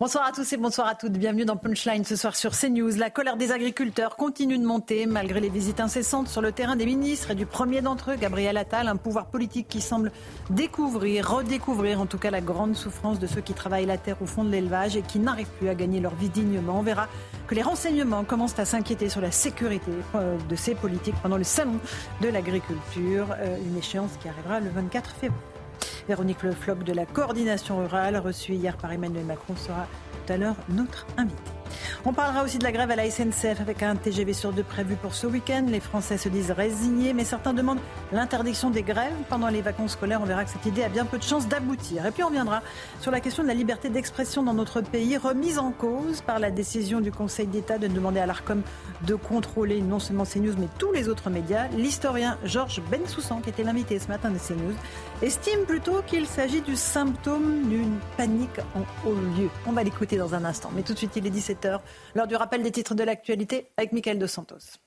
Bonsoir à tous et bonsoir à toutes. Bienvenue dans Punchline ce soir sur CNews. La colère des agriculteurs continue de monter malgré les visites incessantes sur le terrain des ministres et du premier d'entre eux, Gabriel Attal, un pouvoir politique qui semble découvrir, redécouvrir en tout cas la grande souffrance de ceux qui travaillent la terre au fond de l'élevage et qui n'arrivent plus à gagner leur vie dignement. On verra que les renseignements commencent à s'inquiéter sur la sécurité euh, de ces politiques pendant le salon de l'agriculture, euh, une échéance qui arrivera le 24 février. Véronique Le Floch de la coordination rurale, reçue hier par Emmanuel Macron, sera tout à l'heure notre invité. On parlera aussi de la grève à la SNCF avec un TGV sur deux prévu pour ce week-end. Les Français se disent résignés, mais certains demandent l'interdiction des grèves pendant les vacances scolaires. On verra que cette idée a bien peu de chances d'aboutir. Et puis on viendra sur la question de la liberté d'expression dans notre pays, remise en cause par la décision du Conseil d'État de demander à l'ARCOM de contrôler non seulement CNews, mais tous les autres médias. L'historien Georges Bensoussan, qui était l'invité ce matin de CNews, estime plutôt qu'il s'agit du symptôme d'une panique en haut lieu. On va l'écouter dans un instant. Mais tout de suite, il est 17h, lors du rappel des titres de l'actualité avec Michael Dos Santos.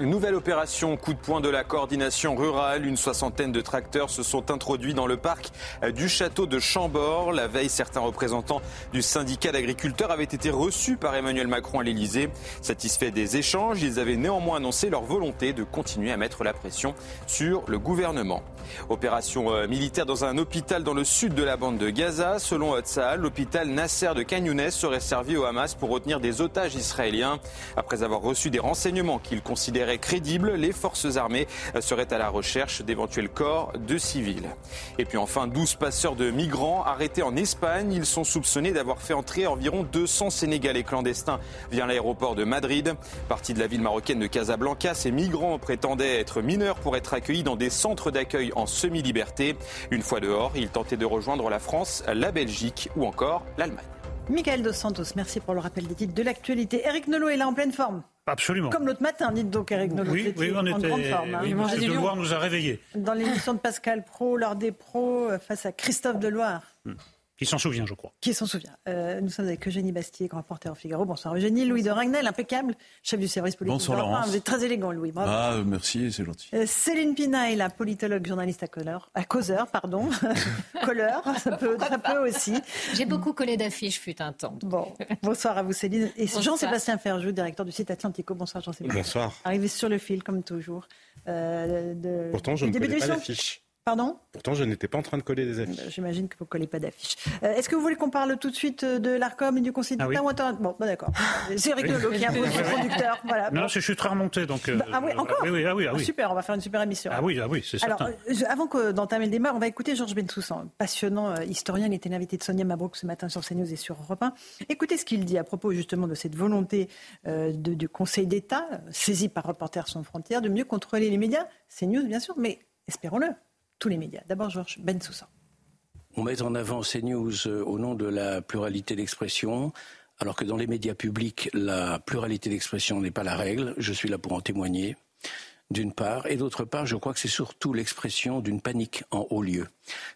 Une nouvelle opération coup de poing de la coordination rurale. Une soixantaine de tracteurs se sont introduits dans le parc du château de Chambord. La veille, certains représentants du syndicat d'agriculteurs avaient été reçus par Emmanuel Macron à l'Elysée. Satisfaits des échanges, ils avaient néanmoins annoncé leur volonté de continuer à mettre la pression sur le gouvernement. Opération euh, militaire dans un hôpital dans le sud de la bande de Gaza. Selon Hatzal, l'hôpital Nasser de Kanyounes serait servi au Hamas pour retenir des otages israéliens. Après avoir reçu des renseignements qu'il considérait crédibles, les forces armées seraient à la recherche d'éventuels corps de civils. Et puis enfin, 12 passeurs de migrants arrêtés en Espagne. Ils sont soupçonnés d'avoir fait entrer environ 200 Sénégalais clandestins via l'aéroport de Madrid. Parti de la ville marocaine de Casablanca, ces migrants prétendaient être mineurs pour être accueillis dans des centres d'accueil en semi-liberté. Une fois dehors, ils tentaient de rejoindre la France, la Belgique ou encore l'Allemagne. Michael Dos Santos, merci pour le rappel des titres de l'actualité. Eric Nolot est là en pleine forme. Absolument. Comme l'autre matin, dites donc, Eric Nolot. Oui, oui on était. En grande forme, hein. oui, Deloire nous a réveillés. Dans l'émission de Pascal Pro, l'heure des pros, euh, face à Christophe Deloire. Hmm. Qui s'en souvient, je crois. Qui s'en souvient. Euh, nous sommes avec Eugénie Bastier, grand reporter au Figaro. Bonsoir Eugénie. Louis de Ragnel, impeccable, chef du service politique. Bonsoir Laurence. Vous êtes très élégant, Louis. Bravo. Ah, merci, c'est gentil. Euh, Céline Pinaille, la politologue, journaliste à Couleur, à causeur, pardon. Couleur, ça peut, ça peut aussi. J'ai beaucoup collé d'affiches, fut un temps. Bon, bonsoir à vous Céline. Et Jean-Sébastien Ferjou, directeur du site Atlantico. Bonsoir Jean-Sébastien. Bonsoir. Arrivé sur le fil, comme toujours. Euh, de... Pourtant, je ne connais pas l'affiche. Pardon Pourtant, je n'étais pas en train de coller des affiches. Bah, j'imagine que vous ne collez pas d'affiches. Euh, est-ce que vous voulez qu'on parle tout de suite euh, de l'ARCOM et du Conseil d'État ah oui. Bon, bah, d'accord. C'est rigolo, qui est un producteur. Voilà. Non, je suis très remonté. Donc, bah, ah oui, encore oui, oui, ah oui, ah oui. Super, on va faire une super émission. Ah oui, ah oui c'est certain. Alors, avant d'entamer le débat, on va écouter Georges Bensoussan, passionnant euh, historien. Il était l'invité de Sonia Mabrouk ce matin sur CNews et sur Europe 1. Écoutez ce qu'il dit à propos justement de cette volonté de, du Conseil d'État, saisi par Reporters sans frontières, de mieux contrôler les médias. CNews, bien sûr, mais espérons-le tous les médias. D'abord, Georges Bensoussan. On met en avant ces news euh, au nom de la pluralité d'expression, alors que dans les médias publics, la pluralité d'expression n'est pas la règle. Je suis là pour en témoigner, d'une part. Et d'autre part, je crois que c'est surtout l'expression d'une panique en haut lieu.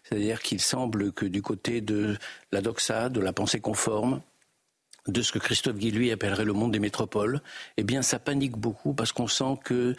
C'est-à-dire qu'il semble que du côté de la doxa, de la pensée conforme, de ce que Christophe Guy appellerait le monde des métropoles, eh bien, ça panique beaucoup parce qu'on sent que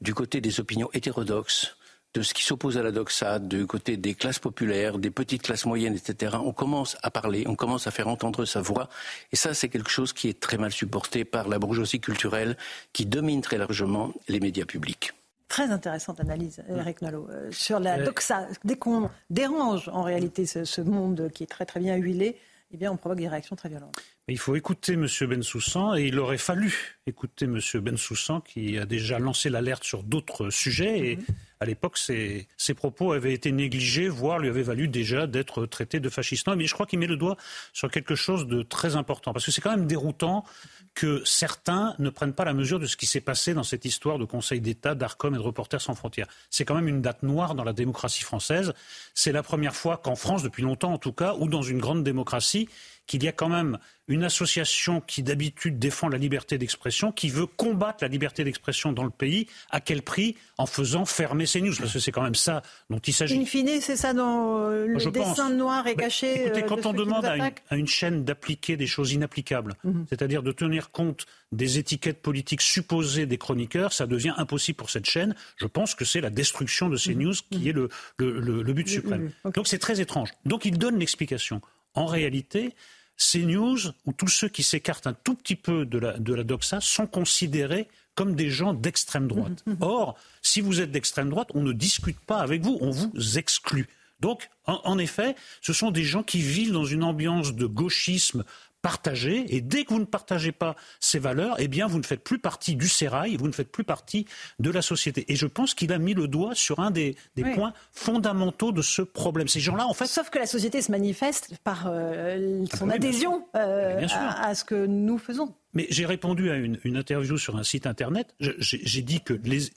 du côté des opinions hétérodoxes, de ce qui s'oppose à la doxa, du côté des classes populaires, des petites classes moyennes, etc., on commence à parler, on commence à faire entendre sa voix. Et ça, c'est quelque chose qui est très mal supporté par la bourgeoisie culturelle qui domine très largement les médias publics. Très intéressante analyse, Eric Nolot, euh, sur la doxa. Dès qu'on dérange en réalité ce, ce, monde qui est très très bien huilé, eh bien on provoque des réactions très violentes. Il faut écouter M. Bensoussan et il aurait fallu écouter M. Bensoussan qui a déjà lancé l'alerte sur d'autres sujets et mhm. À l'époque ses, propos avaient été négligés, voire lui avaient valu déjà d'être traité de fasciste. Mais je crois qu'il met le doigt sur quelque chose de très important parce que c'est quand même déroutant que certains ne prennent pas la mesure de ce qui s'est passé dans cette histoire de Conseil d'État, d'ARCOM et de Reporters sans frontières. C'est quand même une date noire dans la démocratie française. C'est la première fois qu'en France, depuis longtemps en tout cas, ou dans une grande démocratie, qu'il y a quand même une association qui d'habitude défend la liberté d'expression, qui veut combattre la liberté d'expression dans le pays, à quel prix? En faisant fermer ces news, parce que c'est quand même ça dont il s'agit. In fine, c'est ça dans euh, le dessin noir et caché. écoutez, euh, quand on demande à une, chaîne d'appliquer des choses inapplicables, mhm. c'est-à-dire de tenir compte des étiquettes politiques supposées des chroniqueurs, ça devient impossible pour cette chaîne. Je pense que c'est la destruction de ces mhm. news qui est le, le, but suprême. Donc c'est très étrange. Donc il donne l'explication. En réalité, ces news, ou tous ceux qui s'écartent un tout petit peu de la, de la doxa, sont considérés comme des gens d'extrême droite. Mhm, mhm. Or, si vous êtes d'extrême droite, on ne discute pas avec vous, on vous exclut. Donc, en, effet, ce sont des gens qui vivent dans une ambiance de gauchisme partager. Et dès que vous ne partagez pas ces valeurs, eh bien, vous ne faites plus partie du sérail, vous ne faites plus partie de la société. Et je pense qu'il a mis le doigt sur un des, points fondamentaux de ce problème. Ces gens-là, en fait. Sauf que la société se manifeste par euh, son ah adhésion euh, à, ce que nous faisons. Mais j'ai répondu à une, une, interview sur un site internet. J'ai dit que les,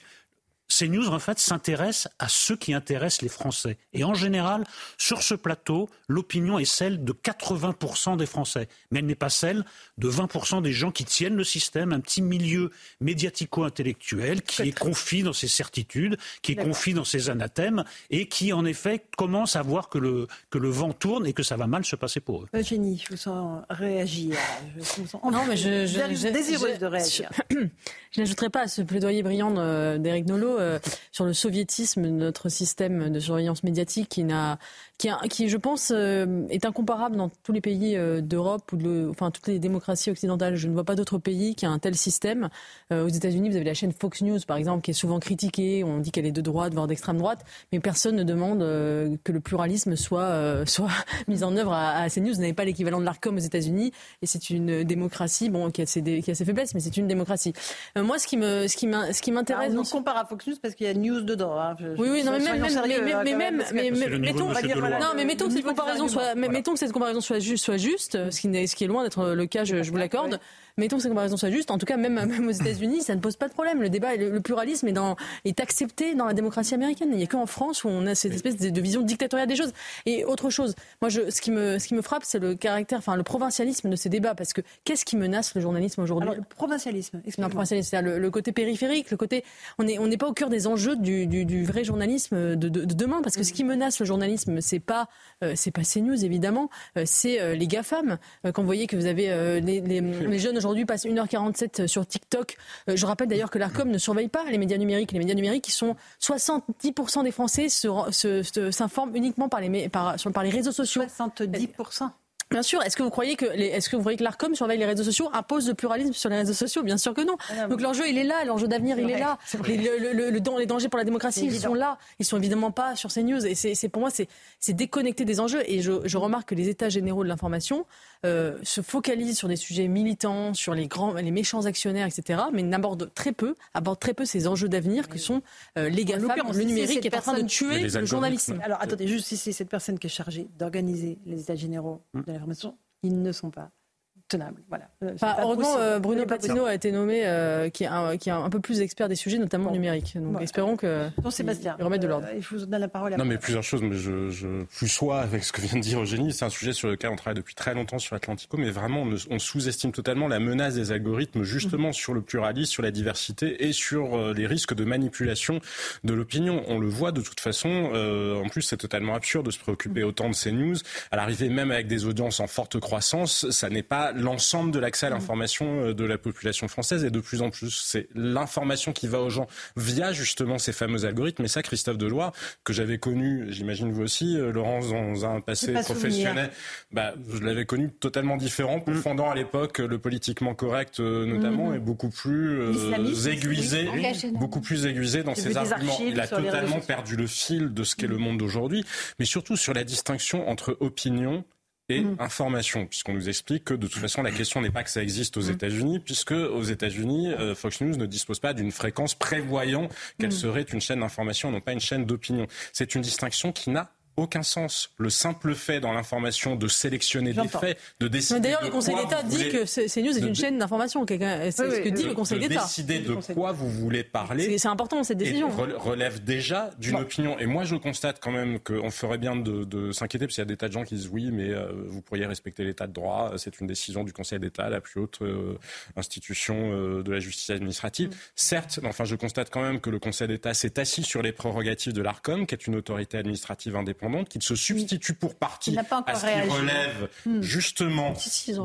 CNews, en fait, s'intéresse à ceux qui intéressent les Français. Et en général, sur ce plateau, l'opinion est celle de 80% des Français. Mais elle n'est pas celle de 20% des gens qui tiennent le système, un petit milieu médiatico-intellectuel qui est confit dans ses certitudes, qui est confit dans ses anathèmes et qui, en effet, commence à voir que le, que le vent tourne et que ça va mal se passer pour eux. Eugénie, je vous sens réagir. Je vous sens... Non, mais je, je, désireuse de réagir. Je n'ajouterai pas à ce plaidoyer brillant d'Éric Nolot euh, sur le soviétisme de notre système de surveillance médiatique qui n'a qui, qui, je pense, euh, est incomparable dans tous les pays euh, d'Europe ou de, enfin toutes les démocraties occidentales. Je ne vois pas d'autre pays qui a un tel système. aux États-Unis, vous avez la chaîne Fox News, par exemple, qui est souvent critiquée. On dit qu'elle est de droite, voire d'extrême droite, mais personne ne demande que le pluralisme soit soit mis en œuvre à, ces news. Vous n'avez pas l'équivalent de l'Arcom aux États-Unis, et c'est une démocratie, bon, qui a ses, qui a ses faiblesses, mais c'est une démocratie. moi, ce qui me, ce qui m'intéresse, on compare à Fox News parce qu'il y a news dedans. Hein. oui, oui, non, mais même, mais, même, mais, mettons, non, mais mettons que cette comparaison soit, mettons que cette comparaison soit juste, soit juste, ce qui, ce qui est loin d'être le cas, je, je vous l'accorde mettons que ces comparaisons soient justes, en tout cas même, même aux États-Unis, ça ne pose pas de problème. Le débat, le, pluralisme est, dans, est accepté dans la démocratie américaine. Il n'y a qu'en France où on a cette espèce de, vision dictatoriale des choses. Et autre chose, moi, je, ce, qui me, ce qui me frappe, c'est le caractère, enfin le provincialisme de ces débats, parce que qu'est-ce qui menace le journalisme aujourd'hui le provincialisme, non, provincialisme, c'est le, le, côté périphérique, le côté, on n'est on n'est pas au cœur des enjeux du, du, du vrai journalisme de, de, demain, parce que ce qui menace le journalisme, c'est pas, euh, c'est pas CNews évidemment, euh, c'est euh, les GAFAM. quand vous voyez que vous avez les, les, les jeunes aujourd'hui passent 1h47 sur TikTok. Euh, je rappelle d'ailleurs que l'ARCOM ne surveille pas les médias numériques. Les médias numériques, qui sont 70% des Français s'informent uniquement par les, par, par les réseaux sociaux. 70% Bien sûr. Est-ce que vous croyez que est-ce que vous croyez que l'Arcom surveille les réseaux sociaux, impose le pluralisme sur les réseaux sociaux? Bien sûr que non. Ah Donc l'enjeu il est là, l'enjeu d'avenir il est là. Les, le, les dangers pour la démocratie ils sont là. Ils sont évidemment pas sur ces news. Et c'est pour moi c'est déconnecté des enjeux. Et je, je, remarque que les États généraux de l'information euh, se focalisent sur des sujets militants, sur les grands, les méchants actionnaires, etc. Mais n'abordent très peu, abordent très peu ces enjeux d'avenir que sont euh, les GAFAM, le numérique qui est en train de tuer le journalisme. Alors attendez, juste si c'est cette personne qui est chargée d'organiser les États généraux hum. de l'information, ils ne sont pas voilà. Euh, heureusement, euh, Bruno Patino a été nommé, euh, qui, est un, qui est un peu plus expert des sujets, notamment numériques. Donc espérons que bon, Sébastien, il remette de l'ordre. il vous donne la parole. non, mais plusieurs choses. Mais je, je plus sois avec ce que vient de dire Eugénie. C'est un sujet sur lequel on travaille depuis très longtemps sur Atlantico, mais vraiment on, sous-estime totalement la menace des algorithmes, justement mhm. sur le pluralisme, sur la diversité et sur les risques de manipulation de l'opinion. On le voit de toute façon. en plus, c'est totalement absurde de se préoccuper autant de ces news. À l'arrivée, même avec des audiences en forte croissance, ça n'est pas l'ensemble de l'accès à mm. l'information euh, de la population française et de plus en plus c'est l'information qui va aux gens via justement ces fameux algorithmes. Et ça, Christophe Deloire, que j'avais connu, j'imagine vous aussi, euh, Laurence, dans un passé professionnel, bah, je l'avais connu totalement différent, mm. pourfendant à l'époque le politiquement correct euh, notamment, mm. et beaucoup plus aiguisé, beaucoup plus aiguisé dans ses arguments. Il a totalement perdu le fil de ce qu'est le monde d'aujourd'hui, mais surtout sur la distinction entre opinion et mmh. information, puisqu'on nous explique que de toute façon la question n'est pas que ça existe aux mmh. États-Unis, puisque aux États-Unis, euh, Fox News ne dispose pas d'une fréquence prévoyant qu'elle mmh. serait une chaîne d'information, non pas une chaîne d'opinion. C'est une distinction qui n'a aucun sens. Le simple fait dans l'information de sélectionner des faits, de décider. D'ailleurs, le Conseil d'État dit que CNews est une chaîne d'information. C'est ce que dit le Conseil d'État. Décider de quoi vous voulez parler. C'est important cette décision. relève déjà d'une opinion. Et moi, je constate quand même qu'on ferait bien de, s'inquiéter, parce qu'il y a des tas de gens qui disent oui, mais euh, vous pourriez respecter l'état de droit. C'est une décision du Conseil d'État, la plus haute euh, institution euh, de la justice administrative. Mm. Certes, enfin, je constate quand même que le Conseil d'État s'est assis sur les prérogatives de l'Arcom, qui est une autorité administrative indépendante qu'il se substitue pour partie à ce qui relève hmm. justement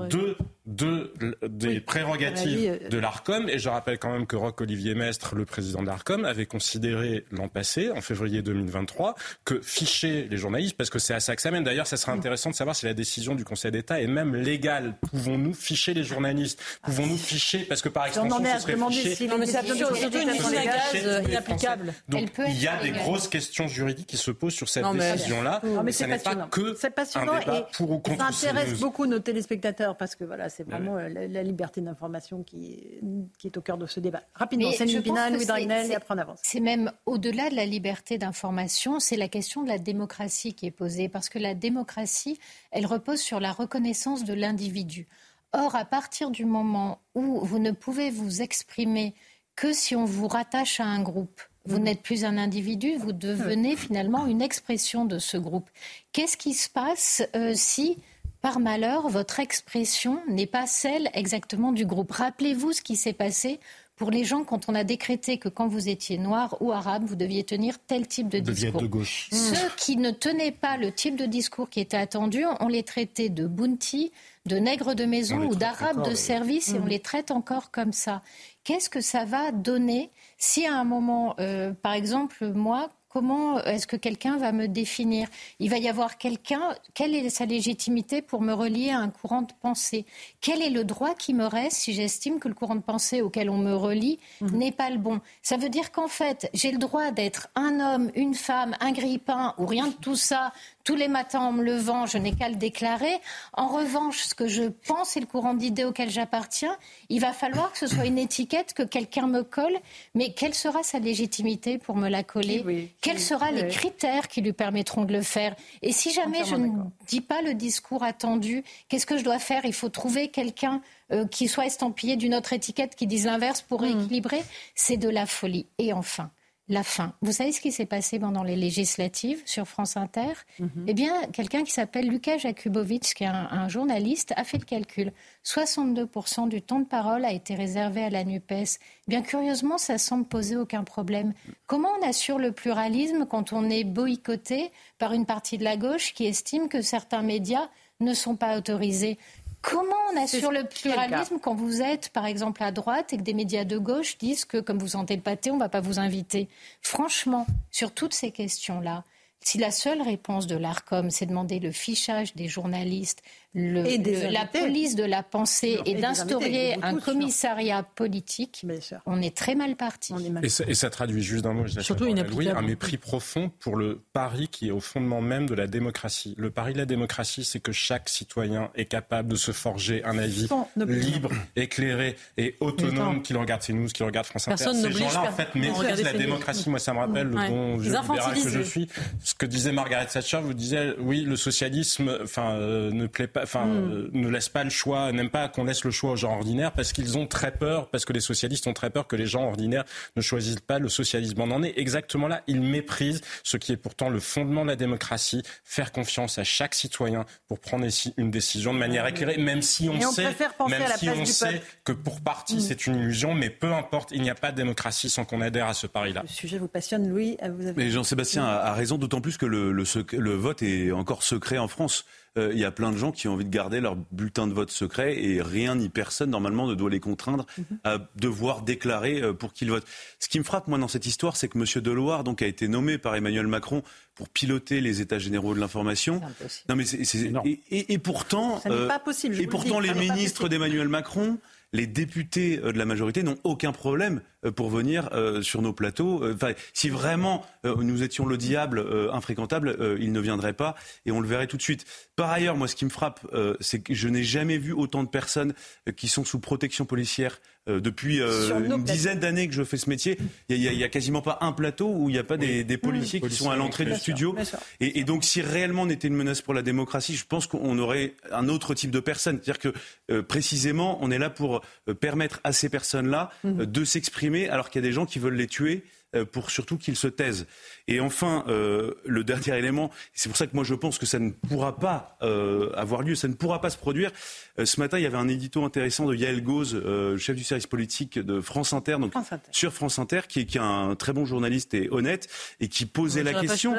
de, de, des prérogatives euh, de l'ARCOM. Et je rappelle quand même que Roch-Olivier Mestre, le président de l'ARCOM, avait considéré l'an passé, en février 2023, que ficher les journalistes, parce que c'est à ça que ça mène. D'ailleurs, ça serait hmm. intéressant de savoir si la décision du Conseil d'État est même légale. Pouvons-nous ficher les journalistes? Pouvons-nous ficher? Parce que par extension, ce serait ficher... non, mais c'est surtout une mise à gaz inapplicable. Donc, il y a des grosses questions juridiques qui se posent sur cette décision-là. Mais c'est passionnant. C'est passionnant et pour ou contre ça intéresse beaucoup nos téléspectateurs parce que voilà, c'est vraiment euh, la, liberté d'information qui, qui, est au cœur de ce débat. Rapidement, Céline Pina, Louis Dragnel, et après on avance. C'est même au-delà de la liberté d'information, c'est la question de la démocratie qui est posée parce que la démocratie, elle repose sur la reconnaissance de l'individu. Or, à partir du moment où vous ne pouvez vous exprimer que si on vous rattache à un groupe, vous n'êtes plus un individu, vous devenez finalement une expression de ce groupe. Qu'est-ce qui se passe euh, si, par malheur, votre expression n'est pas celle exactement du groupe Rappelez-vous ce qui s'est passé pour les gens quand on a décrété que quand vous étiez noir ou arabe, vous deviez tenir tel type de discours. De gauche. Ceux qui ne tenaient pas le type de discours qui était attendu, on les traitait de bounty, de nègres de maison ou d'arabes de service et on mmh. les traite encore comme ça. Qu'est-ce que ça va donner si à un moment, euh, par exemple, moi, comment est-ce que quelqu'un va me définir? Il va y avoir quelqu'un, quelle est sa légitimité pour me relier à un courant de pensée? Quel est le droit qui me reste si j'estime que le courant de pensée auquel on me relie mhm. n'est pas le bon? Ça veut dire qu'en fait, j'ai le droit d'être un homme, une femme, un grille-pain ou rien de tout ça, tous les matins en me levant, je n'ai qu'à le déclarer. En revanche, ce que je pense et le courant d'idées auquel j'appartiens, il va falloir que ce soit une étiquette que quelqu'un me colle. Mais quelle sera sa légitimité pour me la coller? Quels seront les critères qui lui permettront de le faire? Et si jamais je ne dis pas le discours attendu, qu'est-ce que je dois faire? Il faut trouver quelqu'un euh, qui soit estampillé d'une autre étiquette qui dise l'inverse pour mmh. équilibrer? C'est de la folie. Et enfin, la fin. Vous savez ce qui s'est passé pendant les législatives sur France Inter mhm. Eh bien, quelqu'un qui s'appelle Lucas Jakubowicz, qui est un, journaliste, a fait le calcul. 62% du temps de parole a été réservé à la NUPES. Bien curieusement, ça semble poser aucun problème. Comment on assure le pluralisme quand on est boycotté par une partie de la gauche qui estime que certains médias ne sont pas autorisés? Comment on assure le pluralisme quand vous êtes, par exemple, à droite et que des médias de gauche disent que, comme vous sentez le pâté, on ne va pas vous inviter? Franchement, sur toutes ces questions-là, si la seule réponse de l'ARCOM, c'est demander le fichage des journalistes, la police de la pensée et d'instaurer un commissariat politique, on est très mal parti. Et, ça, traduit juste d'un mot, Surtout un mépris profond pour le pari qui est au fondement même de la démocratie. Le pari de la démocratie, c'est que chaque citoyen est capable de se forger un avis libre, éclairé et autonome, qu'il regarde CNews, qu'il regarde France Inter. Ces gens-là, en fait, méprisent la démocratie. Moi, ça me rappelle le bon vieux libéral que je suis. Ce que disait Margaret Thatcher, vous disiez, oui, le socialisme, enfin, euh, ne plaît pas enfin, hmm. euh, ne laisse pas le choix, n'aime pas qu'on laisse le choix aux gens ordinaires parce qu'ils ont très peur, parce que les socialistes ont très peur que les gens ordinaires ne choisissent pas le socialisme. On en est exactement là. Ils méprisent ce qui est pourtant le fondement de la démocratie, faire confiance à chaque citoyen pour prendre une décision de manière éclairée, même si on, sait, même si on sait que pour partie hmm. c'est une illusion, mais peu importe, il n'y a pas de démocratie sans qu'on adhère à ce pari-là. Le sujet vous passionne, Louis. Vous Mais Jean-Sébastien a, raison, d'autant plus que le, le vote est encore secret en France. Euh, il y a plein de gens qui ont envie de garder leur bulletin de vote secret et rien ni personne normalement ne doit les contraindre mhm. à devoir déclarer euh, pour qu'ils votent. Ce qui me frappe moi dans cette histoire, c'est que M. Deloire donc a été nommé par Emmanuel Macron pour piloter les États généraux de l'information. Non mais c'est et, et, pourtant, euh, et pourtant les ministres d'Emmanuel Macron les députés de la majorité n'ont aucun problème pour venir sur nos plateaux. Enfin, si vraiment nous étions le diable infréquentable, ils ne viendraient pas et on le verrait tout de suite. Par ailleurs, moi, ce qui me frappe, c'est que je n'ai jamais vu autant de personnes qui sont sous protection policière euh, depuis euh, une dizaine d'années que je fais ce métier, il n'y a, quasiment pas un plateau où il n'y a pas des, policiers qui sont à l'entrée du studio. Et, donc, si réellement on était une menace pour la démocratie, je pense qu'on aurait un autre type de personnes. C'est-à-dire que euh, précisément, on est là pour permettre à ces personnes-là mmh. de s'exprimer, alors qu'il y a des gens qui veulent les tuer pour surtout qu'ils se taisent. Et enfin, euh, le dernier élément, c'est pour ça que moi je pense que ça ne pourra pas euh, avoir lieu, ça ne pourra pas se produire. Euh, ce matin, il y avait un édito intéressant de Yael Gauze, euh, chef du service politique de France Inter, donc sur France Inter, qui, qui est un très bon journaliste et honnête, et qui posait la question,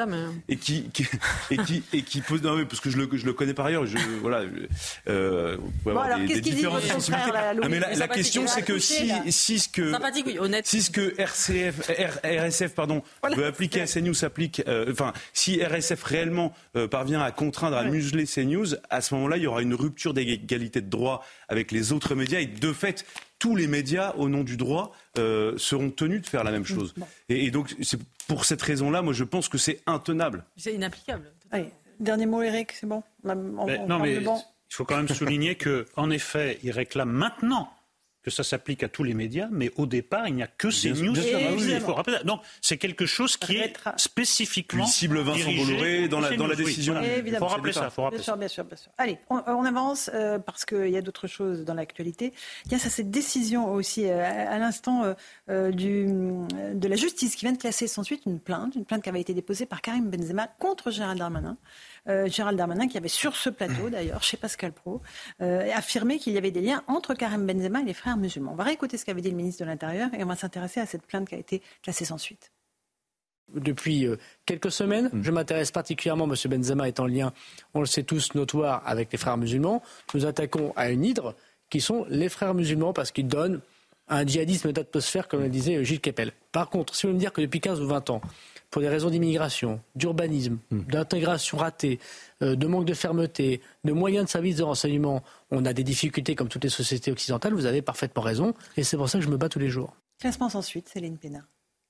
et qui, qui, et qui et qui pose, non, mais parce que je le, je le connais par ailleurs, je, voilà, euh, bon, alors, des, des différentes sensibilités. Ah, mais la, la question, c'est que si, si ce que, si ce que RCF, RSF, pardon, veut appliquer à CNews s'applique, euh, enfin, si RSF réellement euh, parvient à contraindre, à museler CNews, à ce moment-là, il y aura une rupture d'égalité de droit avec les autres médias et de fait, tous les médias, au nom du droit, euh, seront tenus de faire la même chose. Et, donc, c'est pour cette raison-là, moi, je pense que c'est intenable. C'est inapplicable. Dernier mot, Eric, c'est bon? non, mais il faut quand même souligner que, en effet, il réclame maintenant que ça s'applique à tous les médias, mais au départ, il n'y a que ces news. il faut rappeler. Donc, c'est quelque chose qui est spécifiquement Puis cible Vincent Bolloré dans la, dans la décision. Il faut rappeler ça. Faut rappeler bien, sûr, bien sûr, bien sûr. Allez, on, avance euh, parce qu'il y a d'autres choses dans l'actualité. Il y a ça, cette décision aussi euh, à, l'instant euh, de la justice qui vient de classer sans suite une plainte, une plainte qui avait été déposée par Karim Benzema contre Gérald Darmanin. Euh, Gérald Darmanin, qui avait sur ce plateau d'ailleurs, chez Pascal Pro, euh, affirmé qu'il y avait des liens entre Karim Benzema et les frères musulmans. On va réécouter ce qu'avait dit le ministre de l'Intérieur et on va s'intéresser à cette plainte qui a été classée sans suite. Depuis euh, quelques semaines, mm. je m'intéresse particulièrement, M. Benzema est en lien, on le sait tous, notoire avec les frères musulmans. Nous attaquons à une hydre qui sont les frères musulmans parce qu'ils donnent un djihadisme d'atmosphère, comme le disait Gilles Kepel. Par contre, si vous me dire que depuis 15 ou 20 ans, pour des raisons d'immigration, d'urbanisme, hmm. d'intégration ratée, euh, de manque de fermeté, de moyens de services de renseignement, on a des difficultés comme toutes les sociétés occidentales, vous avez parfaitement raison, et c'est pour ça que je me bats tous les jours. Classement sans suite, Céline Pénard.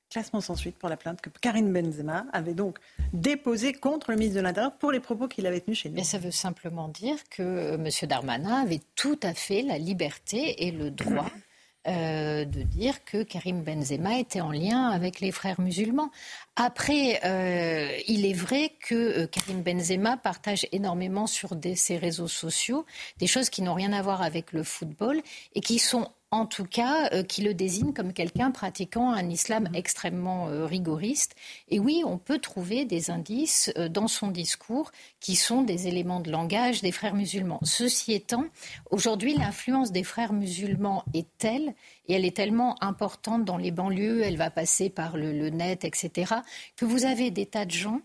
Classement sans suite pour la plainte que Karine Benzema avait donc déposée contre le ministre de l'Intérieur pour les propos qu'il avait tenus chez nous. Mais ça veut simplement dire que euh, M. Darmanin avait tout à fait la liberté et le droit euh, de dire que Karim Benzema était en lien avec les frères musulmans. Après, euh, il est vrai que euh, Karim Benzema partage énormément sur ses réseaux sociaux des choses qui n'ont rien à voir avec le football et qui sont en tout cas, euh, qui le désigne comme quelqu'un pratiquant un islam mhm. extrêmement euh, rigoriste. Et oui, on peut trouver des indices euh, dans son discours qui sont des éléments de langage des frères musulmans. Ceci étant, aujourd'hui, l'influence des frères musulmans est telle, et elle est tellement importante dans les banlieues, elle va passer par le net, etc., que vous avez des tas de gens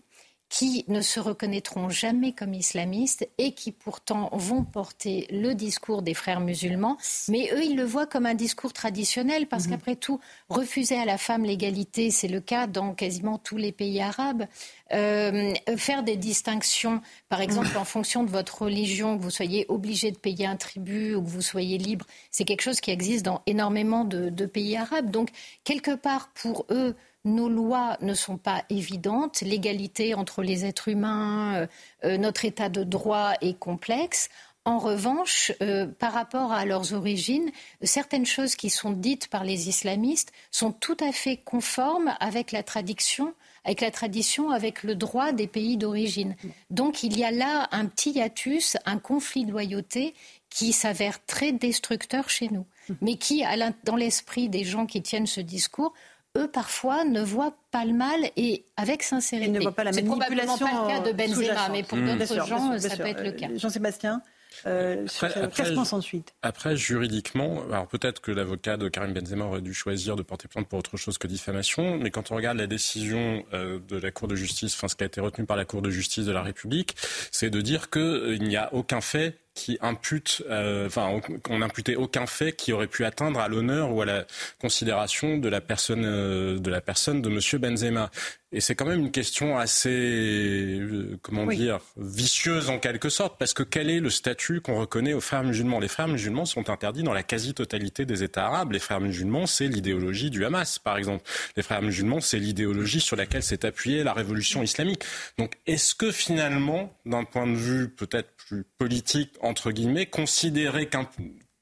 qui ne se reconnaîtront jamais comme islamistes et qui pourtant vont porter le discours des frères musulmans. Mais eux, ils le voient comme un discours traditionnel parce mhm. qu'après tout, refuser à la femme l'égalité, c'est le cas dans quasiment tous les pays arabes. Euh, faire des distinctions, par exemple, en fonction de votre religion, que vous soyez obligé de payer un tribut ou que vous soyez libre, c'est quelque chose qui existe dans énormément de pays arabes. Donc, quelque part, pour eux, nos lois ne sont pas évidentes, l'égalité entre les êtres humains, euh, euh, notre état de droit est complexe. En revanche, euh, par rapport à leurs origines, certaines choses qui sont dites par les islamistes sont tout à fait conformes avec la tradition, avec la tradition, avec le droit des pays d'origine. Donc il y a là un petit hiatus, un conflit de loyauté qui s'avère très destructeur chez nous, mais qui, dans l'esprit des gens qui tiennent ce discours, eux, parfois, ne voient pas le mal et avec sincérité. Ils ne voient pas la manipulation. C'est probablement pas le cas de Benzema, mais pour mmh. d'autres gens, ça peut être le cas. Jean-Sébastien euh, après, ensuite? Après, juridiquement, alors peut-être que l'avocat de Karim Benzema aurait dû choisir de porter plainte pour autre chose que diffamation, mais quand on regarde la décision euh, de la Cour de justice, enfin ce qui a été retenu par la Cour de justice de la République, c'est de dire qu'il n'y a aucun fait qui imputent, euh, enfin, on n'imputait aucun fait qui aurait pu atteindre à l'honneur ou à la considération de la personne, euh, de la personne de Monsieur Benzema. Et c'est quand même une question assez, euh, comment dire, vicieuse en quelque sorte, parce que quel est le statut qu'on reconnaît aux frères musulmans? Les frères musulmans sont interdits dans la quasi-totalité des États arabes. Les frères musulmans, c'est l'idéologie du Hamas, par exemple. Les frères musulmans, c'est l'idéologie sur laquelle s'est appuyée la révolution islamique. Donc, est-ce que finalement, d'un point de vue peut-être plus politique, entre guillemets, considérer qu'un,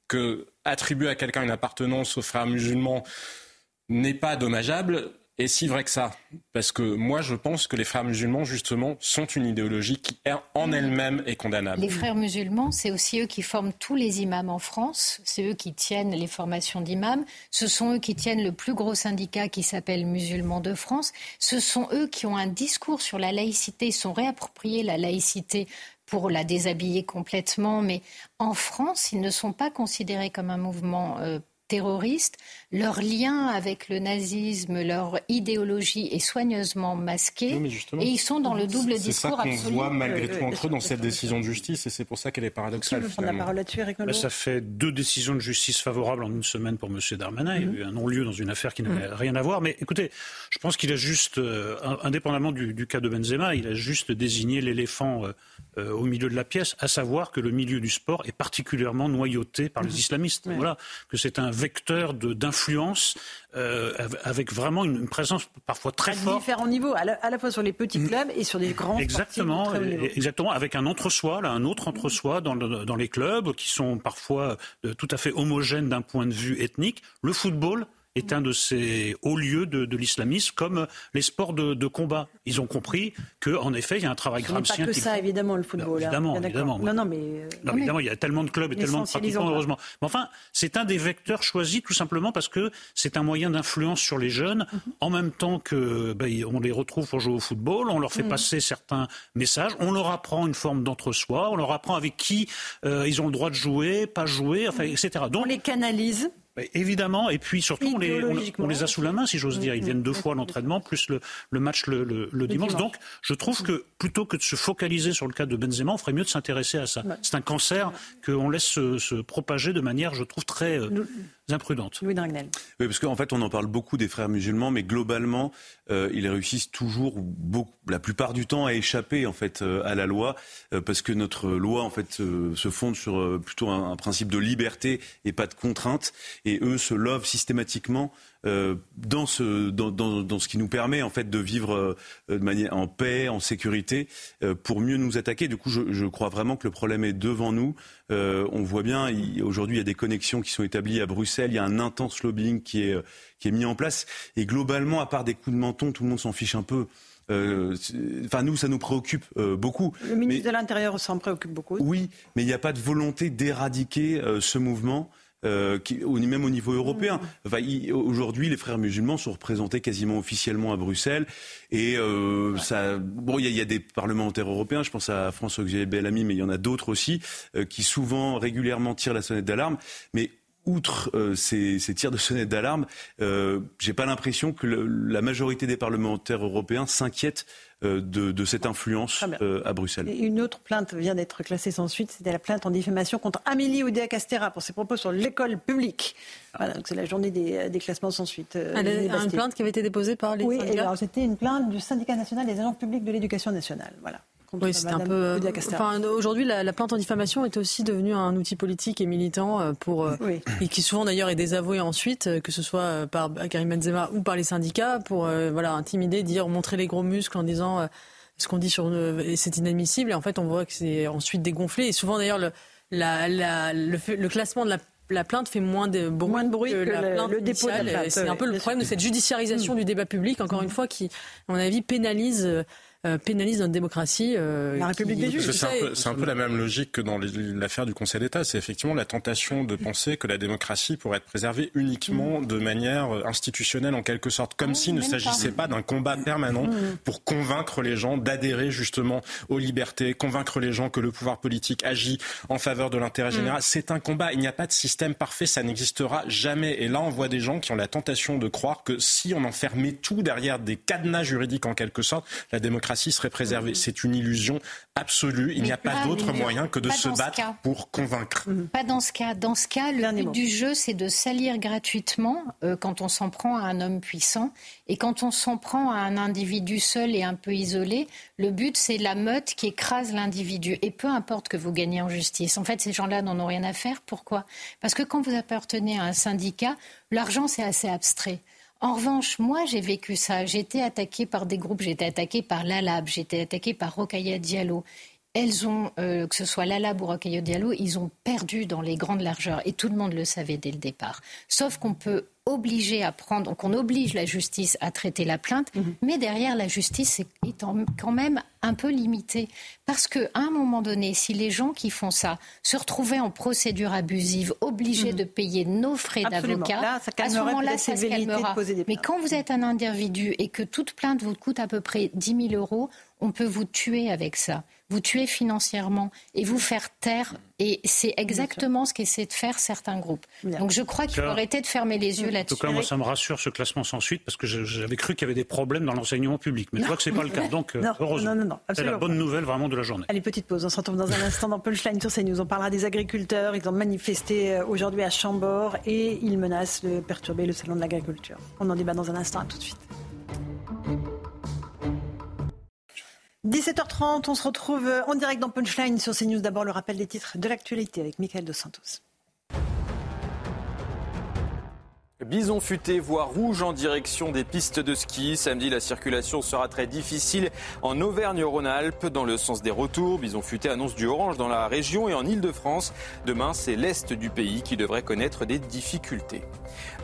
que attribuer à quelqu'un une appartenance aux frères musulmans n'est pas dommageable et si vrai que ça Parce que moi, je pense que les frères musulmans, justement, sont une idéologie qui, en elle-même, est condamnable. Les frères musulmans, c'est aussi eux qui forment tous les imams en France. C'est eux qui tiennent les formations d'imams. Ce sont eux qui tiennent le plus gros syndicat qui s'appelle Musulmans de France. Ce sont eux qui ont un discours sur la laïcité, sont réappropriés la laïcité pour la déshabiller complètement. Mais en France, ils ne sont pas considérés comme un mouvement euh, terroristes, leur lien avec le nazisme, leur idéologie est soigneusement masquée et ils sont dans le double discours absolu. C'est ça qu'on voit malgré tout entre eux dans cette décision de justice et c'est pour ça qu'elle est paradoxale. Qui veut la parole là-dessus, bah, Ça fait deux décisions de justice favorables en une semaine pour M. Darmanin. Il y a eu un non-lieu dans une affaire qui n'avait mhm. rien à voir. Mais écoutez, je pense qu'il a juste, euh, indépendamment du, cas de Benzema, il a juste désigné l'éléphant euh, euh, au milieu de la pièce, à savoir que le milieu du sport est particulièrement noyauté par les mhm. islamistes. Voilà, que c'est un vecteur d'influence euh, avec vraiment une, présence parfois très forte. À différents niveaux, à la, fois sur les petits mm. clubs et sur des grands Exactement, exactement, avec un entre-soi, là, un autre entre-soi dans, dans, les clubs qui sont parfois euh, tout à fait homogènes d'un point de vue ethnique. Le football est un de ces hauts lieux de, de l'islamisme, comme les sports de, de, combat. Ils ont compris qu'en effet, il y a un travail gramscien. pas que ça, évidemment, le football. évidemment, évidemment. Non, non, mais, euh, non, évidemment, il y a tellement de clubs et tellement de pratiquants, heureusement. Mais enfin, c'est un des vecteurs choisis tout simplement parce que c'est un moyen d'influence sur les jeunes, mhm. en même temps que ben, on les retrouve pour jouer au football, on leur fait mhm. passer certains messages, on leur apprend une forme d'entre-soi, on leur apprend avec qui euh, ils ont le droit de jouer, pas jouer, enfin, etc. Donc, on les canalise Évidemment, et puis surtout, on les, on, les, a sous la main, si j'ose dire. Ils viennent deux fois à l'entraînement, plus le, le match le, le, dimanche. Donc, je trouve que plutôt que de se focaliser sur le cas de Benzema, on ferait mieux de s'intéresser à ça. C'est un cancer qu'on laisse se, se, propager de manière, je trouve, très euh, imprudente. Louis Dragnel. Oui, parce qu'en fait, on en parle beaucoup des frères musulmans, mais globalement, euh, ils réussissent toujours, beaucoup, la plupart du temps, à échapper en fait euh, à la loi, euh, parce que notre loi en fait se fonde sur plutôt un, un, principe de liberté et pas de contrainte, et eux se lovent systématiquement euh, dans, ce, dans, dans, dans, ce qui nous permet en fait de vivre euh, de manière en paix, en sécurité, euh, pour mieux nous attaquer. Du coup, je, je, crois vraiment que le problème est devant nous. on voit bien, aujourd'hui, il y a des connexions qui sont établies à Bruxelles. Il y a un intense lobbying qui est, qui est mis en place. Et globalement, à part des coups de menton, tout le monde s'en fiche un peu. Enfin, nous, ça nous préoccupe beaucoup. Le ministre de l'Intérieur s'en préoccupe beaucoup. Oui, mais il n'y a pas de volonté d'éradiquer ce mouvement. Euh, qui, même au niveau européen. Enfin, Aujourd'hui, les frères musulmans sont représentés quasiment officiellement à Bruxelles. Et euh, ça, bon, il y, y, a des parlementaires européens, je pense à François-Xavier Bellamy, mais il y en a d'autres aussi, euh, qui souvent, régulièrement tirent la sonnette d'alarme. Mais outre euh, ces, ces, tirs de sonnette d'alarme, euh, j'ai pas l'impression que le, la majorité des parlementaires européens s'inquiètent euh, de, de, cette influence euh, à Bruxelles. une autre plainte vient d'être classée sans suite, c'était la plainte en diffamation contre Amélie Oudéa-Castera pour ses propos sur l'école publique. Voilà, c'est la journée des, des, classements sans suite. Euh, une plainte qui avait été déposée par les oui, alors c'était une plainte du syndicat national des agents publics de l'éducation nationale. Voilà. Oui, un peu. Enfin, aujourd'hui, la, plainte en diffamation est aussi devenue un outil politique et militant euh, pour euh, et qui souvent d'ailleurs est désavoué ensuite, euh, que ce soit par Karim Benzema ou par les syndicats, pour voilà intimider, dire, montrer les gros muscles en disant ce qu'on dit sur c'est inadmissible. Et en fait, on voit que c'est ensuite dégonflé. Et souvent d'ailleurs, le, la, la, le, classement de la la plainte fait moins de bruit, moins de bruit que, la plainte le dépôt C'est un peu le problème de cette judiciarisation du débat public, encore une fois, qui, à mon avis, pénalise euh, pénalise notre démocratie. Euh, la République des juges. C'est un, peu, la même logique que dans l'affaire du Conseil d'État. C'est effectivement la tentation de penser que la démocratie pourrait être préservée uniquement mm. de manière institutionnelle en quelque sorte, comme s'il ne s'agissait pas, d'un combat permanent mm. pour convaincre les gens d'adhérer justement aux libertés, convaincre les gens que le pouvoir politique agit en faveur de l'intérêt mm. général. C'est un combat. Il n'y a pas de système parfait. Ça n'existera jamais. Et là, on voit des gens qui ont la tentation de croire que si on enfermait tout derrière des cadenas juridiques en quelque sorte, la démocratie démocratie serait préservée. Mm-hmm. C'est une illusion absolue. Il n'y a pas, d'autre moyen que de se battre pour convaincre. Mm-hmm. Pas dans ce cas. Dans ce cas, le but du jeu, c'est de salir gratuitement euh, quand on s'en prend à un homme puissant. Et quand on s'en prend à un individu seul et un peu isolé, le but, c'est la meute qui écrase l'individu. Et peu importe que vous gagnez en justice. En fait, ces gens-là n'en ont rien à faire. Pourquoi? Parce que quand vous appartenez à un syndicat, l'argent, c'est assez abstrait. En revanche, moi, j'ai vécu ça. J'ai été attaquée par des groupes, j'ai été attaquée par l'ALAB, j'ai été attaquée par Rokaya Diallo. Elles ont, euh, que ce soit l'ALAB ou Rokaya Diallo, ils ont perdu dans les grandes largeurs. Et tout le monde le savait dès le départ. Sauf qu'on peut obligé à prendre, donc on oblige la justice à traiter la plainte, mhm. mais derrière la justice est, quand même un peu limitée. Parce qu'à un moment donné, si les gens qui font ça se retrouvaient en procédure abusive, obligés mhm. de payer nos frais d'avocat, à ce moment-là, ça se calmera. Mais quand vous êtes un individu et que toute plainte vous coûte à peu près 10 000 euros, on peut vous tuer avec ça, vous tuer financièrement et vous faire taire. Et c'est exactement ce qu'essaient de faire certains groupes. Donc je crois qu'il faut arrêter de fermer les yeux là-dessus. En tout cas, moi, ça me rassure ce classement sans suite parce que j'avais cru qu'il y avait des problèmes dans l'enseignement public. Mais je vois que ce n'est pas le cas. Donc, euh, heureusement. c'est la bonne nouvelle vraiment de la journée. Allez, petite pause. On se retrouve dans un instant dans Punchline sur CNews. On parlera des agriculteurs. Ils ont manifesté euh, aujourd'hui à Chambord et ils menacent de perturber le salon de l'agriculture. On en débat dans un instant. À tout de suite. 17h30, on se retrouve en direct dans Punchline sur CNews. D'abord, le rappel des titres de l'actualité avec Michael Dos Santos. Bison futé, voie rouge en direction des pistes de ski. Samedi, la circulation sera très difficile en Auvergne-Rhône-Alpes dans le sens des retours. Bison futé annonce du orange dans la région et en Ile-de-France. Demain, c'est l'Est du pays qui devrait connaître des difficultés.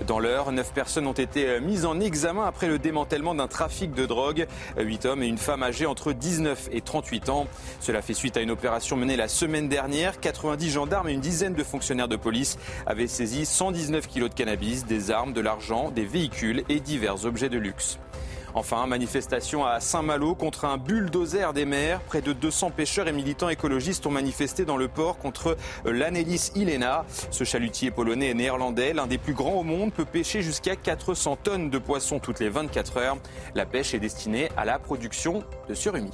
Dans l'heure, neuf personnes ont été mises en examen après le démantèlement d'un trafic de drogue. Huit hommes et une femme âgée entre 19 et 38 ans. Cela fait suite à une opération menée la semaine dernière. 90 gendarmes et une dizaine de fonctionnaires de police avaient saisi 119 kilos de cannabis, armes, de l'argent, des véhicules et divers objets de luxe. Enfin, manifestation à Saint-Malo contre un bulldozer des mers. Près de 200 pêcheurs et militants écologistes ont manifesté dans le port contre l'Anelis Ilena. Ce chalutier polonais et néerlandais, l'un des plus grands au monde, peut pêcher jusqu'à 400 tonnes de poissons toutes les 24 heures. La pêche est destinée à la production de surimi.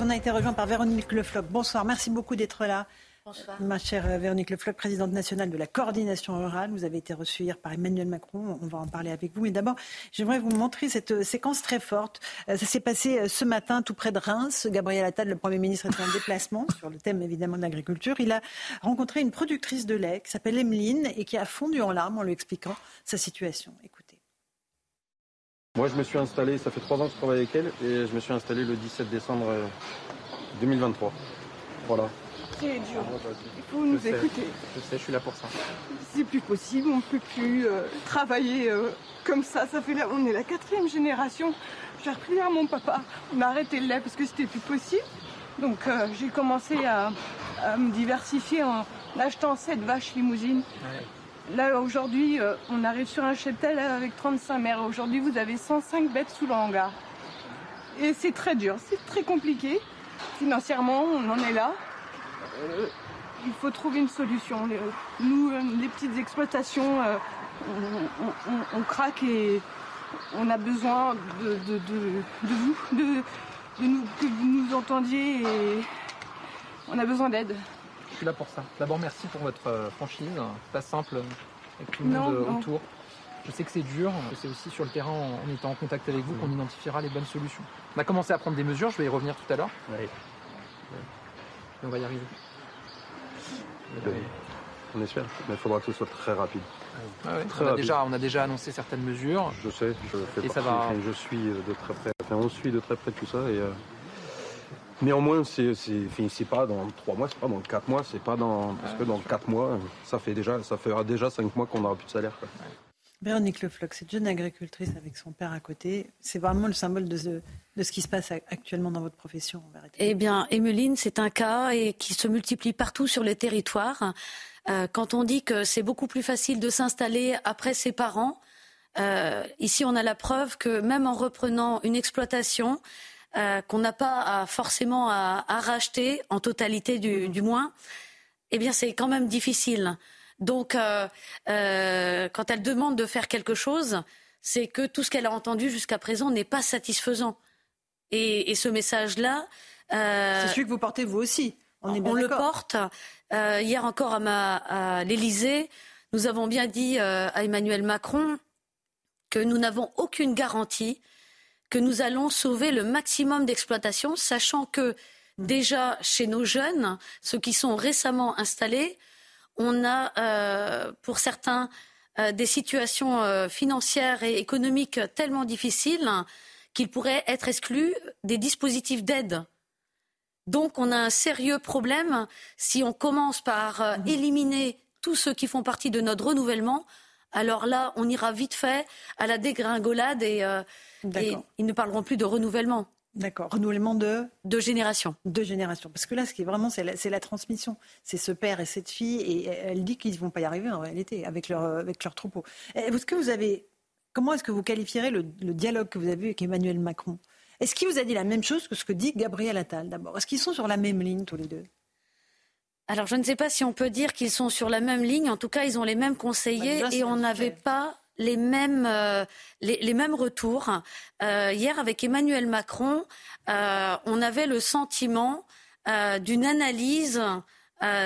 On a été rejoint par Véronique Lefloc. Bonsoir, merci beaucoup d'être là. Bonsoir. Ma chère Véronique Lefloc, présidente nationale de la coordination rurale, vous avez été reçue hier par Emmanuel Macron. On va en parler avec vous. Mais d'abord, j'aimerais vous montrer cette euh, séquence très forte. Euh, ça s'est passé euh, ce matin tout près de Reims. Gabriel Attal, le Premier ministre, était en déplacement sur le thème évidemment de l'agriculture. Il a rencontré une productrice de lait qui s'appelle Emeline et qui a fondu en larmes en lui expliquant sa situation. Écoutez. Moi, je me suis installé, ça fait trois ans que je travaille avec elle, et je me suis installé le 17 décembre 2023. Voilà c'est dur. Il faut nous écouter. Je sais, je suis là pour ça. C'est plus possible, on ne peut plus euh, travailler euh, comme ça. Ça fait là, on est la quatrième génération. J'ai repris à mon papa. On a arrêté le lait parce que c'était plus possible. Donc euh, j'ai commencé à, me diversifier en achetant cette vaches limousines. Là aujourd'hui, on arrive sur un cheptel avec 35 mères. Aujourd'hui, vous avez 105 bêtes sous le hangar. Et c'est très dur, c'est très compliqué. Financièrement, on en est là. Euh, il faut trouver une solution. Nous, euh, les petites exploitations, euh, on, craque et on a besoin de, vous, de, nous, que vous nous entendiez et on a besoin d'aide. Je suis là pour ça. D'abord, merci pour votre franchise. pas simple avec tout le monde autour. Je sais que c'est dur, c'est aussi sur le terrain en étant en contact avec vous qu'on identifiera les bonnes solutions. On a commencé à prendre des mesures, je vais y revenir tout à l'heure. On va y arriver. On espère, mais il faudra que ce soit très rapide. on, a Déjà, on a déjà annoncé certaines mesures. Je sais, je fais partie, va... je suis de très près, on suit de très près tout ça. Et, euh, Néanmoins, c'est pas dans trois mois, c'est pas dans quatre mois, c'est pas dans parce que dans quatre mois, ça fait déjà, ça fera déjà cinq mois qu'on n'aura plus de salaire. Véronique Lefloc, cette jeune agricultrice avec son père à côté, c'est vraiment le symbole de ce, de ce qui se passe actuellement dans votre profession Eh bien, Emeline, c'est un cas et qui se multiplie partout sur les territoires. Euh, quand on dit que c'est beaucoup plus facile de s'installer après ses parents, euh, ici on a la preuve que même en reprenant une exploitation, euh, qu'on n'a pas forcément à, racheter en totalité du, du moins, eh bien c'est quand même difficile. Donc, quand elle demande de faire quelque chose, c'est que tout ce qu'elle a entendu jusqu'à présent n'est pas satisfaisant. Et, ce message-là. c'est celui que vous portez vous aussi. On, est on le porte. hier encore à, à l'Élysée, nous avons bien dit à Emmanuel Macron que nous n'avons aucune garantie que nous allons sauver le maximum d'exploitation, sachant que déjà chez nos jeunes, ceux qui sont récemment installés, on a euh, pour certains euh, des situations euh, financières et économiques tellement difficiles qu'ils pourraient être exclus des dispositifs d'aide. Donc on a un sérieux problème si on commence par mmh. éliminer tous ceux qui font partie de notre renouvellement alors là, on ira vite fait à la dégringolade et, euh, ils ne parleront plus de renouvellement. D'accord. Renouvellement de De génération. De génération. Parce que là, ce qui est vraiment, c'est la, transmission. C'est ce père et cette fille. Et elle dit qu'ils ne vont pas y arriver en réalité avec leur, avec leur troupeau. Est-ce que vous avez. Comment est-ce que vous qualifierez le, le dialogue que vous avez eu avec Emmanuel Macron? Est-ce qu'il vous a dit la même chose que ce que dit Gabriel Attal d'abord? Est-ce qu'ils sont sur la même ligne tous les deux? Alors je ne sais pas si on peut dire qu'ils sont sur la même ligne. En tout cas, ils ont les mêmes conseillers bah, et on n'avait pas les mêmes, euh, les, mêmes retours. Euh, hier, avec Emmanuel Macron, euh, on avait le sentiment d'une analyse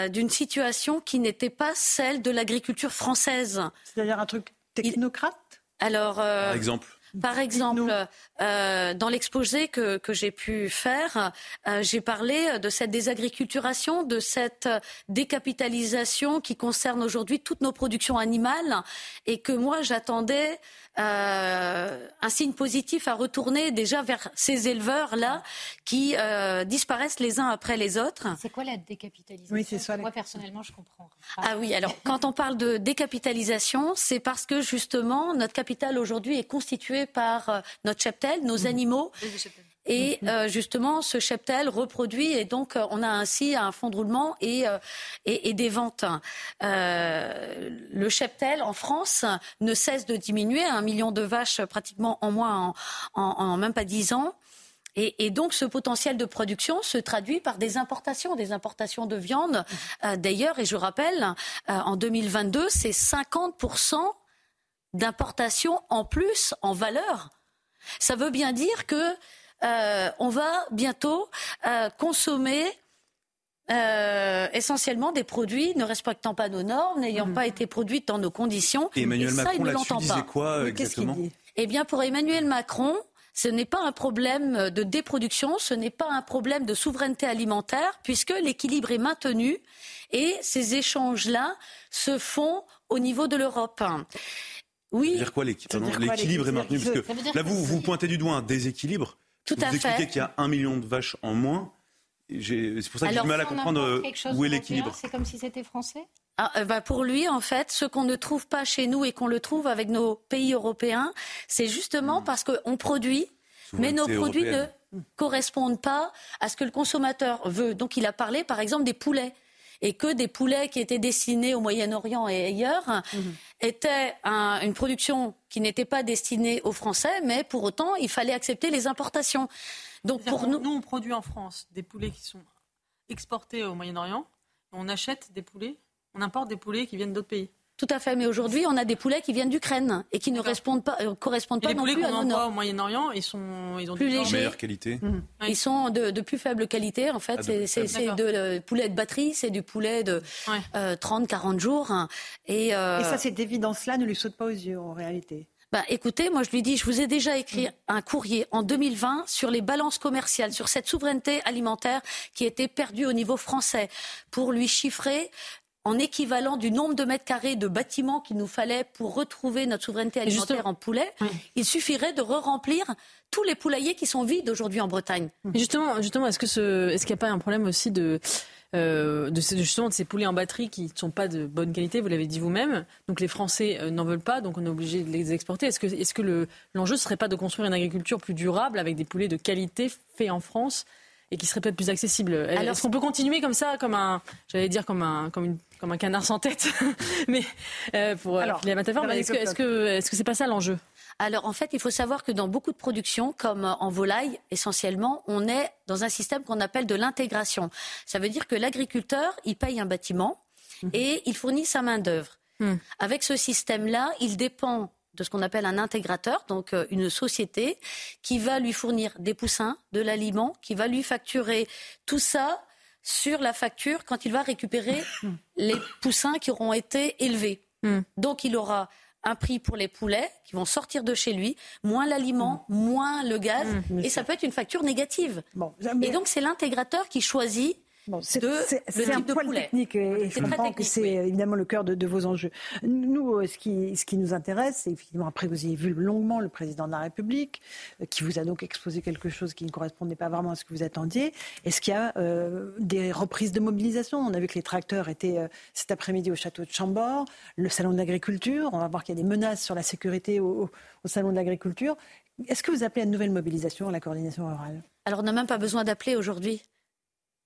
d'une situation qui n'était pas celle de l'agriculture française. C'est-à-dire un truc technocrate? Alors, Par exemple. par exemple, euh, dans l'exposé que, j'ai pu faire, euh, j'ai parlé de cette désagriculturation, de cette décapitalisation qui concerne aujourd'hui toutes nos productions animales et que moi j'attendais euh, un signe positif à retourner déjà vers ces éleveurs-là qui euh, disparaissent les uns après les autres. C'est quoi la décapitalisation? Oui, c'est ça. Moi, personnellement, je comprends. Ah oui, alors quand on parle de décapitalisation, c'est parce que justement, notre capital aujourd'hui est constitué par notre cheptel, nos mmh. animaux. Et mhm. euh, justement, ce cheptel reproduit et donc euh, on a ainsi un fonds de roulement et, euh, et, des ventes. le cheptel en France ne cesse de diminuer, un million de vaches pratiquement en moins en, en, même pas dix ans. Et, et, donc ce potentiel de production se traduit par des importations, des importations de viande. Mhm. D'ailleurs, et je rappelle, en 2022, c'est 50% d'importation en plus en valeur. Ça veut bien dire que euh, on va bientôt euh, consommer euh, essentiellement des produits ne respectant pas nos normes, n'ayant mhm. pas été produits dans nos conditions. Et Emmanuel Macron là-dessus disait quoi exactement Eh bien, pour Emmanuel Macron, ce n'est pas un problème de déproduction, ce n'est pas un problème de souveraineté alimentaire, puisque l'équilibre est maintenu et ces échanges-là se font au niveau de l'Europe. Oui. Ça veut dire quoi l'équilibre est maintenu? Parce que là, vous, vous pointez du doigt un déséquilibre. Tout vous à fait. expliquez qu'il y a un million de vaches en moins. C'est pour ça que j'ai du mal à comprendre euh, où est l'équilibre. C'est comme si c'était français? Ah, euh, bah pour lui, en fait, ce qu'on ne trouve pas chez nous et qu'on le trouve avec nos pays européens, c'est justement hmm. parce qu'on produit, mais nos produits ne correspondent pas à ce que le consommateur veut. Donc il a parlé, par exemple, des poulets et que des poulets qui étaient destinés au Moyen-Orient et ailleurs mhm. étaient une production qui n'était pas destinée aux Français, mais pour autant, il fallait accepter les importations. Donc pour nous... nous, on produit en France des poulets qui sont exportés au Moyen-Orient, on achète des poulets, on importe des poulets qui viennent d'autres pays. Tout à fait, mais aujourd'hui, on a des poulets qui viennent d'Ukraine et qui ne correspondent pas, euh, correspondent pas non plus à nos normes. au Moyen-Orient, ils sont, ils ont plus légers, meilleure qualité. Mhm. Ils sont de, de, plus faible qualité. En fait, ah, c'est de, de poulet de batterie, c'est du poulet de 30-40 euh, jours. Et, euh... et ça, cette évidence-là ne lui saute pas aux yeux en réalité. Bah, écoutez, moi je lui dis, je vous ai déjà écrit un courrier en 2020 sur les balances commerciales, sur cette souveraineté alimentaire qui était perdue au niveau français, pour lui chiffrer en équivalent du nombre de mètres carrés de bâtiments qu'il nous fallait pour retrouver notre souveraineté alimentaire en poulet, il suffirait de re-remplir tous les poulaillers qui sont vides aujourd'hui en Bretagne. justement, justement, est-ce ce, qu'il n'y a pas un problème aussi de euh, de, justement de ces poulets en batterie qui ne sont pas de bonne qualité, vous l'avez dit vous-même. Donc les Français euh, n'en veulent pas, donc on est obligé de les exporter. Est-ce que, est-ce que le, l'enjeu ne serait pas de construire une agriculture plus durable avec des poulets de qualité faits en France et qui serait peut-être plus accessible. Est-ce qu'on peut continuer comme ça, comme un, j'allais dire comme un, comme une, comme un canard sans tête, mais euh, pour Alors, la métaphore. est-ce que, est-ce que, est-ce que c'est pas ça l'enjeu? Alors en fait, il faut savoir que dans beaucoup de productions, comme en volaille essentiellement, on est dans un système qu'on appelle de l'intégration. Ça veut dire que l'agriculteur, il paye un bâtiment mhm. et il fournit sa main d'œuvre. Mhm. Avec ce système-là, il dépend de ce qu'on appelle un intégrateur, donc euh, une société qui va lui fournir des poussins, de l'aliment, qui va lui facturer tout ça sur la facture quand il va récupérer les poussins qui auront été élevés. Hmm. Donc il aura un prix pour les poulets qui vont sortir de chez lui, moins l'aliment, hmm. moins le gaz, hmm. et ça peut être une facture négative. Et donc c'est l'intégrateur qui choisit c'est un poil technique et je comprends que c'est évidemment le cœur de, vos enjeux. Nous, euh, ce qui, ce qui nous intéresse, c'est effectivement, après vous avez vu longuement le président de la République, euh, qui vous a donc exposé quelque chose qui ne correspondait pas vraiment à ce que vous attendiez. Est-ce qu'il y a euh, des reprises de mobilisation? On a vu que les tracteurs étaient cet après-midi au château de Chambord, le salon de l'agriculture. On va voir qu'il y a des menaces sur la sécurité au, au salon de l'agriculture. Est-ce que vous appelez à une nouvelle mobilisation à la coordination rurale? Alors on n'a même pas besoin d'appeler aujourd'hui.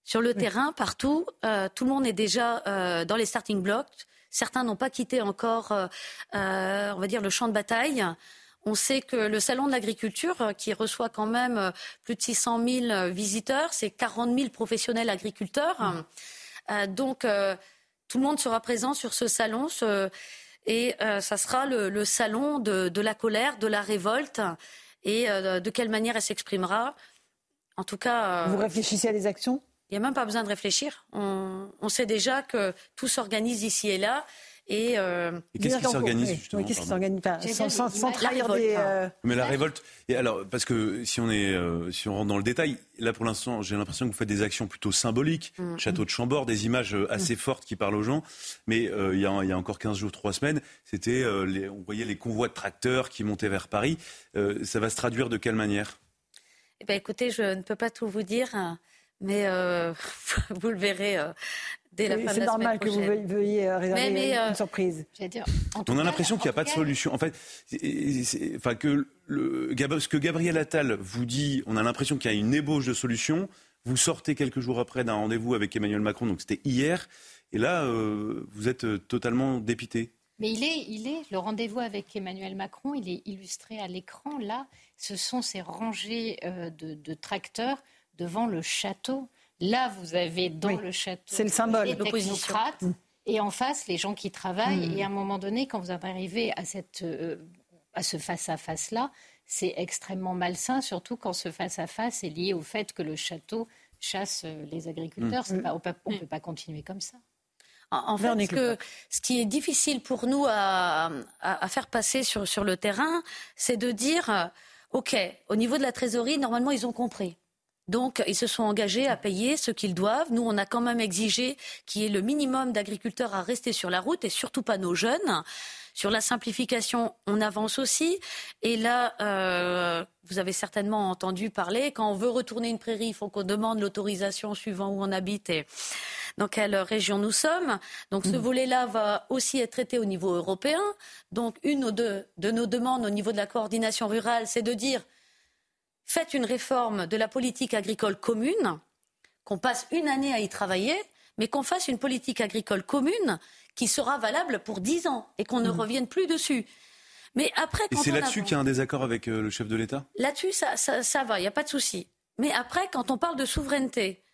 Sur le terrain, partout, euh, tout le monde est déjà euh, dans les starting blocks. Certains n'ont pas quitté encore, euh, on va dire, le champ de bataille. On sait que le salon de l'agriculture, qui reçoit quand même plus de 600 000 visiteurs, c'est 40 000 professionnels agriculteurs. donc, tout le monde sera présent sur ce salon. et ça sera le, salon de, de, la colère, de la révolte. Et de quelle manière elle s'exprimera? En tout cas. Vous réfléchissez à des actions? Il n'y a même pas besoin de réfléchir. On, sait déjà que tout s'organise ici et là. Et, euh, qu'est-ce qui s'organise justement Qu'est-ce qui s'organise? Sans, trahir des. Euh, Mais la révolte. Et alors, parce que si on est, euh, si on rentre dans le détail, là pour l'instant, j'ai l'impression que vous faites des actions plutôt symboliques, mm. château de Chambord, des images assez mm. fortes qui parlent aux gens. Mais il y, a, il, y a, encore 15 jours, 3 semaines, c'était, on voyait les convois de tracteurs qui montaient vers Paris. ça va se traduire de quelle manière? Eh ben, écoutez, je ne peux pas tout vous dire. Mais euh, vous le verrez euh, dès la fin de la C'est normal que vous veuillez euh, réserver une surprise. On a l'impression qu'il n'y a pas de solution. En fait, enfin que le, ce que Gabriel Attal vous dit, on a l'impression qu'il y a une ébauche de solution. Vous sortez quelques jours après d'un rendez-vous avec Emmanuel Macron, donc c'était hier, et là, vous êtes totalement dépité. Mais il est, il est le rendez-vous avec Emmanuel Macron, il est illustré à l'écran. Là, ce sont ces rangées de, de tracteurs devant le château. Là, vous avez dans le château c'est le symbole les technocrates mm. et en face les gens qui travaillent. Mm. Et à un moment donné, quand vous arrivez à, cette, euh, à ce face-à-face-là, c'est extrêmement malsain, surtout quand ce face-à-face est lié au fait que le château chasse euh, les agriculteurs. Mm. on ne peut pas continuer comme ça. En, fait, ce, ce, qui est difficile pour nous à, à, faire passer sur, sur le terrain, c'est de dire, euh, OK, au niveau de la trésorerie, normalement, ils ont compris. Donc, ils se sont engagés à payer ce qu'ils doivent. Nous, on a quand même exigé qu'il y ait le minimum d'agriculteurs à rester sur la route et surtout pas nos jeunes. Sur la simplification, on avance aussi. Et là, euh, vous avez certainement entendu parler, quand on veut retourner une prairie, il faut qu'on demande l'autorisation suivant où on habite et dans quelle région nous sommes. Donc ce mmh. volet-là va aussi être traité au niveau européen. Donc une de nos demandes au niveau de la coordination rurale, c'est de dire faites une réforme de la politique agricole commune, qu'on passe une année à y travailler, mais qu'on fasse une politique agricole commune qui sera valable pour dix ans et qu'on ne mmh. revienne plus dessus. Mais après, et c'est là-dessus qu'il y a un désaccord avec euh, le chef de l'État? Là-dessus, ça, ça, va, il n'y a pas de souci. Mais après, quand on parle de souveraineté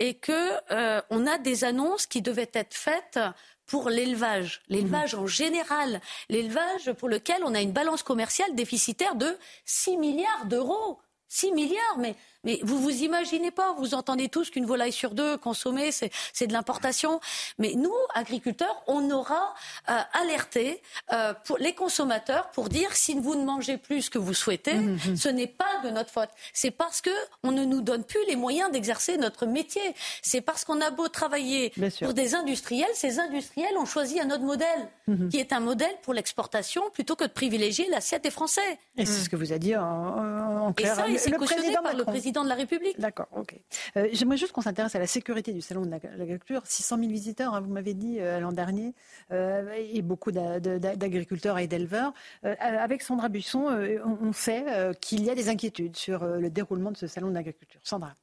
et que euh, on a des annonces qui devaient être faites pour l'élevage, l'élevage mmh. en général, l'élevage pour lequel on a une balance commerciale déficitaire de 6 milliards d'euros. 6 milliards, mais mais vous vous imaginez pas, vous entendez tous qu'une volaille sur deux consommée, c'est de l'importation. Mais nous, agriculteurs, on aura euh, alerté euh, pour les consommateurs pour dire si vous ne mangez plus ce que vous souhaitez, mmh, mmh. ce n'est pas de notre faute. C'est parce que on ne nous donne plus les moyens d'exercer notre métier. C'est parce qu'on a beau travailler pour des industriels, ces industriels ont choisi un autre modèle, mmh, qui est un modèle pour l'exportation plutôt que de privilégier l'assiette des Français. Et c'est ce que vous a dit en, clair. Et ça, c'est cautionné par le président de la République. D'accord, ok. Euh, j'aimerais juste qu'on s'intéresse à la sécurité du salon de l'agriculture. 600 000 visiteurs, hein, vous m'avez dit euh, l'an dernier, euh, et beaucoup d'agriculteurs et d'éleveurs. avec Sandra Busson, on, sait qu'il y a des inquiétudes sur le déroulement de ce salon de l'agriculture. Sandra.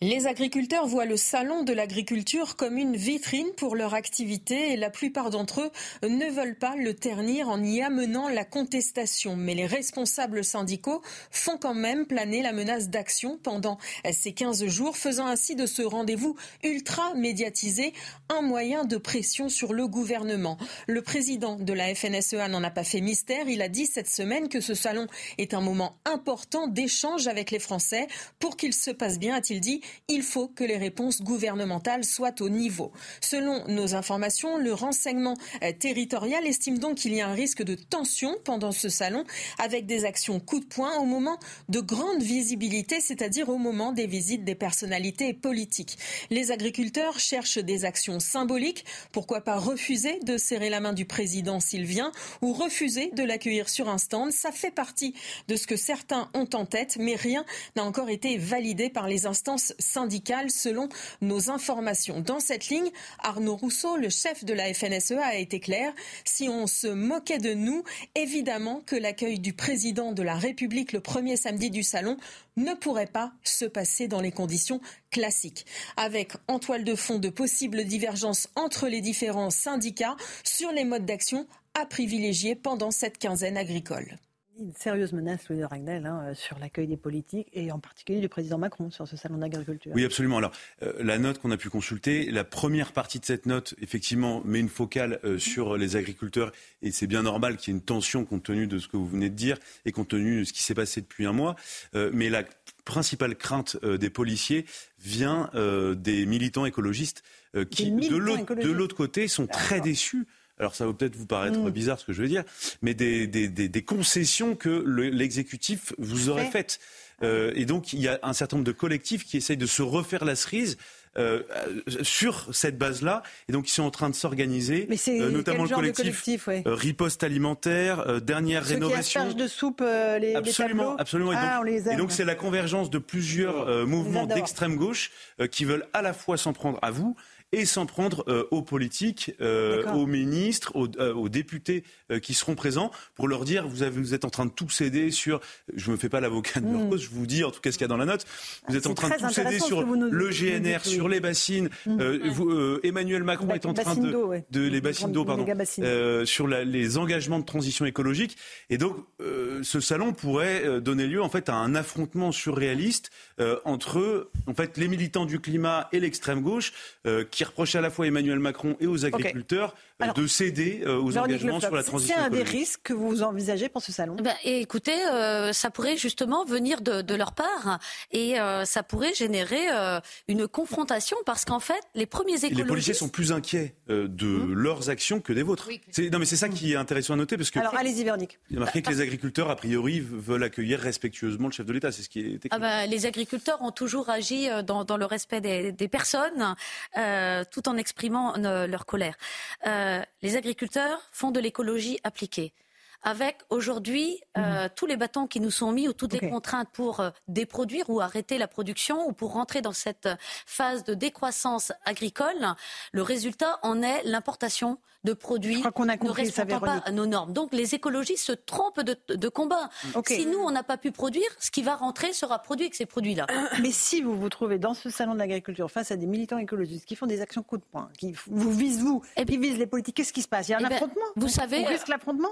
Les agriculteurs voient le salon de l'agriculture comme une vitrine pour leur activité et la plupart d'entre eux ne veulent pas le ternir en y amenant la contestation. Mais les responsables syndicaux font quand même planer la menace d'action pendant ces 15 jours, faisant ainsi de ce rendez-vous ultra médiatisé un moyen de pression sur le gouvernement. Le président de la FNSEA n'en a pas fait mystère. Il a dit cette semaine que ce salon est un moment important d'échange avec les Français. Pour qu'il se passe bien, a-t-il dit, il faut que les réponses gouvernementales soient au niveau. Selon nos informations, le renseignement euh, territorial estime donc qu'il y a un risque de tension pendant ce salon avec des actions coup de poing au moment de grande visibilité, c'est-à-dire au moment des visites des personnalités politiques. Les agriculteurs cherchent des actions symboliques. Pourquoi pas refuser de serrer la main du président s'il vient ou refuser de l'accueillir sur un stand? Ça fait partie de ce que certains ont en tête, mais rien n'a encore été validé par les instances syndicale selon nos informations. Dans cette ligne, Arnaud Rousseau, le chef de la FNSEA, a été clair. Si on se moquait de nous, évidemment que l'accueil du président de la République le premier samedi du salon ne pourrait pas se passer dans les conditions classiques. Avec en toile de fond de possibles divergences entre les différents syndicats sur les modes d'action à privilégier pendant cette quinzaine agricole une sérieuse menace, Louis de Ragnel, hein, euh, sur l'accueil des politiques et en particulier du président Macron sur ce salon d'agriculture. Oui, absolument. Alors, euh, la note qu'on a pu consulter, la première partie de cette note, effectivement, met une focale euh, sur les agriculteurs et c'est bien normal qu'il y ait une tension compte tenu de ce que vous venez de dire et compte tenu de ce qui s'est passé depuis un mois. mais la principale crainte des policiers vient des militants écologistes qui, de l'autre côté, sont très déçus alors ça va peut-être vous paraître mm. bizarre ce que je veux dire, mais des, des, des, concessions que l'exécutif vous aurait faites. Euh, et donc il y a un certain nombre de collectifs qui essayent de se refaire la cerise. Euh, sur cette base-là, et donc ils sont en train de s'organiser, euh, notamment le collectif, riposte alimentaire, dernière Ceux rénovation. Qui de soupe les, absolument, absolument. Et ah, donc c'est la convergence de plusieurs mouvements d'extrême gauche qui veulent à la fois s'en prendre à vous, et s'en prendre euh, aux politiques, euh, aux ministres, aux, euh, députés qui seront présents pour leur dire vous, avez, vous êtes en train de tout céder sur. Je ne me fais pas l'avocat de leur hmm. je vous dis en tout cas ce qu'il y a dans la note. Vous êtes en train de tout céder sur le GNR, sur les bassines. Hmm. Emmanuel Macron est en train de, de les bassines d'eau, pardon, sur les engagements de transition écologique. Et donc, ce salon pourrait donner lieu en fait à un affrontement surréaliste entre en fait les militants du climat et l'extrême gauche qui reproche à la fois Emmanuel Macron et aux agriculteurs euh, de céder euh, aux engagements sur la transition. C'est un des risques que vous envisagez pour ce salon? Ben, Écoutez, euh, ça pourrait justement venir de, leur part et ça pourrait générer une confrontation parce qu'en fait, les premiers écologistes... les policiers sont plus inquiets de hum. leurs actions que des vôtres. Non, mais c'est ça qui est intéressant à noter parce que... Alors, allez-y, Véronique. Il a marqué que les agriculteurs, a priori, veulent accueillir respectueusement le chef de l'État. C'est ce qui est écrit. Ah ben, les agriculteurs ont toujours agi dans, le respect des, personnes. Euh, tout en exprimant euh, leur colère. Euh, les agriculteurs font de l'écologie appliquée avec aujourd'hui mhm. tous les bâtons qui nous sont mis ou toutes les contraintes pour déproduire ou arrêter la production ou pour rentrer dans cette phase de décroissance agricole. Le résultat en est l'importation de produits ne respectant pas à nos normes. Donc les écologistes se trompent de, combat. Si nous, on n'a pas pu produire, ce qui va rentrer sera produit avec ces produits-là. Mais si vous vous trouvez dans ce salon de l'agriculture face à des militants écologistes qui font des actions coup de poing, qui vous visent vous, et eh qui visent les politiques, qu'est-ce qui se passe? Il y a un eh ben, affrontement? Vous savez,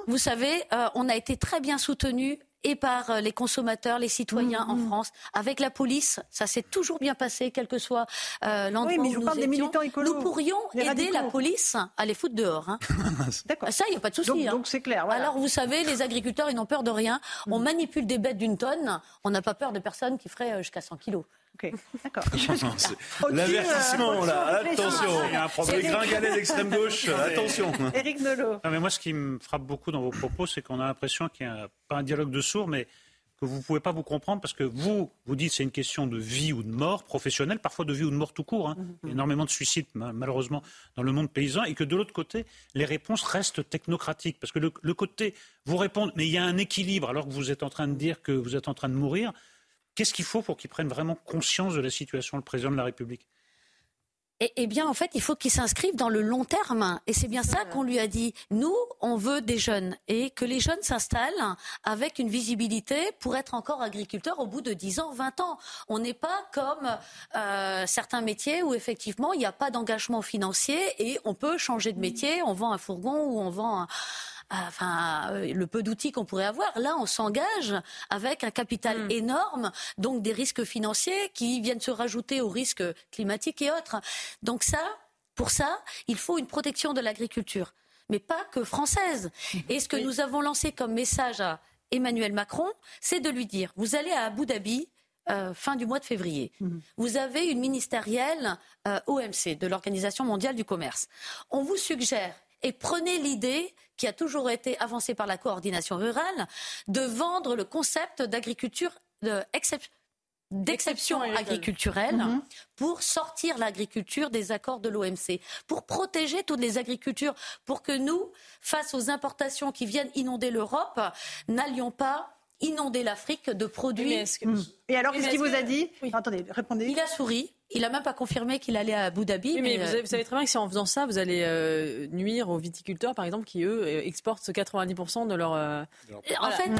Vous savez, euh, on a été très bien soutenu et par euh, les consommateurs, les citoyens en mm-hmm. France. Avec la police, ça s'est toujours bien passé, quel que soit euh, l'endroit oui, mais je où parle des militants écolos, Nous pourrions aider la police à les foutre dehors. Hein. D'accord. Ça, il n'y a pas de souci. Donc, hein. c'est clair. Alors, vous savez, les agriculteurs, ils n'ont peur de rien. On mm. manipule des bêtes d'une tonne. On n'a pas peur de personnes qui feraient euh, jusqu'à 100 kilos. Ok, d'accord. L'avertissement, là, attention. Il y a un problème. Les gringalets d'extrême gauche, attention. Éric Nolot. mais moi, ce qui me frappe beaucoup dans vos propos, c'est qu'on a l'impression qu'il n'y a pas un dialogue de mais que vous ne pouvez pas vous comprendre parce que vous, vous dites c'est une question de vie ou de mort professionnelle, parfois de vie ou de mort tout court. Hein. Mm-hmm. Énormément de suicides, malheureusement, dans le monde paysan. Et que de l'autre côté, les réponses restent technocratiques. Parce que le, côté, vous répondez, mais il y a un équilibre alors que vous êtes en train de dire que vous êtes en train de mourir. Qu'est-ce qu'il faut pour qu'ils prennent vraiment conscience de la situation, le président de la République? Eh bien, en fait, il faut qu'il s'inscrive dans le long terme. Et c'est bien ça qu'on lui a dit. Nous, on veut des jeunes et que les jeunes s'installent avec une visibilité pour être encore agriculteurs au bout de 10 ans, 20 ans. On n'est pas comme euh, certains métiers où effectivement il n'y a pas d'engagement financier et on peut changer de métier. On vend un fourgon ou on vend un enfin, euh, le peu d'outils qu'on pourrait avoir. Là, on s'engage avec un capital hmm. énorme, donc des risques financiers qui viennent se rajouter aux risques climatiques et autres. Donc ça, pour ça, il faut une protection de l'agriculture, mais pas que française. Et ce que nous avons lancé comme message à Emmanuel Macron, c'est de lui dire, vous allez à Abu Dhabi, euh, fin du mois de février. Hmm. Vous avez une ministérielle euh, OMC, de l'Organisation mondiale du commerce. On vous suggère, et prenez l'idée qui a toujours été avancée par la coordination rurale, de vendre le concept d'agriculture d'exception agriculturelle mhm. pour sortir l'agriculture des accords de l'OMC, pour protéger toutes les agricultures, pour que nous, face aux importations qui viennent inonder l'Europe, n'allions pas inonder l'Afrique de produits. Et alors, qu'est-ce qu'il vous a dit Attendez, répondez. Il a souri. Il n'a même pas confirmé qu'il allait à Abu Dhabi. mais, euh, vous, savez, très bien que si en faisant ça, vous allez euh, nuire aux viticulteurs, par exemple, qui eux euh, exportent 90% de leur. En fait,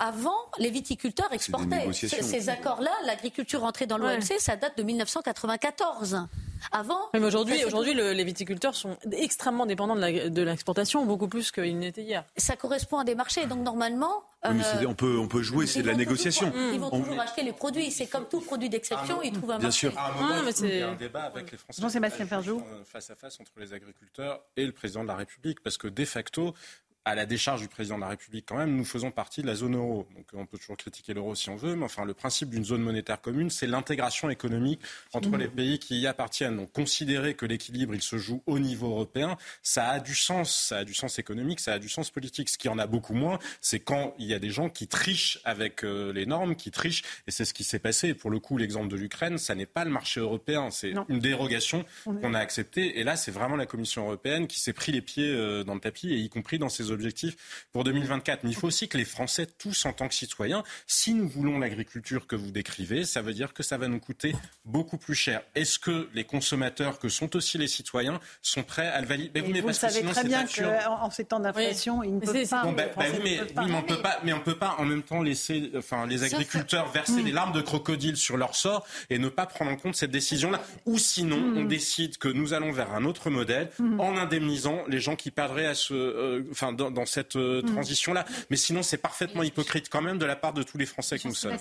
avant, les viticulteurs exportaient. Ces accords-là, l'agriculture entrée dans l'OMC, ça date de 1994. Avant. Mais aujourd'hui, aujourd'hui, les viticulteurs sont extrêmement dépendants de l'exportation, beaucoup plus qu'ils n'étaient hier. Ça correspond à des marchés, donc normalement. on peut, on peut jouer, c'est de la négociation. ils vont toujours acheter les produits. C'est comme tout produit d'exception, ils trouvent un Bien sûr. À un moment, ah, il y a un débat avec les Français. Jean-Sébastien Ferjou. Face à face entre les agriculteurs et le président de la République, parce que de facto, à la décharge du président de la République quand même, nous faisons partie de la zone euro. Donc on peut toujours critiquer l'euro si on veut, mais enfin le principe d'une zone monétaire commune, c'est l'intégration économique entre les pays qui y appartiennent. Donc considérer que l'équilibre, il se joue au niveau européen, ça a du sens, ça a du sens économique, ça a du sens politique. Ce qui en a beaucoup moins, c'est quand il y a des gens qui trichent avec euh, les normes, qui trichent, et c'est ce qui s'est passé. pour le coup, l'exemple de l'Ukraine, ça n'est pas le marché européen, c'est une dérogation qu'on a acceptée. Et là, c'est vraiment la Commission européenne qui s'est pris les pieds euh, dans le tapis, et y compris dans ses objectifs pour 2024. Mais il faut aussi que les Français, tous en tant que citoyens, si nous voulons l'agriculture que vous décrivez, ça veut dire que ça va nous coûter beaucoup plus cher. Est-ce que les consommateurs, que sont aussi les citoyens, sont prêts à le valider? Mais Vous savez très bien qu'en ces temps d'inflation, ils ne peuvent pas. Ben, ben mais, oui, on peut pas. Mais on peut pas en même temps laisser, enfin, les agriculteurs verser des larmes de crocodile sur leur sort et ne pas prendre en compte cette décision-là. Ou sinon, on mm. décide que nous allons vers un autre modèle mm. en indemnisant les gens qui perdraient à ce, euh, enfin, dans, cette euh, hmm. transition-là. Mais sinon, c'est parfaitement hypocrite quand même de la part de tous les Français que nous sommes.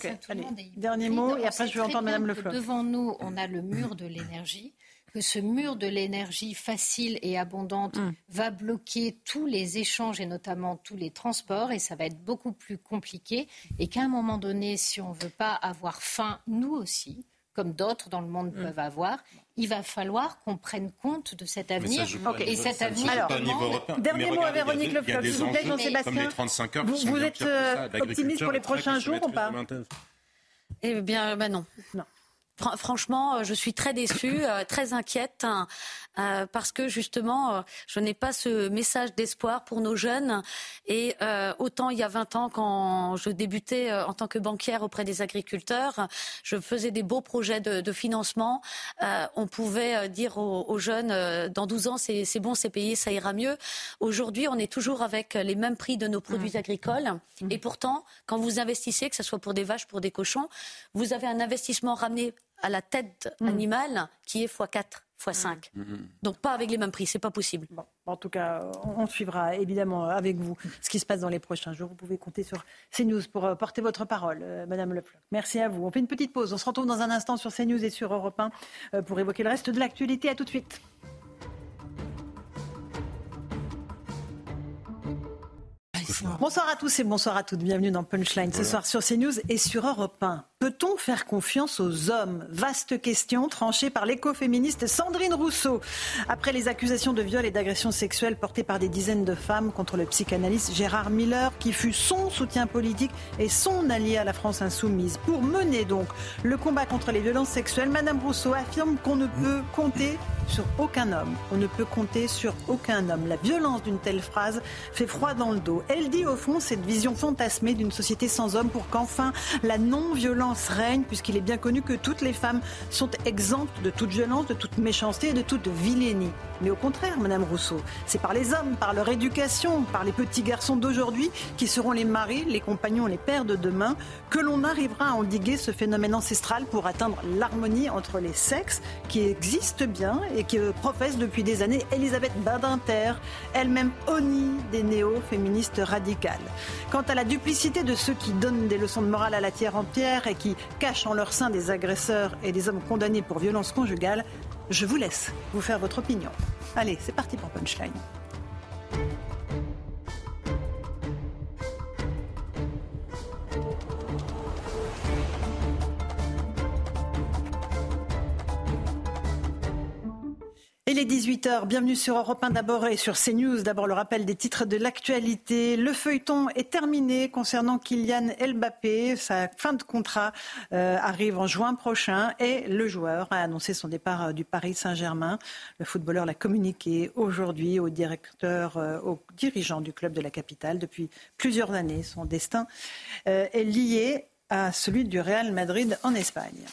dernier mot, et après je vais entendre Madame Le Devant nous, on a le mur de l'énergie que ce mur de l'énergie facile et abondante hmm. va bloquer tous les échanges et notamment tous les transports et ça va être beaucoup plus compliqué et qu'à un moment donné, si on ne veut pas avoir faim, nous aussi, comme d'autres dans le monde mm. peuvent avoir. Il va falloir qu'on prenne compte de cet avenir. et cet avenir. Alors, dernier mot à Véronique Le s'il vous plaît, Jean-Sébastien. Vous, vous êtes euh, optimiste pour les prochains jours ou pas Eh bien, ben non. non. Franchement, euh, je suis très déçue, euh, très inquiète, hein, euh, parce que justement, je n'ai pas ce message d'espoir pour nos jeunes. Et autant il y a 20 ans, quand je débutais en tant que banquière auprès des agriculteurs, je faisais des beaux projets de, financement. on pouvait dire aux, jeunes, dans 12 ans, c'est bon, c'est payé, ça ira mieux. Aujourd'hui, on est toujours avec les mêmes prix de nos produits mmh. agricoles. Mmh. Et pourtant, quand vous investissez, que ce soit pour des vaches, pour des cochons, vous avez un investissement ramené à la tête mm. animale qui est x4, x5. Mm. Mm. Donc pas avec les mêmes prix, c'est pas possible. en tout cas, on suivra évidemment avec vous ce qui se passe dans les prochains jours. Vous pouvez compter sur CNews pour euh, porter votre parole, euh, Madame Le Merci à vous. On fait une petite pause. On se retrouve dans un instant sur CNews et sur Europe 1 euh, pour évoquer le reste de l'actualité. À tout de suite. Bonsoir à tous et bonsoir à toutes. Bienvenue dans Punchline ce soir sur CNews et sur Europe 1. Peut-on faire confiance aux hommes Vaste question tranchée par l'écoféministe Sandrine Rousseau. Après les accusations de viol et d'agression sexuelle portées par des dizaines de femmes contre le psychanalyste Gérard Miller, qui fut son soutien politique et son allié à la France insoumise. Pour mener donc le combat contre les violences sexuelles, Madame Rousseau affirme qu'on ne peut compter sur aucun homme. On ne peut compter sur aucun homme. La violence d'une telle phrase fait froid dans le dos. Elle dit au fond cette vision fantasmée d'une société sans hommes pour qu'enfin la non-violence silence règne puisqu'il est bien connu que toutes les femmes sont exemptes de toute violence, de toute méchanceté et de toute vilainie. Mais au contraire, Madame Rousseau, c'est par les hommes, par leur éducation, par les petits garçons d'aujourd'hui qui seront les maris, les compagnons, les pères de demain, que l'on arrivera à endiguer ce phénomène ancestral pour atteindre l'harmonie entre les sexes qui existe bien et que professe depuis des années Elisabeth Badinter, elle-même honnie des néo-féministes radicales. Quant à la duplicité de ceux qui donnent des leçons de morale à la tiers entière et qui cachent en leur sein des agresseurs et des hommes condamnés pour violence conjugale, je vous laisse vous faire votre opinion. Allez, c'est parti pour Punchline. Il est 18h, bienvenue sur Europe 1 d'abord et sur CNews. D'abord le rappel des titres de l'actualité. Le feuilleton est terminé concernant Kylian Mbappé. Sa fin de contrat euh, arrive en juin prochain et le joueur a annoncé son départ euh, du Paris Saint-Germain. Le footballeur l'a communiqué aujourd'hui au directeur, euh, au du club de la capitale. Depuis plusieurs années, son destin est lié à celui du Real Madrid en Espagne.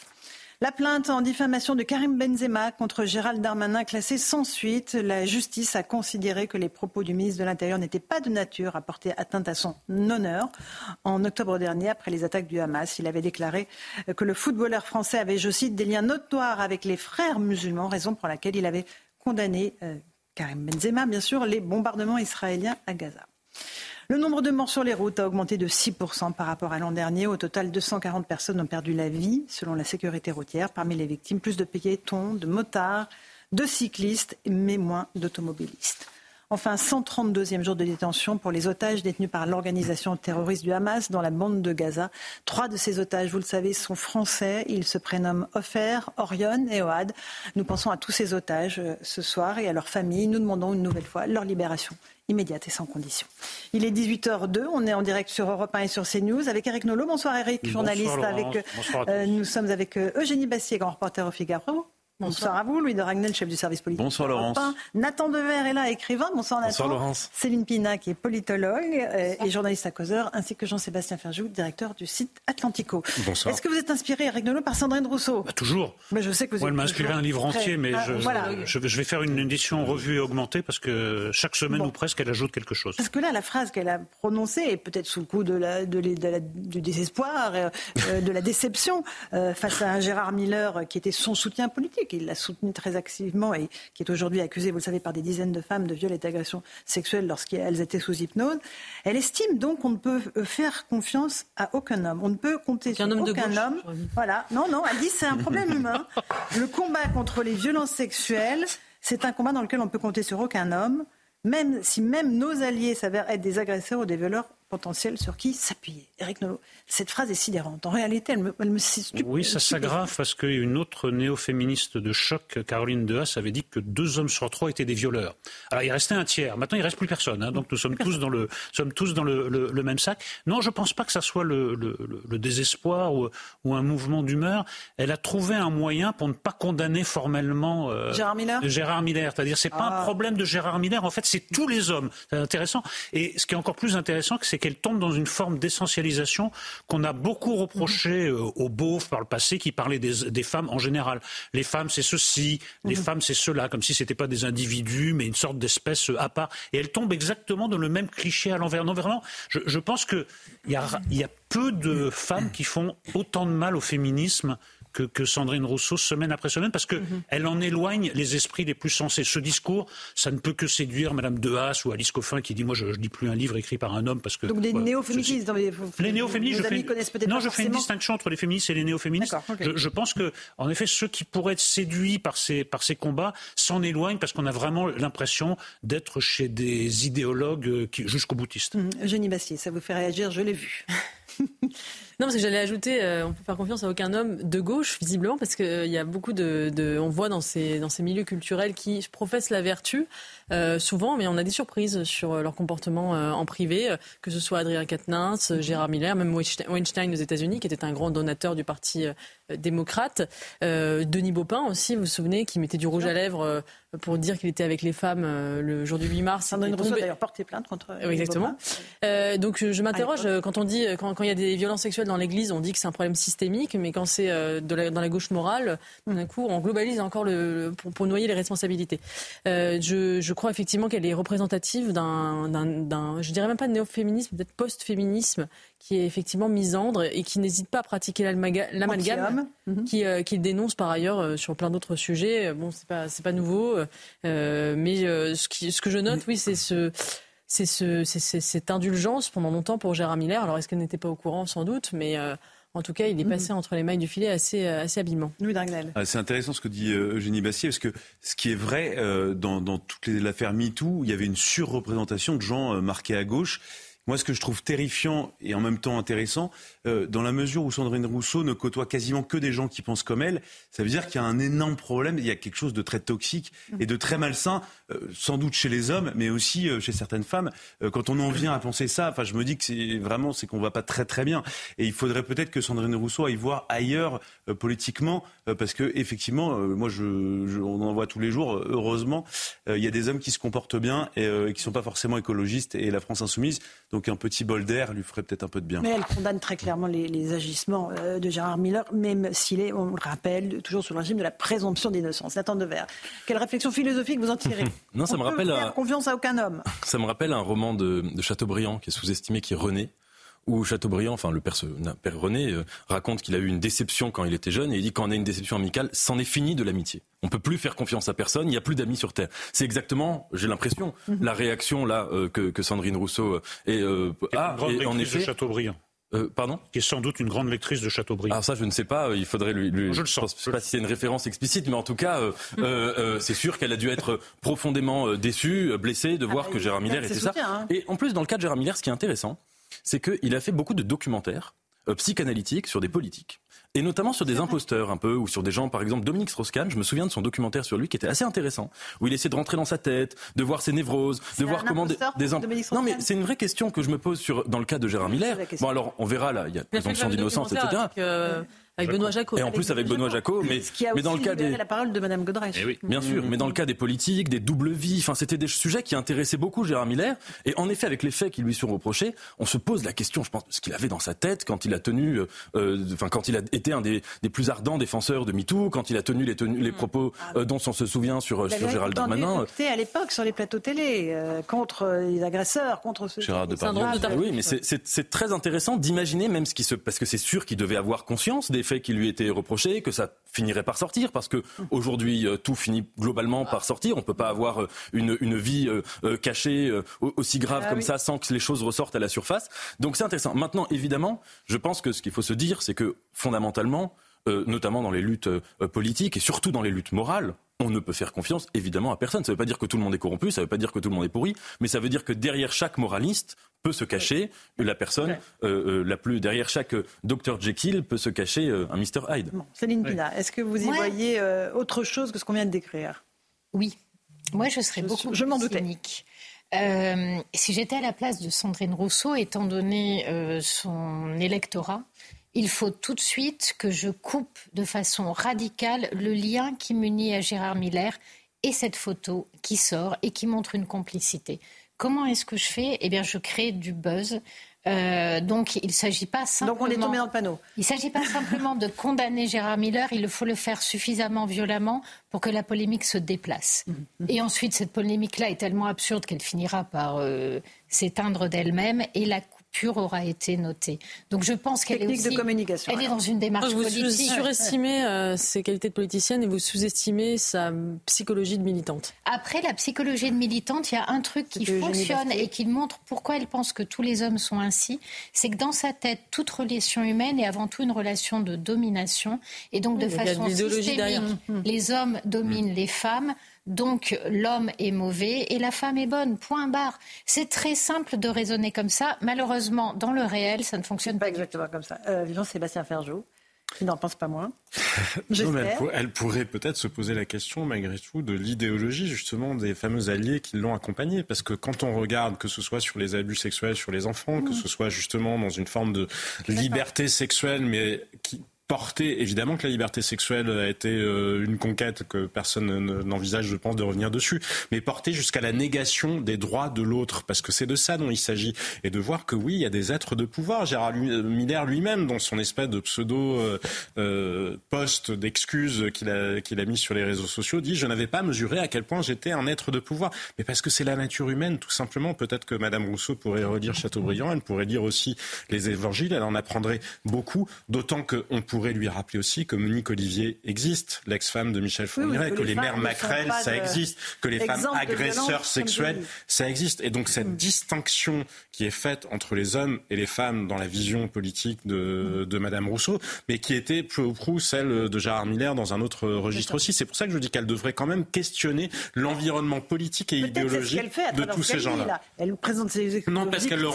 La plainte en diffamation de Karim Benzema contre Gérald Darmanin classée sans suite. La justice a considéré que les propos du ministre de l'Intérieur n'étaient pas de nature à porter atteinte à son honneur. En octobre dernier, après les attaques du Hamas, il avait déclaré que le footballeur français avait, je cite, des liens notoires avec les frères musulmans, raison pour laquelle il avait condamné euh, Karim Benzema, bien sûr, les bombardements israéliens à Gaza. Le nombre de morts sur les routes a augmenté de 6% par rapport à l'an dernier. Au total, 240 personnes ont perdu la vie, selon la sécurité routière. Parmi les victimes, plus de piétons, de motards, de cyclistes, mais moins d'automobilistes. Enfin, 132e jour de détention pour les otages détenus par l'organisation terroriste du Hamas dans la bande de Gaza. Trois de ces otages, vous le savez, sont français. Ils se prénomment Ofer, Orion et Oad. Nous pensons à tous ces otages euh, ce soir et à leurs familles. Nous demandons une nouvelle fois leur libération immédiate et sans condition. Il est 18h02, on est en direct sur Europe 1 et sur CNews avec Eric Nolot. Bonsoir Eric, journaliste. avec, euh, nous sommes avec euh, Eugénie Bassier, grand reporter au Figaro. Bonsoir. à vous, Louis de Ragnel, chef du service politique. Bonsoir Laurence. Nathan Dever est là, écrivain. Bonsoir Nathan. Bonsoir Laurence. Céline Pina, qui est politologue euh, et journaliste à causeur, ainsi que Jean-Sébastien Ferjou, directeur du site Atlantico. Bonsoir. Est-ce que vous êtes inspiré, Eric Nolot, par Sandrine Rousseau? Bah, Toujours. Mais je sais que vous Moi, elle m'a inspiré un livre entier, mais ah, je, je, vais faire une édition revue et augmentée parce que chaque semaine ou presque, elle ajoute quelque chose. Parce que là, la phrase qu'elle a prononcée est peut-être sous le coup de la, de, du désespoir, euh, euh, de la déception face à un Gérard Miller qui était son soutien politique. Il l'a soutenu très activement et qui est aujourd'hui accusée, vous le savez, par des dizaines de femmes de viol et d'agression sexuelle lorsqu'elles étaient sous hypnose. Elle estime donc qu'on ne peut euh, faire confiance à aucun homme. On ne peut compter sur homme aucun homme. Voilà. Non, non, elle dit c'est un problème humain. Le combat contre les violences sexuelles, c'est un combat dans lequel on peut compter sur aucun homme, même si même nos alliés s'avèrent être des agresseurs ou des violeurs potentiels sur qui s'appuyer. Eric Nolot, cette phrase est sidérante. En réalité, elle me, elle me Oui, ça s'aggrave parce qu'une autre néo-féministe de choc, Caroline Dehas, avait dit que deux hommes sur trois étaient des violeurs. Alors il restait un tiers. Maintenant, il reste plus personne. Hein, donc nous sommes tous dans le, sommes tous dans le, le, même sac. Non, je ne pense pas que ça soit le, désespoir ou, ou, un mouvement d'humeur. Elle a trouvé un moyen pour ne pas condamner formellement euh, Gérard Miller? Gérard Miller. C'est-à-dire, c'est pas un ah. problème de Gérard Miller. En fait, c'est tous les hommes. C'est intéressant. Et ce qui est encore plus intéressant, c'est qu'elle tombe dans une forme d'essentialisation qu'on a beaucoup reproché mhm. euh, aux beaufs par le passé qui parlaient des, femmes en général. Les femmes, c'est ceci, les mhm. femmes, c'est cela, comme si ce n'étaient pas des individus, mais une sorte d'espèce euh, à part. Et elle tombe exactement dans le même cliché à l'envers. Non, vraiment, je, je pense qu'il y a, y a peu de femmes qui font autant de mal au féminisme que, Sandrine Rousseau semaine après semaine, parce qu'elle mhm. en éloigne les esprits les plus sensés. Ce discours, ça ne peut que séduire Madame Dehas ou Alice Coffin qui dit moi je ne lis plus un livre écrit par un homme parce que donc des néo-féministes. Les néo-féministes, je fais non, je fais une distinction entre les féministes et les néo-féministes. Je, pense que en effet ceux qui pourraient être séduits par ces par ces combats s'en éloignent parce qu'on a vraiment l'impression d'être chez des idéologues euh, jusqu'au boutiste. Mmh. Eugénie Bastier, ça vous fait réagir, je l'ai vu. Non, parce que j'allais ajouter, euh, on peut faire confiance à aucun homme de gauche, visiblement, parce qu'il euh, y a beaucoup de, de, on voit dans ces, dans ces milieux culturels qui professent la vertu, euh, souvent, mais on a des surprises sur leur comportement en privé, que ce soit Adrien Quatennens, Gérard Miller, même Weinstein aux États-Unis, qui était un grand donateur du parti démocrate. Denis Baupin aussi, vous vous souvenez, qui mettait du rouge à lèvres pour dire qu'il était avec les femmes le jour du 8 mars. Sandrine Rousseau d'ailleurs porté plainte contre. Oui, exactement. donc je m'interroge quand on dit quand il y a des violences sexuelles dans l'Église, on dit que c'est un problème systémique, mais quand c'est dans la gauche morale, d'un coup on globalise encore le, pour, noyer les responsabilités. je, je crois effectivement qu'elle est représentative d'un, je dirais même pas de néo-féminisme, peut-être post-féminisme, qui est effectivement misandre et qui n'hésite pas à pratiquer l'amalgame, mhm. qui, euh, qui dénonce par ailleurs euh, sur plein d'autres sujets. Bon, c'est pas, c'est pas nouveau, euh, mais ce, qui, ce que je note, oui, c'est ce c'est ce, cette indulgence pendant longtemps pour Gérard Miller. Alors, est-ce qu'elle n'était pas au courant? Sans doute, mais en tout cas, il est mhm. passé entre les mailles du filet assez, euh, assez habilement. Ah, c'est intéressant ce que dit euh, Eugénie Bassier, parce que ce qui est vrai, euh, dans, dans toute l'affaire MeToo, il y avait une surreprésentation de gens marqués à gauche. Moi, ce que je trouve terrifiant et en même temps intéressant, euh, dans la mesure où Sandrine Rousseau ne côtoie quasiment que des gens qui pensent comme elle, ça veut dire qu'il y a un énorme problème, il y a quelque chose de très toxique et de très malsain, euh, sans doute chez les hommes, mais aussi euh, chez certaines femmes. quand on en vient à penser ça, enfin, je me dis que c'est vraiment, c'est qu'on va pas très très bien. Et il faudrait peut-être que Sandrine Rousseau aille voir ailleurs politiquement, parce que effectivement, moi, je, on en voit tous les jours. Heureusement, il y a des hommes qui se comportent bien et, et qui sont pas forcément écologistes. Et la France insoumise, donc un petit bol d'air lui ferait peut-être un peu de bien. Mais elle condamne très clairement les, agissements euh, de Gérard Miller, même s'il est, on le rappelle, toujours sous le régime de la présomption d'innocence. Nathan Devers, quelle réflexion philosophique vous en tirez? Non, ça me rappelle. Faire confiance à aucun homme. Ça me rappelle un roman de, de Chateaubriand qui est sous-estimé, qui est René où Chateaubriand, enfin le père, père René, euh, raconte qu'il a eu une déception quand il était jeune et il dit quand on a une déception amicale, c'en est fini de l'amitié. On peut plus faire confiance à personne, il n'y a plus d'amis sur Terre. C'est exactement, j'ai l'impression, mhm. la réaction là euh, que, que, Sandrine Rousseau est, a. Et en effet, de Chateaubriand. Euh, pardon? Qui est sans doute une grande lectrice de Chateaubriand. Alors ça, je ne sais pas. Il faudrait lui. lui je le sens. Je sais pas si c'est une référence explicite, mais en tout cas, euh, euh, c'est sûr qu'elle a dû être profondément déçue, blessée de ah voir bah, que Gérard Miller était ça. Hein. Et en plus, dans le cas de Gérard Miller, ce qui est intéressant, c'est qu'il a fait beaucoup de documentaires psychanalytiques sur des politiques et notamment sur des imposteurs un peu, ou sur des gens, par exemple Dominique Strauss-Kahn, je me souviens de son documentaire sur lui qui était assez intéressant, où il essaie de rentrer dans sa tête, de voir ses névroses, de voir comment des, des Non mais c'est une vraie question que je me pose sur dans le cas de Gérard Miller. Bon alors on verra là, il y a présomption d'innocence, etc. Avec Benoît Jacot. Et en plus avec Benoît Jacot, mais, mais dans le cas des la parole de Madame Godrèche. Eh oui, bien sûr, mais dans le cas des politiques, des doubles vies, enfin c'était des sujets qui intéressaient beaucoup Gérard Miller. Et en effet, avec les faits qui lui sont reprochés, on se pose la question, je pense, ce qu'il avait dans sa tête quand il a tenu, euh, euh, enfin quand il a été un des, des, plus ardents défenseurs de MeToo, quand il a tenu les, les mm. propos ah euh, dont on se souvient sur, sur Gérald Darmanin. à l'époque sur les plateaux télé contre les agresseurs, contre ceux. Gérard Depardieu. Oui, mais c'est très intéressant d'imaginer même ce qui se, parce que c'est sûr qu'il devait avoir conscience des faits qui lui étaient reprochés que ça finirait par sortir, parce que aujourd'hui euh, tout finit globalement par sortir. On peut pas avoir euh, une, une vie euh, cachée aussi grave ah comme ça sans que les choses ressortent à la surface. Donc c'est intéressant. Maintenant, évidemment, je pense que ce qu'il faut se dire, c'est que fondamentalement, notamment dans les luttes politiques et surtout dans les luttes morales, on ne peut faire confiance évidemment à personne. Ça ne veut pas dire que tout le monde est corrompu, ça ne veut pas dire que tout le monde est pourri, mais ça veut dire que derrière chaque moraliste peut se cacher la personne, euh, euh, la plus derrière chaque euh, Dr Jekyll peut se cacher un Mr Hyde. Céline Pina, est-ce que vous y voyez autre chose que ce qu'on vient de décrire? Oui, moi je serais beaucoup je, m'en doutais. si j'étais à la place de Sandrine Rousseau, étant donné son électorat, il faut tout de suite que je coupe de façon radicale le lien qui m'unit à Gérard Miller et cette photo qui sort et qui montre une complicité. Comment est-ce que je fais? Eh bien, je crée du buzz. Euh, donc, il ne s'agit pas simplement. Donc, on est tombé dans le panneau. Il ne s'agit pas simplement de condamner Gérard Miller. Il faut le faire suffisamment violemment pour que la polémique se déplace. Mmh. Et ensuite, cette polémique-là est tellement absurde qu'elle finira par euh, s'éteindre d'elle-même. Et la aura été notée. Donc je pense qu'elle est aussi, de communication. Elle est dans une démarche vous politique. Vous surestimez euh, ses qualités de politicienne et vous sous-estimez sa psychologie de militante. Après la psychologie de militante, il y a un truc qui fonctionne et qui montre pourquoi elle pense que tous les hommes sont ainsi. C'est que dans sa tête, toute relation humaine est avant tout une relation de domination et donc de façon systémique, les hommes dominent les femmes. Donc l'homme est mauvais et la femme est bonne. Point barre. C'est très simple de raisonner comme ça. Malheureusement, dans le réel, ça ne fonctionne pas. exactement comme ça. Euh, Jean-Sébastien Ferjou. Il n'en pense pas moins. elle, pourrait peut-être se poser la question, malgré tout, de l'idéologie, justement, des fameux alliés qui l'ont accompagnée. Parce que quand on regarde, que ce soit sur les abus sexuels sur les enfants, que mmh. ce soit justement dans une forme de liberté sexuelle, mais qui, porter, évidemment que la liberté sexuelle a été euh, une conquête que personne n'envisage, je pense, de revenir dessus, mais porter jusqu'à la négation des droits de l'autre, parce que c'est de ça dont il s'agit, et de voir que oui, il y a des êtres de pouvoir. Gérard Miller lui-même, dans son espèce de pseudo euh, euh poste d'excuses qu'il a, qu'il a mis sur les réseaux sociaux, dit je n'avais pas mesuré à quel point j'étais un être de pouvoir, mais parce que c'est la nature humaine, tout simplement. Peut-être que Madame Rousseau pourrait relire Chateaubriand, elle pourrait lire aussi les Évangiles, elle en apprendrait beaucoup, d'autant qu'on pourrait lui rappeler aussi que Monique Olivier existe, l'ex-femme de Michel Fourniret, que, les, mères maquerelles, ça existe, que les femmes agresseurs sexuels, ça existe. Et donc cette mm. distinction qui est faite entre les hommes et les femmes dans la vision politique de, mm. de Madame Rousseau, mais qui était peu ou prou celle de Gérard Miller dans un autre registre aussi. C'est pour ça que je dis qu'elle devrait quand même questionner l'environnement politique et idéologique de tous ces gens-là. Elle présente ses Non, parce qu'elle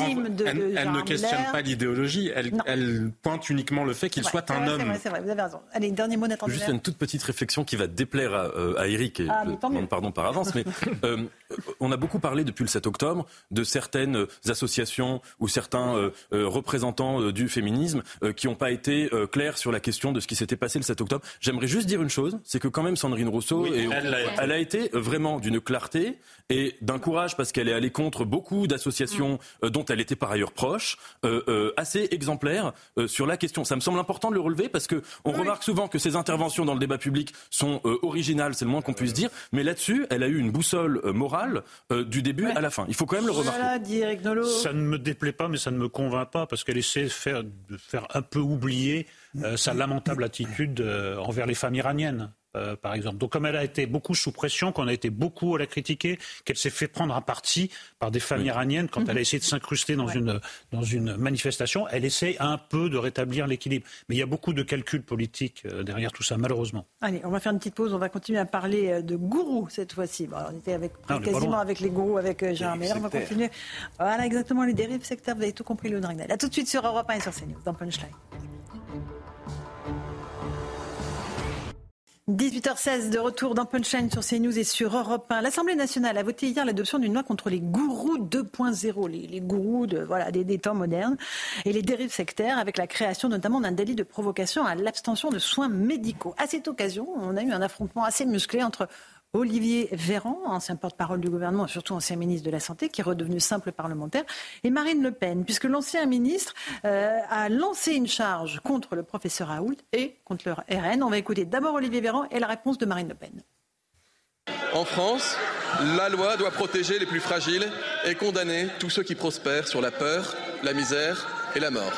elle, ne questionne pas l'idéologie, elle, elle, pointe uniquement le fait qu'il soit un homme c'est vrai, vous avez raison. Allez, dernier mot, Nathan Juste une toute petite réflexion qui va déplaire à, euh, à Eric, et ah, je demande pardon par avance, mais euh, on a beaucoup parlé depuis le 7 octobre de certaines associations ou certains euh, représentants du féminisme qui n'ont pas été clairs sur la question de ce qui s'était passé le 7 octobre. J'aimerais juste dire une chose, c'est que quand même Sandrine Rousseau, elle, a été vraiment d'une clarté et d'un courage parce qu'elle est allée contre beaucoup d'associations dont elle était par ailleurs proche, assez exemplaire sur la question. Ça me semble important de le relever parce que on remarque souvent que ses interventions dans le débat public sont euh, originales, c'est le moins qu'on puisse dire, mais là-dessus, elle a eu une boussole euh, morale euh, du début à la fin. Il faut quand même le remarquer. Ça ne me déplaît pas, mais ça ne me convainc pas parce qu'elle essaie de faire, de faire un peu oublier sa lamentable attitude envers les femmes iraniennes. Euh, par exemple. Donc comme elle a été beaucoup sous pression, qu'on a été beaucoup à la critiquer, qu'elle s'est fait prendre un parti par des femmes iraniennes quand elle a essayé de s'incruster dans, une, dans une manifestation, elle essaie un peu de rétablir l'équilibre. Mais il y a beaucoup de calculs politiques euh, derrière tout ça, malheureusement. Allez, on va faire une petite pause, on va continuer à parler euh, de gourous cette fois-ci. on était avec, quasiment avec les gourous, avec Gérard Meyer, on va continuer. Voilà exactement les dérives sectaires, vous avez tout compris le Dragnel. A tout de suite sur Europe 1 et sur CNews, dans Punchline. 18h16 de retour dans Punchline sur CNews et sur Europe 1. L'Assemblée nationale a voté hier l'adoption d'une loi contre les gourous 2.0, les, gourous des, des, temps modernes et les dérives sectaires avec la création notamment d'un délit de provocation à l'abstention de soins médicaux. À cette occasion, on a eu un affrontement assez musclé entre Olivier Véran, ancien porte-parole du gouvernement, surtout ancien ministre de la Santé, qui est redevenu simple parlementaire, et Marine Le Pen, puisque l'ancien ministre euh, a lancé une charge contre le professeur Raoult et contre leur RN. On va écouter d'abord Olivier Véran et la réponse de Marine Le Pen. En France, la loi doit protéger les plus fragiles et condamner tous ceux qui prospèrent sur la peur, la misère et la mort.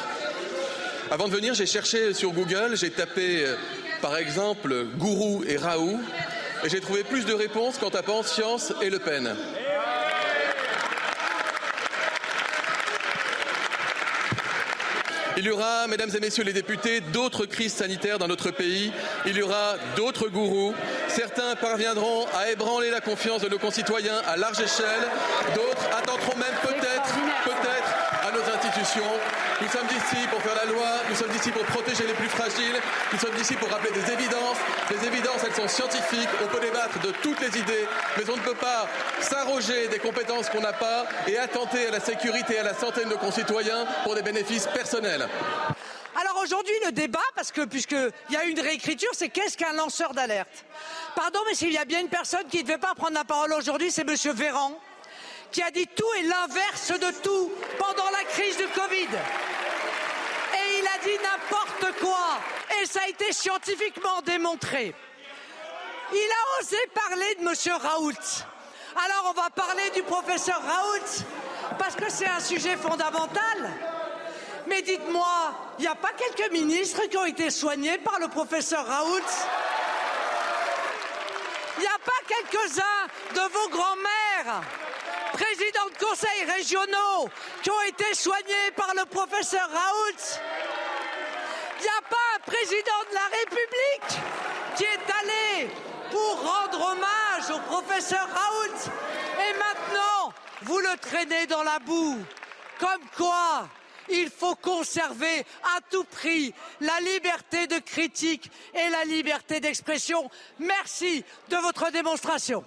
Avant de venir, j'ai cherché sur Google, j'ai tapé euh, par exemple gourou et Raoult et j'ai trouvé plus de réponses qu'en tapant science et Le Pen. Il y aura, mesdames et messieurs les députés, d'autres crises sanitaires dans notre pays. Il y aura d'autres gourous. Certains parviendront à ébranler la confiance de nos concitoyens à large échelle. D'autres attenteront même peut-être, à Nous sommes ici pour faire la loi, nous sommes ici pour protéger les plus fragiles, nous sommes ici pour rappeler des évidences. Les évidences, elles sont scientifiques, on peut débattre de toutes les idées, mais on ne peut pas s'arroger des compétences qu'on n'a pas et attenter à la sécurité et à la santé de nos concitoyens pour des bénéfices personnels. Alors aujourd'hui, le débat, parce que puisqu'il y a une réécriture, c'est qu'est-ce qu'un lanceur d'alerte? Pardon, mais s'il y a bien une personne qui ne devait pas prendre la parole aujourd'hui, c'est Monsieur Véran qui a dit tout et l'inverse de tout pendant la crise du Covid. Et il a dit n'importe quoi. Et ça a été scientifiquement démontré. Il a osé parler de M. Raoult. Alors on va parler du professeur Raoult, parce que c'est un sujet fondamental. Mais dites-moi, il n'y a pas quelques ministres qui ont été soignés par le professeur Raoult? Il n'y a pas quelques-uns de vos grands-mères présidents de conseils régionaux qui ont été soignés par le professeur Raoult. Il n'y a pas un président de la République qui est allé pour rendre hommage au professeur Raoult. Et maintenant, vous le traînez dans la boue. Comme quoi, il faut conserver à tout prix la liberté de critique et la liberté d'expression. Merci de votre démonstration.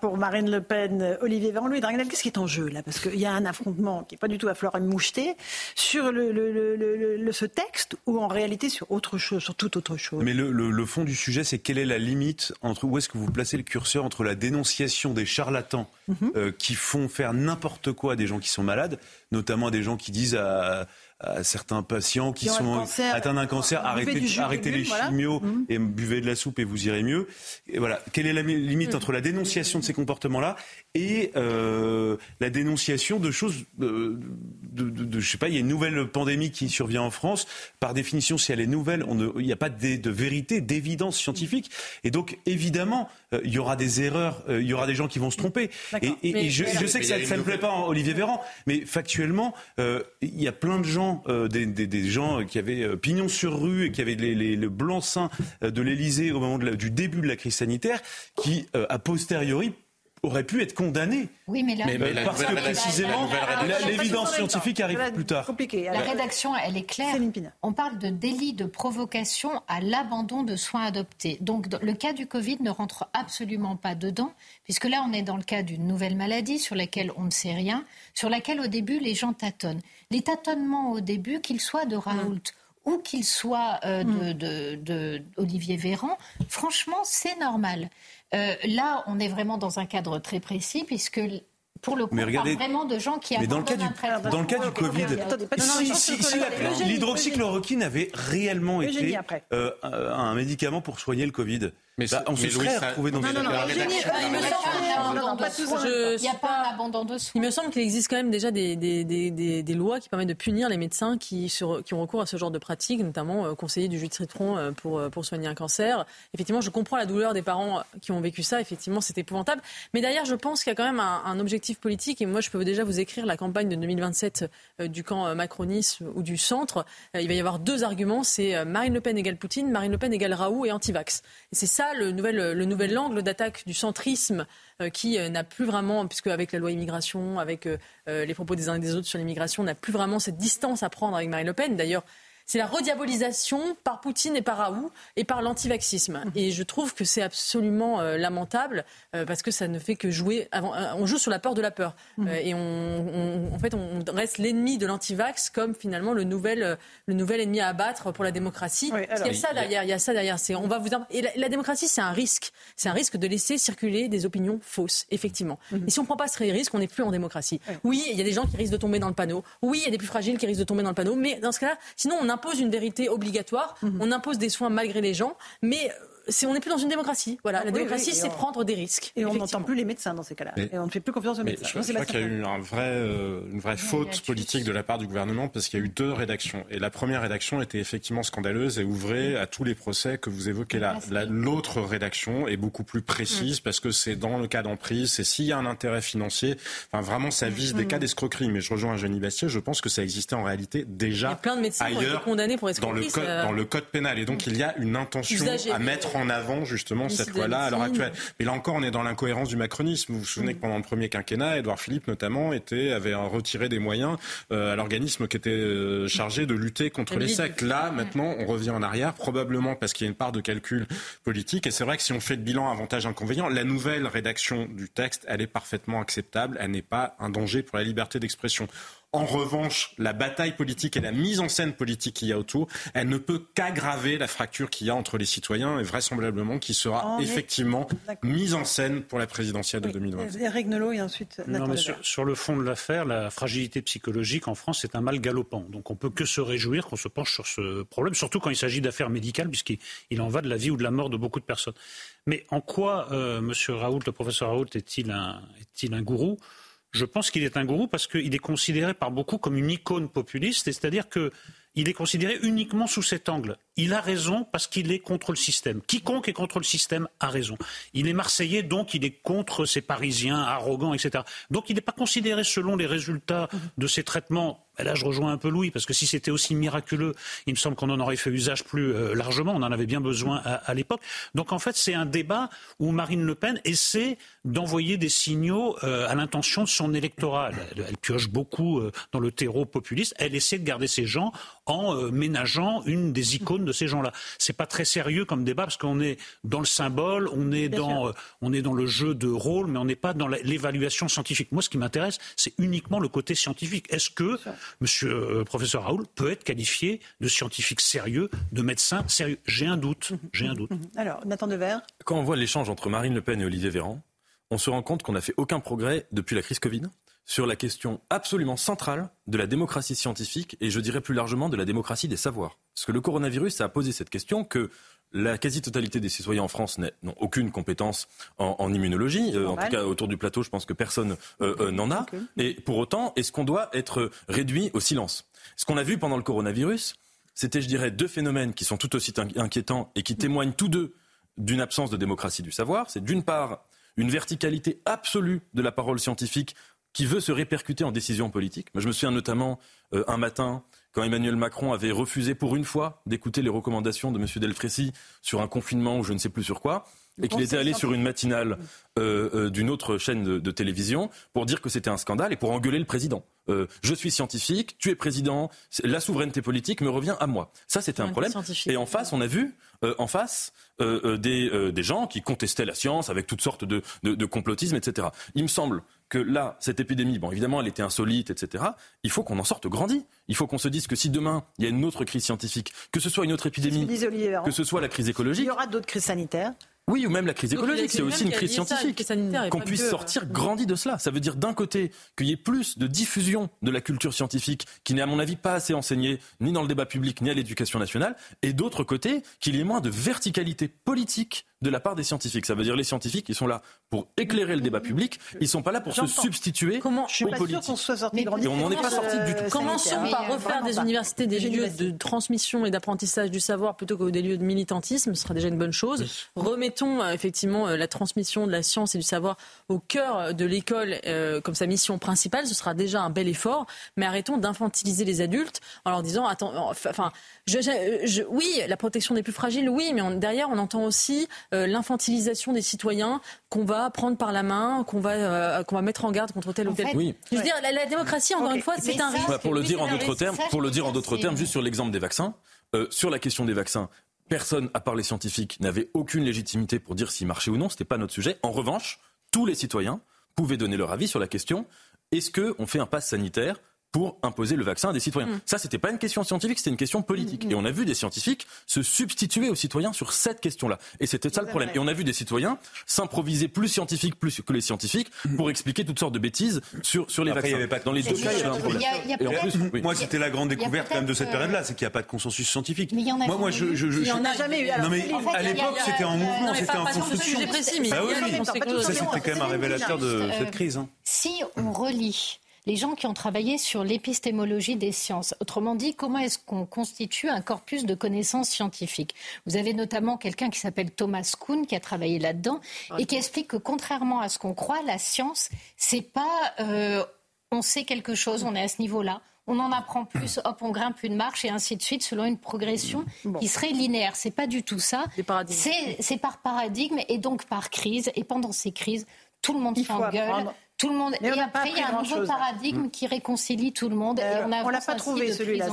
Pour Marine Le Pen, Olivier Véran, Louis Dragnel, qu'est-ce qui est en jeu là? Parce qu'il y a un affrontement qui n'est pas du tout à fleur et moucheté sur le, ce texte ou en réalité sur autre chose, sur toute autre chose? Mais le, fond du sujet, c'est quelle est la limite entre où est-ce que vous placez le curseur entre la dénonciation des charlatans mhm. euh, qui font faire n'importe quoi à des gens qui sont malades, notamment à des gens qui disent à à certains patients qui, sont atteints d'un cancer, arrêtez, arrêtez les chimios mmh. et buvez de la soupe et vous irez mieux. Et voilà, quelle est la limite mmh. entre la dénonciation de ces comportements-là et euh, la dénonciation de choses, de, de, de, je sais pas, il y a une nouvelle pandémie qui survient en France. Par définition, si elle est nouvelle, il n'y a pas de vérité, d'évidence scientifique. Et donc, évidemment, euh, il y aura des erreurs, euh, il y aura des gens qui vont se tromper. Et, et, et je, je, sais que ça, ça ne plaît pas à Olivier Véran, mais factuellement, euh, il y a plein de gens, des, des, des, gens qui avaient pignon sur rue et qui avaient les, les, le blanc-seing de l'Élysée au moment de du début de la crise sanitaire, qui, a posteriori, aurait pu être condamné. Oui, mais, là, parce que précisément, l'évidence scientifique arrive plus tard. Compliqué. La rédaction, elle est claire. On parle de délit de provocation à l'abandon de soins adoptés. Donc, le cas du Covid ne rentre absolument pas dedans, puisque là, on est dans le cas d'une nouvelle maladie sur laquelle on ne sait rien, sur laquelle au début les gens tâtonnent. Les tâtonnements au début, qu'ils soient de Raoult. ou qu'ils soient euh, de, de, de, Olivier Véran, franchement, c'est normal. Euh, là, on est vraiment dans un cadre très précis, puisque pour le coup, on parle vraiment de gens qui mais dans le cas du, Dans le cas du Covid, si, l'hydroxychloroquine avait réellement été euh, un médicament pour soigner le Covid, mais bah, on se serait retrouvé dans des Il n'y a pas un abandon de soins. Il me semble qu'il existe quand même déjà des, des, des, des, lois qui permettent de punir les médecins qui, sur, qui ont recours à ce genre de pratiques, notamment euh, conseiller du jus de citron euh, pour, euh, pour soigner un cancer. Effectivement, je comprends la douleur des parents qui ont vécu ça. Effectivement, c'est épouvantable. Mais derrière, je pense qu'il y a quand même un, un, objectif politique. Et moi, je peux déjà vous écrire la campagne de 2027 du camp macronisme ou du centre. il va y avoir deux arguments. C'est Marine Le Pen égale Poutine, Marine Le Pen égale Raoult et anti-vax. Et c'est ça le nouvel, le nouvel angle d'attaque du centrisme euh, qui euh, n'a plus vraiment, puisque avec la loi immigration, avec euh, les propos des uns et des autres sur l'immigration, n'a plus vraiment cette distance à prendre avec Marine Le Pen. D'ailleurs, c'est la rediabolisation par Poutine et par Raoult et par l'antivaxisme. Mmh. Et je trouve que c'est absolument lamentable parce que ça ne fait que jouer. Avant, on joue sur la peur de la peur. Mmh. et on, en fait, on reste l'ennemi de l'antivax comme finalement le nouvel, le nouvel ennemi à abattre pour la démocratie. il y a ça derrière. Il y a ça derrière. C'est, on va vous et la, démocratie, c'est un risque. C'est un risque de laisser circuler des opinions fausses, effectivement. Mmh. Et si on ne prend pas ce risque, on n'est plus en démocratie. Oui, il y a des gens qui risquent de tomber dans le panneau. Oui, il y a des plus fragiles qui risquent de tomber dans le panneau. Mais dans ce cas-là, sinon on impose une vérité obligatoire, mhm. on impose des soins malgré les gens, mais on n'est plus dans une démocratie. Voilà, la démocratie, c'est prendre des risques. Et on n'entend plus les médecins dans ces cas-là. Et on ne fait plus confiance aux médecins. Je, crois qu'il y a eu un vrai, euh, une vraie faute politique de la part du gouvernement parce qu'il y a eu deux rédactions. Et la première rédaction était effectivement scandaleuse et ouvrait à tous les procès que vous évoquez là. L'autre rédaction est beaucoup plus précise mm. parce que c'est dans le cas d'emprise, c'est s'il y a un intérêt financier. Enfin, vraiment, ça vise des mm. cas d'escroquerie. Mais je rejoins Jenny Bastier, je pense que ça existait en réalité déjà. Il y a plein de médecins ailleurs, qui ont été condamnés pour escroquerie. Dans le, code, dans le code pénal. Et donc, mm. il y a une intention à mettre en avant justement cette loi-là à l'heure actuelle. Mais là encore, on est dans l'incohérence du macronisme. Vous vous souvenez que pendant le premier quinquennat, Édouard Philippe notamment était, avait retiré des moyens euh, à l'organisme qui était euh, chargé de lutter contre les sectes. Là, maintenant, on revient en arrière, probablement parce qu'il y a une part de calcul politique. Et c'est vrai que si on fait le bilan avantage-inconvénient, la nouvelle rédaction du texte, elle est parfaitement acceptable. Elle n'est pas un danger pour la liberté d'expression. En revanche, la bataille politique et la mise en scène politique qu'il y a autour, elle ne peut qu'aggraver la fracture qu'il y a entre les citoyens et vraisemblablement qui sera effectivement mise en scène pour la présidentielle de 2020. Eric Nolot et ensuite non, mais sur, le fond de l'affaire, la fragilité psychologique en France est un mal galopant. Donc on peut que se réjouir qu'on se penche sur ce problème, surtout quand il s'agit d'affaires médicales, puisqu'il en va de la vie ou de la mort de beaucoup de personnes. Mais en quoi euh, M. Raoult, le professeur Raoult, est-il un, est un gourou? Je pense qu'il est un gourou parce qu'il est considéré par beaucoup comme une icône populiste, c'est-à-dire qu'il est considéré uniquement sous cet angle. Il a raison parce qu'il est contre le système. Quiconque est contre le système a raison. Il est marseillais, donc il est contre ces Parisiens arrogants, etc. Donc il n'est pas considéré selon les résultats de ces traitements. Et là, je rejoins un peu Louis, parce que si c'était aussi miraculeux, il me semble qu'on en aurait fait usage plus euh, largement. On en avait bien besoin à, l'époque. Donc en fait, c'est un débat où Marine Le Pen essaie d'envoyer des signaux euh, à l'intention de son électorat. Elle, pioche beaucoup euh, dans le terreau populiste. Elle essaie de garder ces gens en ménageant une des icônes de ces gens-là. C'est pas très sérieux comme débat parce qu'on est dans le symbole, on est dans, on est dans le jeu de rôle, mais on n'est pas dans l'évaluation scientifique. Moi, ce qui m'intéresse, c'est uniquement le côté scientifique. Est-ce que, Monsieur euh, professeur Raoul, peut être qualifié de scientifique sérieux, de médecin sérieux J'ai un doute. J'ai un doute. Alors, Nathan Devers. Quand on voit l'échange entre Marine Le Pen et Olivier Véran, on se rend compte qu'on n'a fait aucun progrès depuis la crise Covid sur la question absolument centrale de la démocratie scientifique et je dirais plus largement de la démocratie des savoirs. Parce que le coronavirus a posé cette question que la quasi-totalité des citoyens en France n'ont aucune compétence en, immunologie. Euh, en tout cas, autour du plateau, je pense que personne euh, euh, n'en a. Et pour autant, est-ce qu'on doit être réduit au silence? Ce qu'on a vu pendant le coronavirus, c'était, je dirais, deux phénomènes qui sont tout aussi inquiétants et qui témoignent tous deux d'une absence de démocratie du savoir. C'est d'une part une verticalité absolue de la parole scientifique qui veut se répercuter en décisions politiques. je me souviens notamment un matin quand Emmanuel Macron avait refusé pour une fois d'écouter les recommandations de M. Delfrécy sur un confinement ou je ne sais plus sur quoi, et qu'il était allé sur une matinale euh, euh, d'une autre chaîne de, télévision pour dire que c'était un scandale et pour engueuler le président. je suis scientifique, tu es président, la souveraineté politique me revient à moi. Ça, c'était un problème. Et en face, on a vu, en face, des, des, gens qui contestaient la science avec toutes sortes de, de, de complotisme, etc. Il me semble que là, cette épidémie, bon, évidemment, elle était insolite, etc. Il faut qu'on en sorte grandi. Il faut qu'on se dise que si demain, il y a une autre crise scientifique, que ce soit une autre épidémie, que ce soit la crise écologique. Il y aura d'autres crises sanitaires. Oui, ou même la crise écologique, c'est aussi une crise scientifique. Qu'on puisse sortir grandi de cela. Ça veut dire d'un côté qu'il y ait plus de diffusion de la culture scientifique, qui n'est à mon avis pas assez enseignée, ni dans le débat public, ni à l'éducation nationale, et d'autre côté qu'il y ait moins de verticalité politique de la part des scientifiques. Ça veut dire les scientifiques, ils sont là pour éclairer le débat public, ils sont pas là pour se substituer Comment, je suis aux politiques. Qu'on soit sorti et on n'en est pas sorti du tout. Commençons par refaire des universités des lieux de transmission et d'apprentissage du savoir plutôt que des lieux de militantisme, ce sera déjà une bonne chose. Remettons euh, effectivement euh, la transmission de la science et du savoir au cœur de l'école euh, comme sa mission principale, ce sera déjà un bel effort, mais arrêtons d'infantiliser les adultes en leur disant attends enfin je, oui, la protection des plus fragiles, oui, mais derrière, on entend aussi euh, l'infantilisation des citoyens qu'on va prendre par la main, qu'on va, euh, qu'on va mettre en garde contre tel ou tel. oui. Je veux dire, la, démocratie, encore une fois, c'est un risque. pour le dire en d'autres termes, pour le dire en d'autres termes, juste sur l'exemple des vaccins, euh, sur la question des vaccins, personne, à part les scientifiques, n'avait aucune légitimité pour dire s'ils marchaient ou non. C'était pas notre sujet. En revanche, tous les citoyens pouvaient donner leur avis sur la question est-ce qu'on fait un pass sanitaire pour imposer le vaccin à des citoyens. Mm. Ça, c'était pas une question scientifique, c'était une question politique. Mm. Et on a vu des scientifiques se substituer aux citoyens sur cette question-là. Et c'était ça le problème. Et on a vu des citoyens s'improviser plus scientifiques plus que les scientifiques pour expliquer toutes sortes de bêtises sur, sur les vaccins. avait pas Dans les deux cas, il y avait un problème. et en plus, moi, c'était la grande découverte quand même de cette période-là, c'est qu'il n'y a pas de consensus scientifique. Mais il y en a moi, moi, je, je, il y en a jamais eu. non, mais à l'époque, c'était en mouvement, c'était en construction. Ah oui, ça, c'était quand même un révélateur de cette crise. Hein. Si on relie les gens qui ont travaillé sur l'épistémologie des sciences. Autrement dit, comment est-ce qu'on constitue un corpus de connaissances scientifiques? Vous avez notamment quelqu'un qui s'appelle Thomas Kuhn qui a travaillé là-dedans et qui explique que contrairement à ce qu'on croit, la science, c'est pas euh, on sait quelque chose, on est à ce niveau-là on en apprend plus, hop, on grimpe une marche et ainsi de suite selon une progression qui serait linéaire. C'est pas du tout ça. C'est par paradigme et donc par crise. Et pendant ces crises, tout le monde s'engueule, tout le monde. et après, il y a un nouveau paradigme mm. qui réconcilie tout le monde. et on ne l'a pas trouvé celui-là,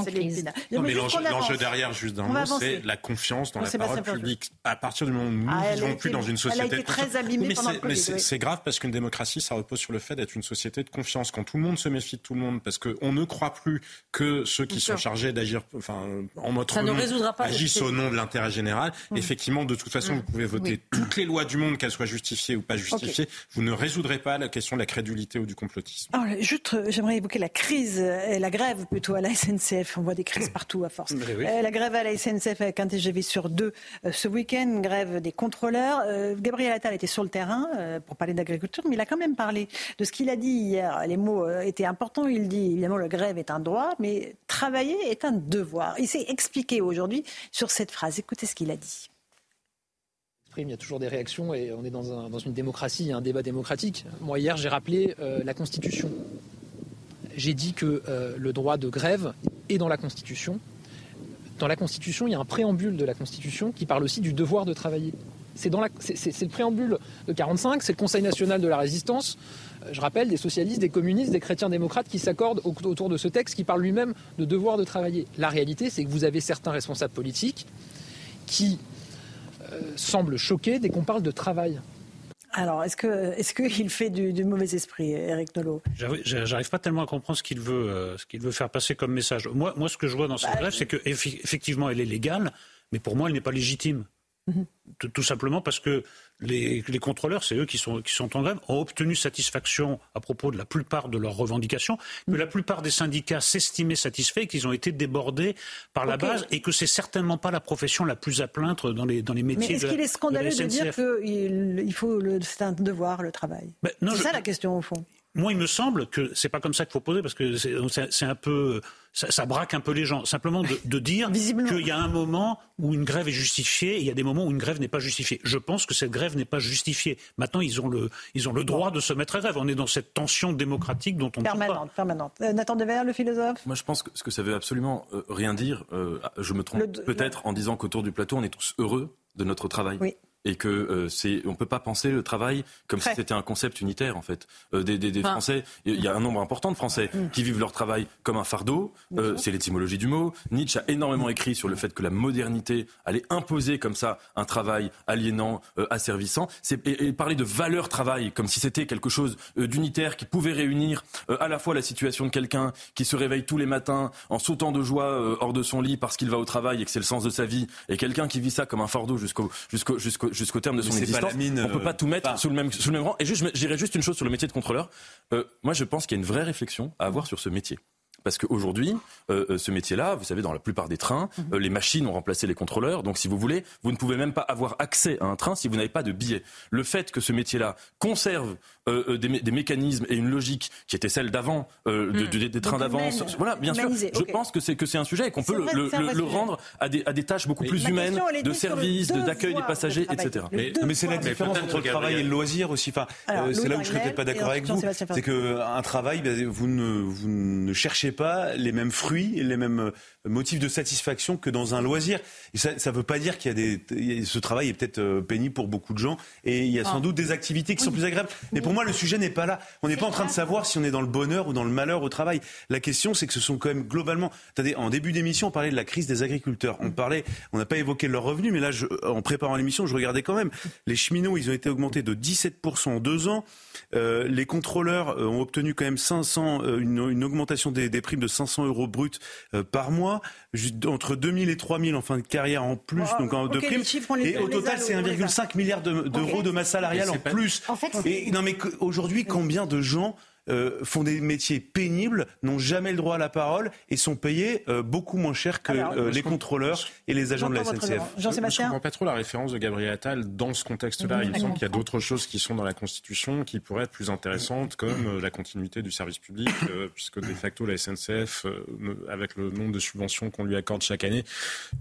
Non, mais l'enjeu derrière, juste d'un mot, c'est la confiance dans la parole publique. À partir du moment où nous ne ah, vivons plus dans une société. Elle a été très abîmée pendant le Mais c'est grave parce qu'une démocratie, ça repose sur le fait d'être une société de confiance. Quand tout le monde se méfie de tout le monde, parce qu'on ne croit plus que ceux qui sont chargés d'agir enfin, en notre nom agissent au nom de l'intérêt général. Mm. Effectivement, de toute façon, mm. vous pouvez voter toutes les lois du monde, qu'elles soient justifiées ou pas justifiées. Vous ne résoudrez pas la question de la crédulité ou du complotisme. juste, j'aimerais évoquer la crise et la grève plutôt à la SNCF. On voit des crises partout à force. Euh, la grève à la SNCF avec un TGV sur deux euh, ce week-end, grève des contrôleurs. Euh, Gabriel Attal était sur le terrain pour parler d'agriculture, mais il a quand même parlé de ce qu'il a dit hier. Les mots étaient importants. Il dit évidemment le grève est un droit, mais travailler est un devoir. Il s'est expliqué aujourd'hui sur cette phrase. Écoutez ce qu'il a dit il y a toujours des réactions et on est dans, une démocratie, un débat démocratique. Moi, hier, j'ai rappelé euh, la Constitution. J'ai dit que euh, le droit de grève est dans la Constitution. Dans la Constitution, il y a un préambule de la Constitution qui parle aussi du devoir de travailler. C'est le préambule de 45, c'est le Conseil national de la résistance je rappelle, des socialistes, des communistes, des chrétiens démocrates qui s'accordent autour de ce texte qui parle lui-même de devoir de travailler. La réalité, c'est que vous avez certains responsables politiques qui euh, semblent choqués dès qu'on parle de travail. Alors, est-ce que est-ce qu'il fait du, mauvais esprit, Eric Nolot? J'arrive pas tellement à comprendre ce qu'il veut euh, ce qu'il veut faire passer comme message. Moi, moi, ce que je vois dans cette bah, grève, c'est qu'effectivement, elle est légale, mais pour moi, elle n'est pas légitime. Mhm. Tout, simplement parce que les, contrôleurs, c'est eux qui sont, qui sont en grève, ont obtenu satisfaction à propos de la plupart de leurs revendications, que mhm. la plupart des syndicats s'estimaient satisfaits, qu'ils ont été débordés par la base et que c'est certainement pas la profession la plus à plaindre dans les, dans les métiers Mais est-ce qu'il est scandaleux de, dire qu'il il faut c'est un devoir le travail? Ben, C'est ça la question au fond. Moi, il me semble que c'est pas comme ça qu'il faut poser parce que c'est un peu ça, braque un peu les gens. Simplement de, dire qu'il y a un moment où une grève est justifiée et il y a des moments où une grève n'est pas justifiée. Je pense que cette grève n'est pas justifiée. Maintenant, ils ont le, ils ont le droit de se mettre à grève. On est dans cette tension démocratique dont on permanente, pas. permanente. Euh, Nathan Dever, le philosophe? Moi, je pense que ce que ça veut absolument euh, rien dire. Euh, je me trompe peut-être en disant qu'autour du plateau, on est tous heureux de notre travail. Oui et que euh, c'est on peut pas penser le travail comme si c'était un concept unitaire en fait. Euh, des, des, des Français, il y a un nombre important de Français mm. qui vivent leur travail comme un fardeau. Euh, c'est l'étymologie du mot. Nietzsche a énormément écrit sur le fait que la modernité allait imposer comme ça un travail aliénant, euh, asservissant. Et, et, parler de valeur travail comme si c'était quelque chose euh, d'unitaire qui pouvait réunir à la fois la situation de quelqu'un qui se réveille tous les matins en sautant de joie hors de son lit parce qu'il va au travail et que c'est le sens de sa vie, et quelqu'un qui vit ça comme un fardeau jusqu'au jusqu'au jusqu'au jusqu'au terme de son existence. Mine, on peut pas tout mettre sous le même sous le même rang. Et juste, je dirais juste une chose sur le métier de contrôleur. Euh, moi, je pense qu'il y a une vraie réflexion à avoir sur ce métier. Parce qu'aujourd'hui, euh, euh, ce métier-là, vous savez, dans la plupart des trains, mhm. euh, les machines ont remplacé les contrôleurs. Donc, si vous voulez, vous ne pouvez même pas avoir accès à un train si vous n'avez pas de billet. Le fait que ce métier-là conserve des, mécanismes et une logique qui était celle d'avant, mhm. des trains d'avance, voilà, bien sûr. Je pense que c'est que c'est un sujet et qu'on peut le, rendre à des, à des tâches beaucoup plus humaines, de service, d'accueil des passagers, etc. Mais, mais c'est la différence entre le travail et le loisir aussi. Enfin, c'est là où je serais peut-être pas d'accord avec vous. C'est qu'un travail, ben, vous ne, vous ne cherchez pas les mêmes fruits, les mêmes euh, motifs de satisfaction que dans un loisir. ça ne veut pas dire qu'il y a des. Ce travail est peut-être euh, pénible pour beaucoup de gens et il y a sans ah. doute des activités qui sont plus agréables. Mais pour moi, le sujet n'est pas là. On n'est pas en train de savoir si on est dans le bonheur ou dans le malheur au travail. La question, c'est que ce sont quand même globalement. Attendez, en début d'émission, on parlait de la crise des agriculteurs. On parlait, on n'a pas évoqué leurs revenus, mais là, je, en préparant l'émission, je regardais quand même. Les cheminots, ils ont été augmentés de 17% en deux ans. Euh, les contrôleurs ont obtenu quand même 500, une, une augmentation des, des primes de 500 euros bruts euh, par mois, entre 2000 et 3000 en fin de carrière en plus, oh, donc en, de primes. Et au total, c'est 1,5 milliard d'euros de masse salariale en plus. En fait, et non mais aujourd'hui, combien de gens euh, font des métiers pénibles, n'ont jamais le droit à la parole et sont payés euh, beaucoup moins cher que euh, les contrôleurs et les agents de la SNCF. Jean-Sébastien Je ne comprends pas trop la référence de Gabriel Attal dans ce contexte-là. Il me semble qu'il y a d'autres choses qui sont dans la Constitution qui pourraient être plus intéressantes, comme la continuité du service public, puisque de facto la SNCF, avec le nombre de subventions qu'on lui accorde chaque année,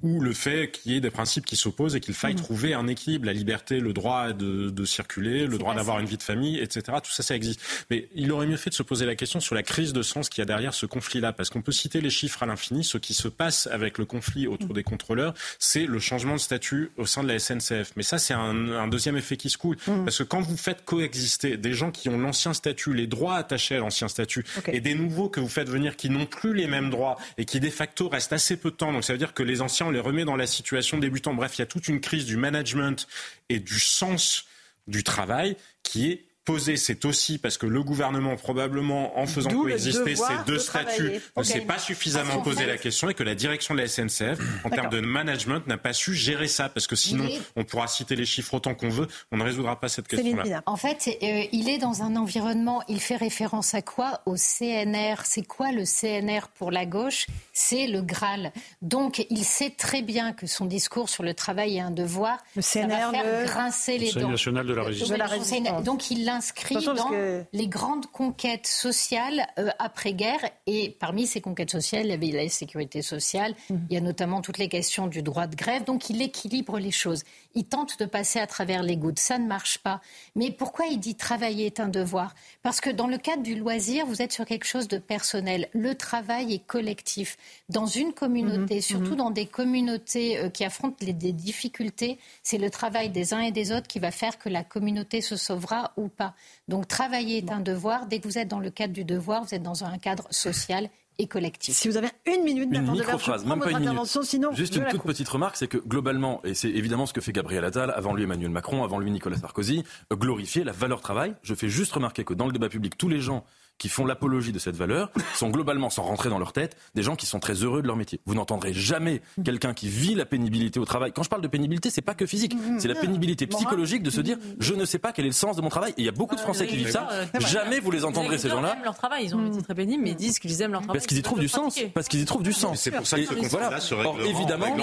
ou le fait qu'il y ait des principes qui s'opposent et qu'il faille mm. trouver un équilibre, la liberté, le droit de, de circuler, le droit d'avoir une vie de famille, etc. Tout ça, ça existe. Mais il aurait mieux fait de se poser la question sur la crise de sens qu'il y a derrière ce conflit-là, parce qu'on peut citer les chiffres à l'infini. Ce qui se passe avec le conflit autour des contrôleurs, c'est le changement de statut au sein de la SNCF. Mais ça, c'est un, deuxième effet qui se coule, mmh. parce que quand vous faites coexister des gens qui ont l'ancien statut, les droits attachés à l'ancien statut, et des nouveaux que vous faites venir qui n'ont plus les mêmes droits et qui de facto restent assez peu de temps, donc ça veut dire que les anciens on les remet dans la situation débutante. Bref, il y a toute une crise du management et du sens du travail qui est posé, c'est aussi parce que le gouvernement, probablement, en faisant coexister ces deux statuts, ne s'est pas suffisamment posé la question et que la direction de la SNCF, en termes de management, n'a pas su gérer ça. Parce que sinon, on pourra citer les chiffres autant qu'on veut, on ne résoudra pas cette question-là. En fait, euh, il est dans un environnement, il fait référence à quoi? Au CNR. C'est quoi le CNR pour la gauche? C'est le Graal. Donc, il sait très bien que son discours sur le travail est un devoir. Le CNR, ça va faire grincer les dents. national de la résistance. Donc, il inscrit dans les grandes conquêtes sociales euh, après-guerre. Et parmi ces conquêtes sociales, il y avait la sécurité sociale, mhm. il y a notamment toutes les questions du droit de grève. Donc il équilibre les choses. Il tente de passer à travers les gouttes. Ça ne marche pas. Mais pourquoi il dit travailler est un devoir? Parce que dans le cadre du loisir, vous êtes sur quelque chose de personnel. Le travail est collectif. Dans une communauté, mhm. surtout mhm. dans des communautés euh, qui affrontent des difficultés, c'est le travail des uns et des autres qui va faire que la communauté se sauvera ou pas. Pas. Donc travailler est un devoir. Dès que vous êtes dans le cadre du devoir, vous êtes dans un cadre social et collectif. Si vous avez une minute, une micro-phrase, même pas une minute. Sinon Juste une toute petite remarque, c'est que globalement, et c'est évidemment ce que fait Gabriel Attal, avant lui Emmanuel Macron, avant lui Nicolas Sarkozy, euh, glorifier la valeur travail. Je fais juste remarquer que dans le débat public, tous les gens qui font l'apologie de cette valeur sont globalement, sans rentrer dans leur tête, des gens qui sont très heureux de leur métier. Vous n'entendrez jamais quelqu'un qui vit la pénibilité au travail. Quand je parle de pénibilité, c'est pas que physique, mmh, c'est la pénibilité psychologique de se dire je ne sais pas quel est le sens de mon travail. Et il y a beaucoup de Français qui vivent ça. Jamais vous les entendrez ces gens-là. Ils aiment leur travail, ils ont un métier très pénible, mais ils disent qu'ils aiment leur travail. Parce qu'ils y trouvent du sens. Parce qu'ils y trouvent du sens. C'est pour ça que ce voilà. Or, évidemment,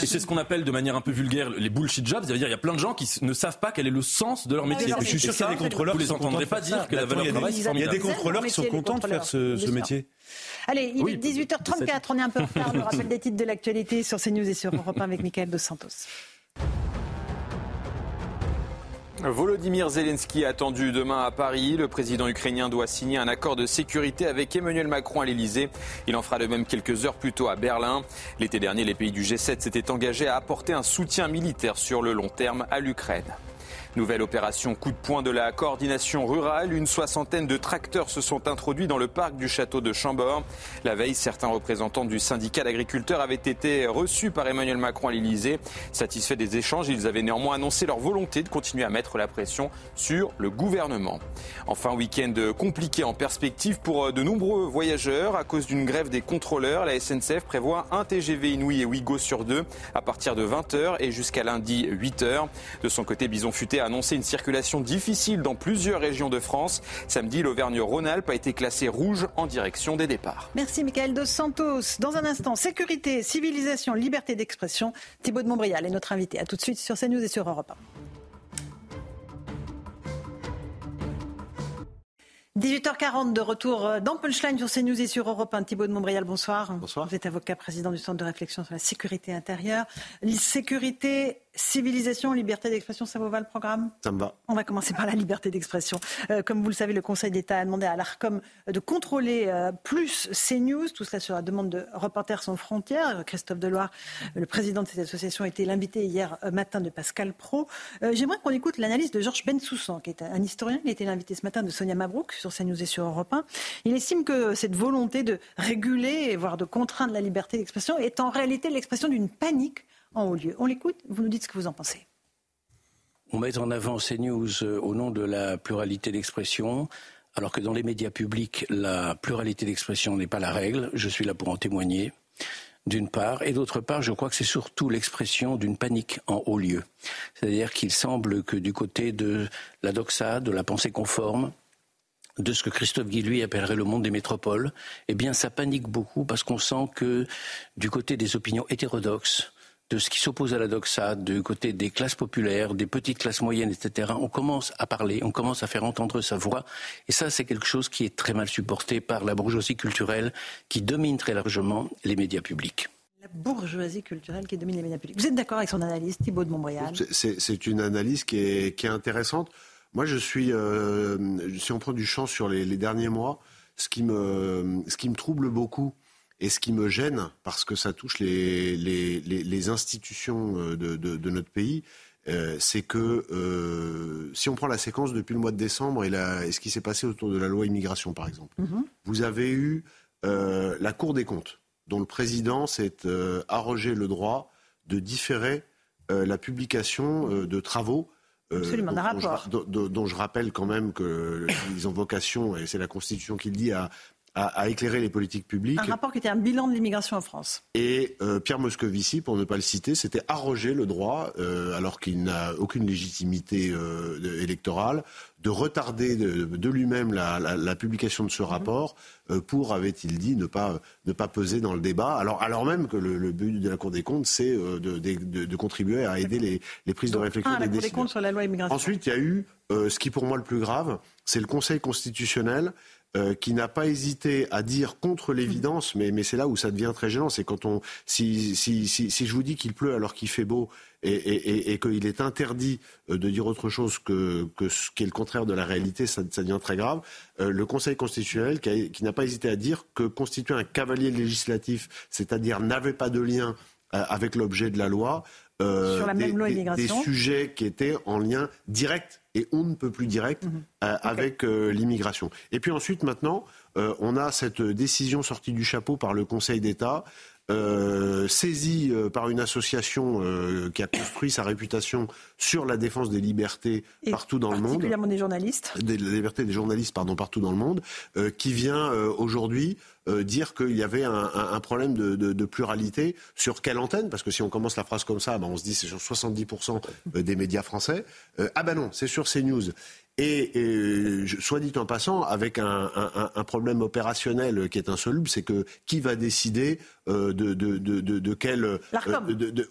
et c'est ce qu'on appelle de manière un peu vulgaire les bullshit jobs. C'est-à-dire il y a plein de gens qui ne savent pas quel est le sens de leur métier. Je suis sûr a des contrôleurs. Vous les entendrez pas dire que la valeur travail, des contrôleurs qui sont content de faire ce, métier. Allez, il est 18h34, on est un peu en retard. Le rappel des titres de l'actualité sur CNews et sur Europe 1 avec Michael Dos Santos. Volodymyr Zelensky attendu demain à Paris. Le président ukrainien doit signer un accord de sécurité avec Emmanuel Macron à l'Elysée. Il en fera de même quelques heures plus tôt à Berlin. L'été dernier, les pays du G7 s'étaient engagés à apporter un soutien militaire sur le long terme à l'Ukraine. Nouvelle opération coup de poing de la coordination rurale. Une soixantaine de tracteurs se sont introduits dans le parc du château de Chambord. La veille, certains représentants du syndicat d'agriculteurs avaient été reçus par Emmanuel Macron à l'Elysée. Satisfaits des échanges, ils avaient néanmoins annoncé leur volonté de continuer à mettre la pression sur le gouvernement. Enfin, week-end compliqué en perspective pour de nombreux voyageurs. À cause d'une grève des contrôleurs, la SNCF prévoit un TGV Inouï et Ouigo sur deux à partir de 20h et jusqu'à lundi 8h. De son côté, Bison Futé a annoncé une circulation difficile dans plusieurs régions de France. Samedi, l'Auvergne-Rhône-Alpes a été classé rouge en direction des départs. Merci Michael Dos Santos. Dans un instant, sécurité, civilisation, liberté d'expression. Thibaut de Montbrial est notre invité. A tout de suite sur CNews et sur Europe 1. 18h40 de retour euh, dans Punchline sur CNews et sur Europe 1. Thibaut de Montbrial, bonsoir. Bonsoir. Vous êtes avocat, président du Centre de réflexion sur la sécurité intérieure. Sécurité, civilisation, liberté d'expression, ça vous va le programme? Ça me va. On va commencer par la liberté d'expression. Euh, comme vous le savez, le Conseil d'État a demandé à l'ARCOM de contrôler euh, plus CNews, tout cela sur la demande de Reporters sans frontières. Christophe Deloire, le président de cette association, a été l'invité hier matin de Pascal Pro. J'aimerais qu'on écoute l'analyse de Georges Bensoussan, qui est un historien. Il était l'invité ce matin de Sonia Mabrouk sur CNews et sur Europe 1. Il estime que cette volonté de réguler, voire de contraindre la liberté d'expression est en réalité l'expression d'une panique en haut lieu. On l'écoute, vous nous dites ce que vous en pensez. On met en avant CNews euh, au nom de la pluralité d'expression, alors que dans les médias publics, la pluralité d'expression n'est pas la règle. Je suis là pour en témoigner d'une part, et d'autre part, je crois que c'est surtout l'expression d'une panique en haut lieu. C'est-à-dire qu'il semble que du côté de la doxa, de la pensée conforme, de ce que Christophe Guy appellerait le monde des métropoles, eh bien ça panique beaucoup parce qu'on sent que du côté des opinions hétérodoxes, de ce qui s'oppose à la doxa, du côté des classes populaires, des petites classes moyennes, etc., on commence à parler, on commence à faire entendre sa voix. Et ça, c'est quelque chose qui est très mal supporté par la bourgeoisie culturelle qui domine très largement les médias publics. La bourgeoisie culturelle qui domine les médias publics. Vous êtes d'accord avec son analyse, Thibault de Montbrial? C'est une analyse qui est, qui est intéressante. Moi, je suis, euh, si on prend du champ sur les, derniers mois, ce qui, me, ce qui me trouble beaucoup et ce qui me gêne, parce que ça touche les, les, les institutions euh, de, de, notre pays, euh, c'est que euh, si on prend la séquence depuis le mois de décembre et, la, et ce qui s'est passé autour de la loi immigration, par exemple, mhm. vous avez eu euh, la Cour des comptes, dont le président s'est arrogé le droit de différer la publication de travaux Absolument, dont, rapport. Dont, je rappelle quand même qu'ils ont vocation, et c'est la Constitution qui le dit, à, à, éclairer les politiques publiques. Un rapport qui était un bilan de l'immigration en France. Et euh, Pierre Moscovici, pour ne pas le citer, s'était arrogé le droit, euh, alors qu'il n'a aucune légitimité euh, électorale, de retarder de, lui-même la, la, la, publication de ce mhm. rapport pour, avait-il dit, ne pas, ne pas peser dans le débat, alors, alors même que le, le but de la Cour des comptes, c'est de, de, de, contribuer à aider les, les prises de réflexion ah, des la Cour des comptes sur la loi immigration. Ensuite, il y a eu ce qui, pour moi, le plus grave, c'est le Conseil constitutionnel euh, qui n'a pas hésité à dire contre l'évidence, mais, mais c'est là où ça devient très gênant. C'est quand on, si, si, si, si je vous dis qu'il pleut alors qu'il fait beau et, et, et, qu'il est interdit euh, de dire autre chose que, que ce qui est le contraire de la réalité, ça, ça devient très grave. Euh, le Conseil constitutionnel qui, qui n'a pas hésité à dire que constituer un cavalier législatif, c'est-à-dire n'avait pas de lien avec l'objet de la loi, euh, Sur la même loi des, des, sujets qui étaient en lien direct et on ne peut plus direct mhm. avec l'immigration. Et puis ensuite, maintenant, on a cette décision sortie du chapeau par le Conseil d'État euh, saisi euh, par une association euh, qui a construit sa réputation sur la défense des libertés partout dans le monde. Particulièrement des journalistes. Des libertés des journalistes, pardon, partout dans le monde, qui vient aujourd'hui dire qu'il y avait un, problème de, pluralité sur quelle antenne Parce que si on commence la phrase comme ça, ben on se dit c'est sur 70% des médias français. ah ben non, c'est sur CNews. Et, soit dit en passant, avec un, problème opérationnel qui est insoluble, c'est que qui va décider euh, de, de, de, de, quel... Euh,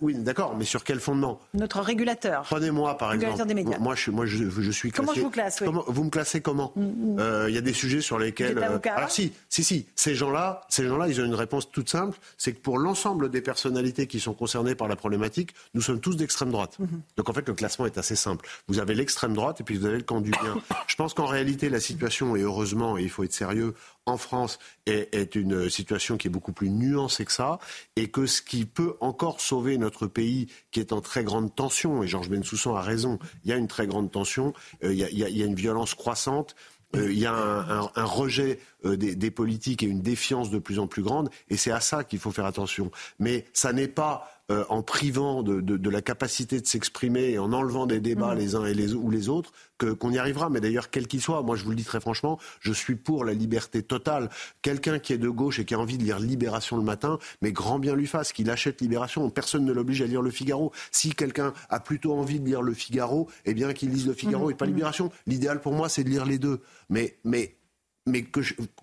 oui, d'accord, mais sur quel fondement? Notre régulateur. Prenez-moi, par exemple. Des médias. Moi, je, moi, je, je suis Comment je vous classe Vous me classez comment? Mm, mm. Euh, Il y a des sujets sur lesquels... alors si, si, si. Ces gens-là, ces gens-là, ils ont une réponse toute simple. C'est que pour l'ensemble des personnalités qui sont concernées par la problématique, nous sommes tous d'extrême droite. Mm-hmm. Donc en fait, le classement est assez simple. Vous avez l'extrême droite et puis vous avez le camp du bien. Je pense qu'en réalité, la situation, et heureusement, et il faut être sérieux, en France est, une situation qui est beaucoup plus nuancée que ça, et que ce qui peut encore sauver notre pays, qui est en très grande tension, et Georges Bensoussan a raison, il y a une très grande tension, euh, il, y a, une violence croissante, euh, il y a un, rejet des, des, politiques et une défiance de plus en plus grande, et c'est à ça qu'il faut faire attention. Mais ça n'est pas euh, en privant de, la capacité de s'exprimer et en enlevant des débats mm. les uns et les, ou les autres qu'on y arrivera. Mais d'ailleurs, quel qu'il soit, moi je vous le dis très franchement, je suis pour la liberté totale. Quelqu'un qui est de gauche et qui a envie de lire Libération le matin, mais grand bien lui fasse, qu'il achète Libération. Personne ne l'oblige à lire Le Figaro. Si quelqu'un a plutôt envie de lire Le Figaro, eh bien qu'il lise Le Figaro mm. et pas Libération. L'idéal pour moi, c'est de lire les deux. Mais, mais mais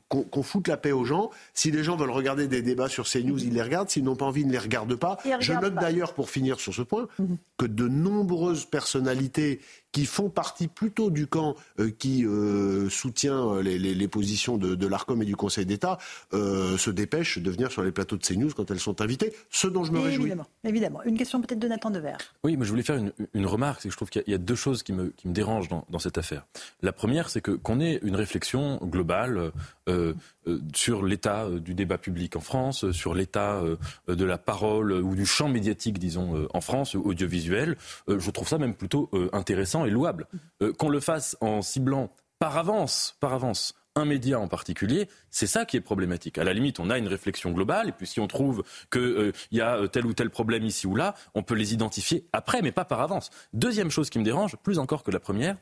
qu'on foute la paix aux gens. Si les gens veulent regarder des débats sur CNews, ils les regardent. S'ils n'ont pas envie, ils ne les regardent pas. Je note d'ailleurs, pour finir sur ce point, mhm. que de nombreuses personnalités qui font partie plutôt du camp euh, qui euh, soutient euh, les, positions de, l'ARCOM et du Conseil d'État se dépêchent de venir sur les plateaux de CNews quand elles sont invitées, ce dont je me réjouis. Évidemment, évidemment. Une question peut-être de Nathan Dever. Oui, mais je voulais faire une, remarque, c'est que je trouve qu'il y, a deux choses qui me, qui me dérangent dans, dans, cette affaire. La première, c'est que qu'on ait une réflexion globale sur l'état du débat public en France, sur l'état de la parole ou du champ médiatique, disons, en France, audiovisuel, je trouve ça même plutôt intéressant et louable. Euh, qu'on le fasse en ciblant par avance, par avance, un média en particulier, c'est ça qui est problématique. À la limite, on a une réflexion globale, et puis si on trouve qu'il euh, y a euh, tel ou tel problème ici ou là, on peut les identifier après, mais pas par avance. Deuxième chose qui me dérange, plus encore que la première,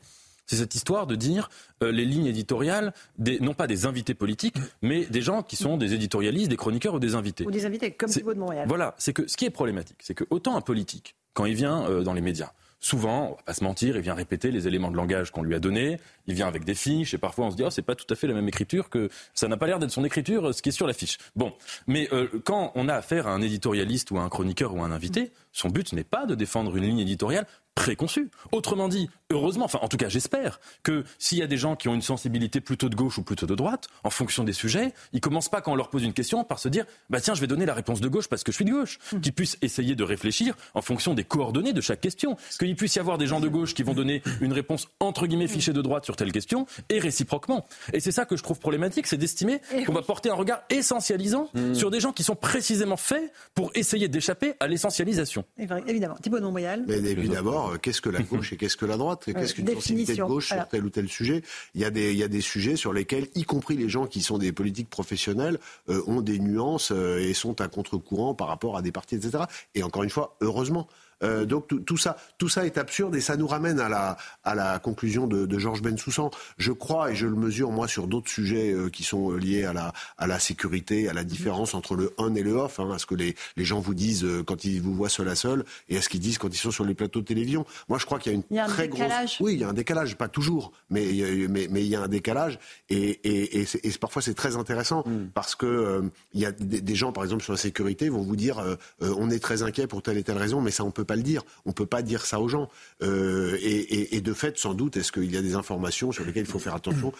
c'est cette histoire de dire les lignes éditoriales, des, non pas des invités politiques, mais des gens qui sont des éditorialistes, des chroniqueurs ou des invités. Ou des invités, comme Thibault de Montréal. Voilà, c'est que ce qui est problématique, c'est que autant un politique, quand il vient dans les médias, souvent, on va pas se mentir, il vient répéter les éléments de langage qu'on lui a donnés, il vient avec des fiches, et parfois on se dit, oh, c'est pas tout à fait la même écriture que, ça n'a pas l'air d'être son écriture, ce qui est sur la fiche. Bon. Mais euh, quand on a affaire à un éditorialiste ou à un chroniqueur ou à un invité, son but n'est pas de défendre une ligne éditoriale préconçue. Autrement dit, heureusement, enfin en tout cas j'espère, que s'il y a des gens qui ont une sensibilité plutôt de gauche ou plutôt de droite, en fonction des sujets, ils commencent pas quand on leur pose une question par se dire, bah tiens, je vais donner la réponse de gauche parce que je suis de gauche, mmh. qu'ils puissent essayer de réfléchir en fonction des coordonnées de chaque question, qu'il puisse y avoir des gens de gauche qui vont donner une réponse entre guillemets fichée de droite sur telle question, et réciproquement. Et c'est ça que je trouve problématique, c'est d'estimer qu'on va porter un regard essentialisant mmh. sur des gens qui sont précisément faits pour essayer d'échapper à l'essentialisation. Évidemment. Thibault Mais d'abord, qu'est-ce que la gauche et qu'est-ce que la droite Qu'est-ce qu'une sensibilité de gauche sur tel ou tel sujet? Il y, a des, il y a des sujets sur lesquels, y compris les gens qui sont des politiques professionnels, euh, ont des nuances euh, et sont à contre-courant par rapport à des partis, etc. Et encore une fois, heureusement. Euh, donc tout, ça, tout ça est absurde et ça nous ramène à la, à la conclusion de, de Georges Bensoussan. Je crois et je le mesure moi sur d'autres sujets euh, qui sont liés à la, à la sécurité, à la différence entre le on et le off, hein, à ce que les, les gens vous disent euh, quand ils vous voient seul à seul et à ce qu'ils disent quand ils sont sur les plateaux de télévision. Moi je crois qu'il y a une il y a très un décalage. Oui, il y a un décalage, pas toujours, mais, mais, mais il y a un décalage et, et, et, parfois c'est très intéressant mm. parce que il y a des, gens par exemple sur la sécurité vont vous dire on est très inquiet pour telle et telle raison, mais ça on peut pas le dire. On peut pas dire ça aux gens. Euh, et, de fait, sans doute, est-ce qu'il y a des informations sur lesquelles il faut faire attention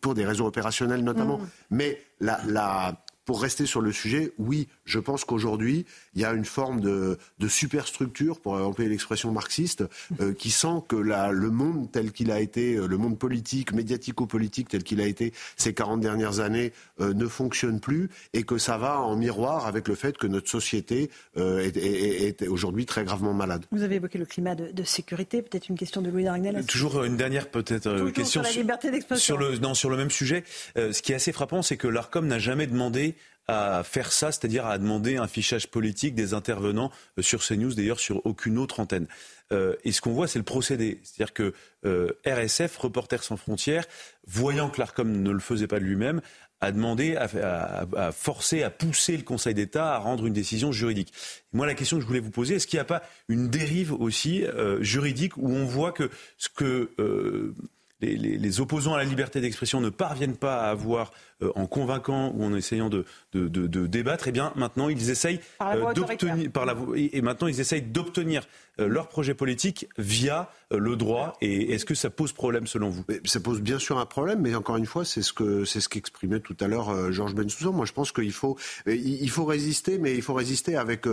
pour, des raisons opérationnelles notamment. Mm. Mais la, pour rester sur le sujet, oui, je pense qu'aujourd'hui, il y a une forme de, superstructure, pour employer l'expression marxiste, euh, qui sent que la, le monde tel qu'il a été, euh, le monde politique, médiatico-politique tel qu'il a été ces 40 dernières années, euh, ne fonctionne plus et que ça va en miroir avec le fait que notre société est, aujourd'hui très gravement malade. Vous avez évoqué le climat de, sécurité, peut-être une question de Louis Dargnel. Toujours une dernière peut-être question sur la liberté d'expression. Sur le, non, sur le même sujet. ce qui est assez frappant, c'est que l'ARCOM n'a jamais demandé à faire ça, c'est-à-dire à demander un fichage politique des intervenants euh, sur CNews, d'ailleurs sur aucune autre antenne. Euh, et ce qu'on voit, c'est le procédé. C'est-à-dire que euh, RSF, Reporters sans frontières, voyant que l'ARCOM ne le faisait pas de lui-même, a demandé, à, forcer, à pousser le Conseil d'État à rendre une décision juridique. moi, la question que je voulais vous poser, est-ce qu'il n'y a pas une dérive aussi juridique où on voit que ce que les, opposants à la liberté d'expression ne parviennent pas à avoir euh, en convainquant ou en essayant de, débattre, eh bien maintenant ils essayent euh, d'obtenir par la et maintenant ils essayent d'obtenir euh, leur projet politique via le droit. Et est-ce que ça pose problème selon vous? Ça pose bien sûr un problème, mais encore une fois, c'est ce que c'est ce qu'exprimait tout à l'heure Georges Bensoussan. Moi, je pense qu'il faut il faut résister, mais il faut résister avec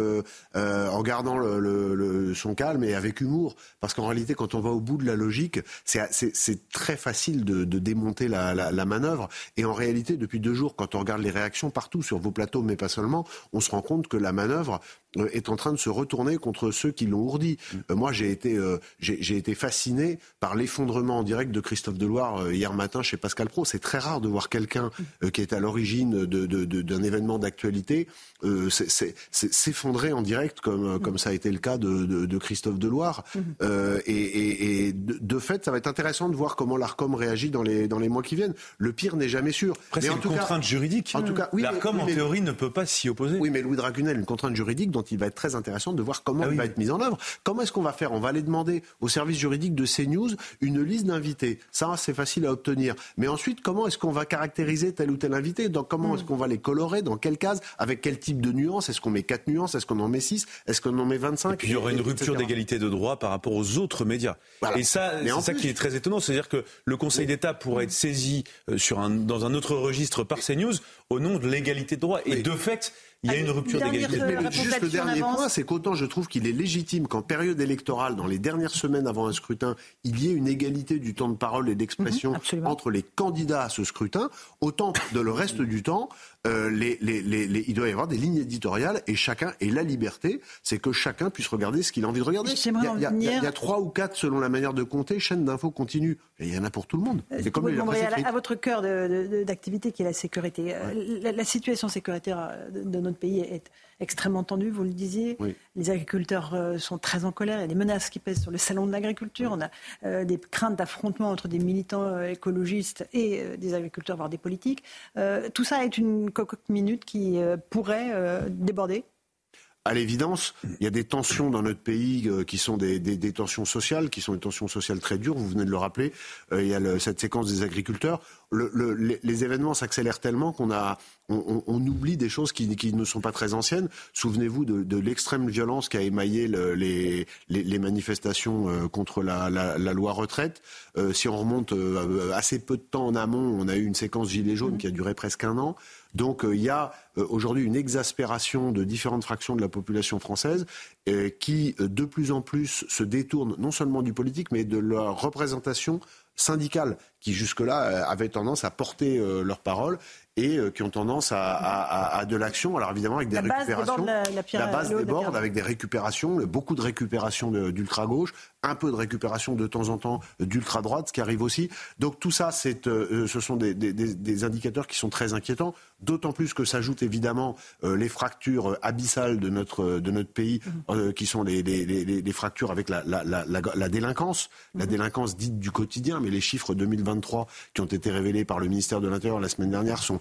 en gardant le, son calme et avec humour, parce qu'en réalité, quand on va au bout de la logique, c'est très facile de, démonter la, la manœuvre. Et en réalité depuis deux jours, quand on regarde les réactions partout sur vos plateaux, mais pas seulement, on se rend compte que la manœuvre est en train de se retourner contre ceux qui l'ont ourdi. Mm. Euh, moi, j'ai été, euh, j'ai été fasciné par l'effondrement en direct de Christophe Deloire hier matin chez Pascal Pro. C'est très rare de voir quelqu'un mm. qui est à l'origine d'un de, de, événement d'actualité s'effondrer en direct comme, mm. comme ça a été le cas de, Christophe Deloire. et, et, de, fait, ça va être intéressant de voir comment l'ARCOM réagit dans les, dans les mois qui viennent. Le pire n'est jamais sûr. Après, c'est une contrainte juridique. En tout cas, oui, l'ARCOM, en théorie, ne peut pas s'y opposer. Oui, mais Louis Dragunel, une contrainte juridique dont il va être très intéressant de voir comment ah il va être mis en œuvre. Comment est-ce qu'on va faire? On va aller demander au service juridique de CNews une liste d'invités. Ça, c'est facile à obtenir. Mais ensuite, comment est-ce qu'on va caractériser tel ou tel invité? Donc, comment hmm. est-ce qu'on va les colorer? Dans quelle case? Avec quel type de nuances? Est-ce qu'on met 4 nuances? Est-ce qu'on en met 6 Est-ce qu'on en met 25 Et puis, il y aurait une rupture d'égalité de droit par rapport aux autres médias. Et ça, c'est ça qui est très étonnant. C'est-à-dire que le Conseil d'État pourrait être saisi euh, sur un, dans un autre registre par CNews au nom de l'égalité de droit. Et de fait, il y a une rupture d'égalité. Juste le dernier point, c'est qu'autant je trouve qu'il est légitime qu'en période électorale, dans les dernières semaines avant un scrutin, il y ait une égalité du temps de parole et d'expression mhm, entre les candidats à ce scrutin, autant de le reste du temps, euh, les, les, les, il doit y avoir des lignes éditoriales et chacun et la liberté, c'est que chacun puisse regarder ce qu'il a envie de regarder. Il y, a, il, y a, trois ou quatre, selon la manière de compter, chaînes d'infos continues. Et il y en a pour tout le monde. Euh, c'est comme les à, à, votre cœur d'activité qui est la sécurité. Euh, la, la, situation sécuritaire de notre pays est extrêmement tendue, vous le disiez. Les agriculteurs euh, sont très en colère. Il y a des menaces qui pèsent sur le salon de l'agriculture. On a euh, des craintes d'affrontement entre des militants euh, écologistes et des agriculteurs, voire des politiques. tout ça est une cocotte minute qui pourrait déborder à l'évidence, il y a des tensions dans notre pays qui sont des, tensions sociales, qui sont des tensions sociales très dures. Vous venez de le rappeler. il y a cette séquence des agriculteurs les, événements s'accélèrent tellement qu'on a, on, oublie des choses qui, ne sont pas très anciennes. Souvenez-vous de, l'extrême violence qui a émaillé les, les, manifestations euh, contre la, loi retraite. Euh, si on remonte euh, assez peu de temps en amont, on a eu une séquence gilet jaune qui a duré presque un an. Donc il y a aujourd'hui une exaspération de différentes fractions de la population française qui de plus en plus se détournent non seulement du politique mais de leur représentation syndicales qui jusque-là euh, avaient tendance à porter euh, leurs paroles et euh, qui ont tendance à, de l'action. Alors évidemment avec des récupérations, la, base déborde avec des récupérations, beaucoup de récupérations d'ultra gauche, un peu de récupération de temps en temps d'ultra droite, ce qui arrive aussi. Donc tout ça, c'est, ce sont des, indicateurs qui sont très inquiétants. D'autant plus que s'ajoutent évidemment les fractures abyssales de notre de notre pays, mmh. qui sont les, fractures avec la, la délinquance, la mmh. délinquance dite du quotidien, mais les chiffres 2023 qui ont été révélés par le ministère de l'Intérieur la semaine dernière sont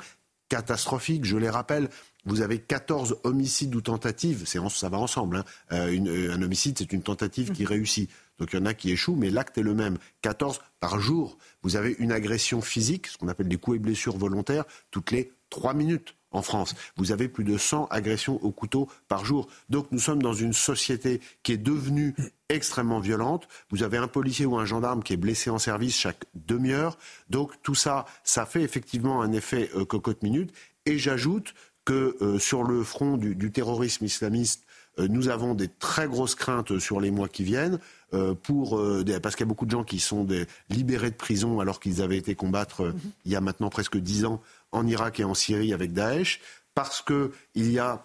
catastrophiques. Je les rappelle, vous avez 14 homicides ou tentatives, ça va ensemble. Hein. Euh, euh, un homicide, c'est une tentative qui réussit. Donc il y en a qui échouent, mais l'acte est le même. 14 par jour. Vous avez une agression physique, ce qu'on appelle des coups et blessures volontaires, toutes les 3 minutes en France. Vous avez plus de 100 agressions au couteau par jour. Donc nous sommes dans une société qui est devenue extrêmement violente. Vous avez un policier ou un gendarme qui est blessé en service chaque demi-heure. Donc tout ça, ça fait effectivement un effet euh, cocotte minute. Et j'ajoute que sur le front du terrorisme islamiste, nous avons des très grosses craintes sur les mois qui viennent. Euh, pour euh, parce qu'il y a beaucoup de gens qui sont des, libérés de prison alors qu'ils avaient été combattre euh, mhm. il y a maintenant presque dix ans en Irak et en Syrie avec Daesh, parce qu'il y a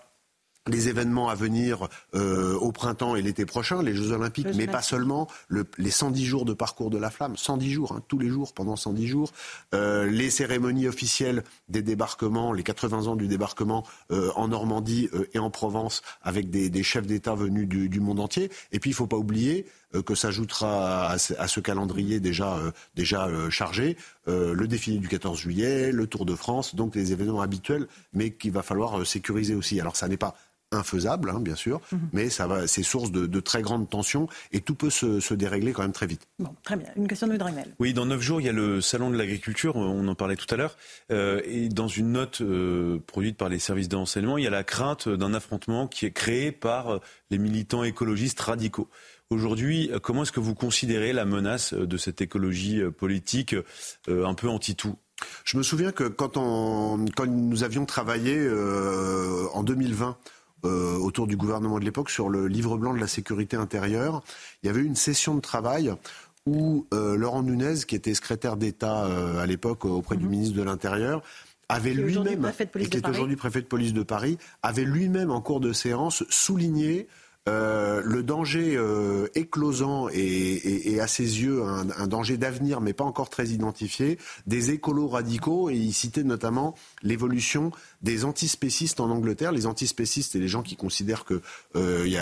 les événements à venir euh, au printemps et l'été prochain, les Jeux Olympiques, mais pas seulement, le, les 110 jours de parcours de la flamme, 110 jours, hein, tous les jours, pendant 110 jours, euh, les cérémonies officielles des débarquements, les 80 ans du débarquement euh, en Normandie et en Provence, avec des, des chefs d'État venus du, du, monde entier. Et puis, il ne faut pas oublier que s'ajoutera à, à, ce calendrier déjà, déjà chargé le défilé du 14 juillet, le Tour de France, donc les événements habituels, mais qu'il va falloir sécuriser aussi. Alors, ça n'est pas infaisable, hein, bien sûr, mhm. mais ça va, c'est source de, très grandes tensions et tout peut se, dérégler quand même très vite. Bon, très bien. Une question de Dremel. Oui, dans neuf jours, il y a le salon de l'agriculture, on en parlait tout à l'heure, euh, et dans une note euh, produite par les services d'enseignement, il y a la crainte d'un affrontement qui est créé par euh, les militants écologistes radicaux. Aujourd'hui, comment est-ce que vous considérez la menace de cette écologie politique un peu anti-tout? Je me souviens que quand, on, quand nous avions travaillé en 2020 euh, autour du gouvernement de l'époque sur le livre blanc de la sécurité intérieure. Il y avait eu une session de travail où euh, Laurent Nunez, qui était secrétaire d'État euh, à l'époque auprès du mhm. ministre de l'Intérieur, avait lui-même, qui est aujourd'hui préfet de police de Paris, avait lui-même en cours de séance souligné euh, le danger euh, éclosant et, à ses yeux un, danger d'avenir, mais pas encore très identifié, des écolos radicaux, et il citait notamment l'évolution des antispécistes en Angleterre. Les antispécistes, c'est les gens qui considèrent que euh, y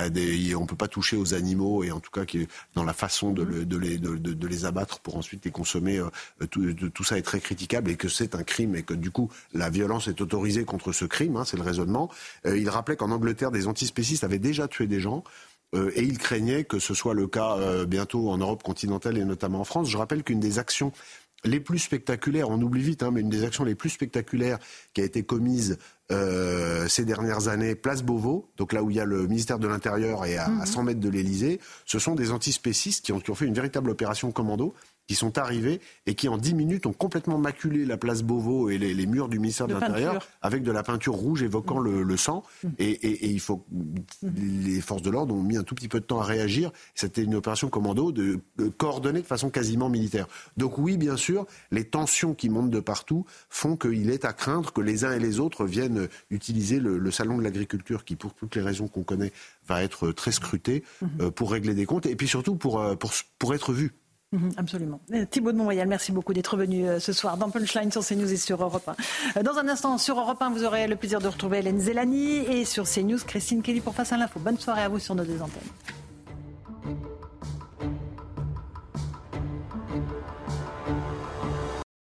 peut pas toucher aux animaux, et en tout cas dans la façon de, les, abattre pour ensuite les consommer, euh, tout, tout, ça est très critiquable, et que c'est un crime, et que du coup la violence est autorisée contre ce crime, hein, c'est le raisonnement. il rappelait qu'en Angleterre, des antispécistes avaient déjà tué des gens euh, et il craignait que ce soit le cas euh, bientôt en Europe continentale et notamment en France. Je rappelle qu'une des actions les plus spectaculaires, on oublie vite, hein, mais une des actions les plus spectaculaires qui a été commise euh, ces dernières années, place Beauvau, donc là où il y a le ministère de l'Intérieur et à, 100 mhm. mètres de l'Elysée, ce sont des antispécistes qui ont, qui ont fait une véritable opération commando qui sont arrivés et qui en 10 minutes ont complètement maculé la place Beauvau et les, murs du ministère de, l'Intérieur avec de la peinture rouge évoquant le, sang. Mm. Et, il faut les forces de l'ordre ont mis un tout petit peu de temps à réagir. C'était une opération commando de, coordonnée de façon quasiment militaire. Donc oui, bien sûr, les tensions qui montent de partout font qu'il est à craindre que les uns et les autres viennent utiliser le, salon de l'agriculture qui, pour toutes les raisons qu'on connaît, va être très scruté mm-hmm. euh, pour régler des comptes et puis surtout pour, euh, pour, pour être vu. Mhm, absolument. Euh, Thibaut de Montréal, merci beaucoup d'être venu euh, ce soir dans Punchline sur CNews et sur Europe 1. Euh, dans un instant, sur Europe 1, vous aurez le plaisir de retrouver Hélène Zélani et sur CNews, Christine Kelly pour Face à l'info. Bonne soirée à vous sur nos deux antennes.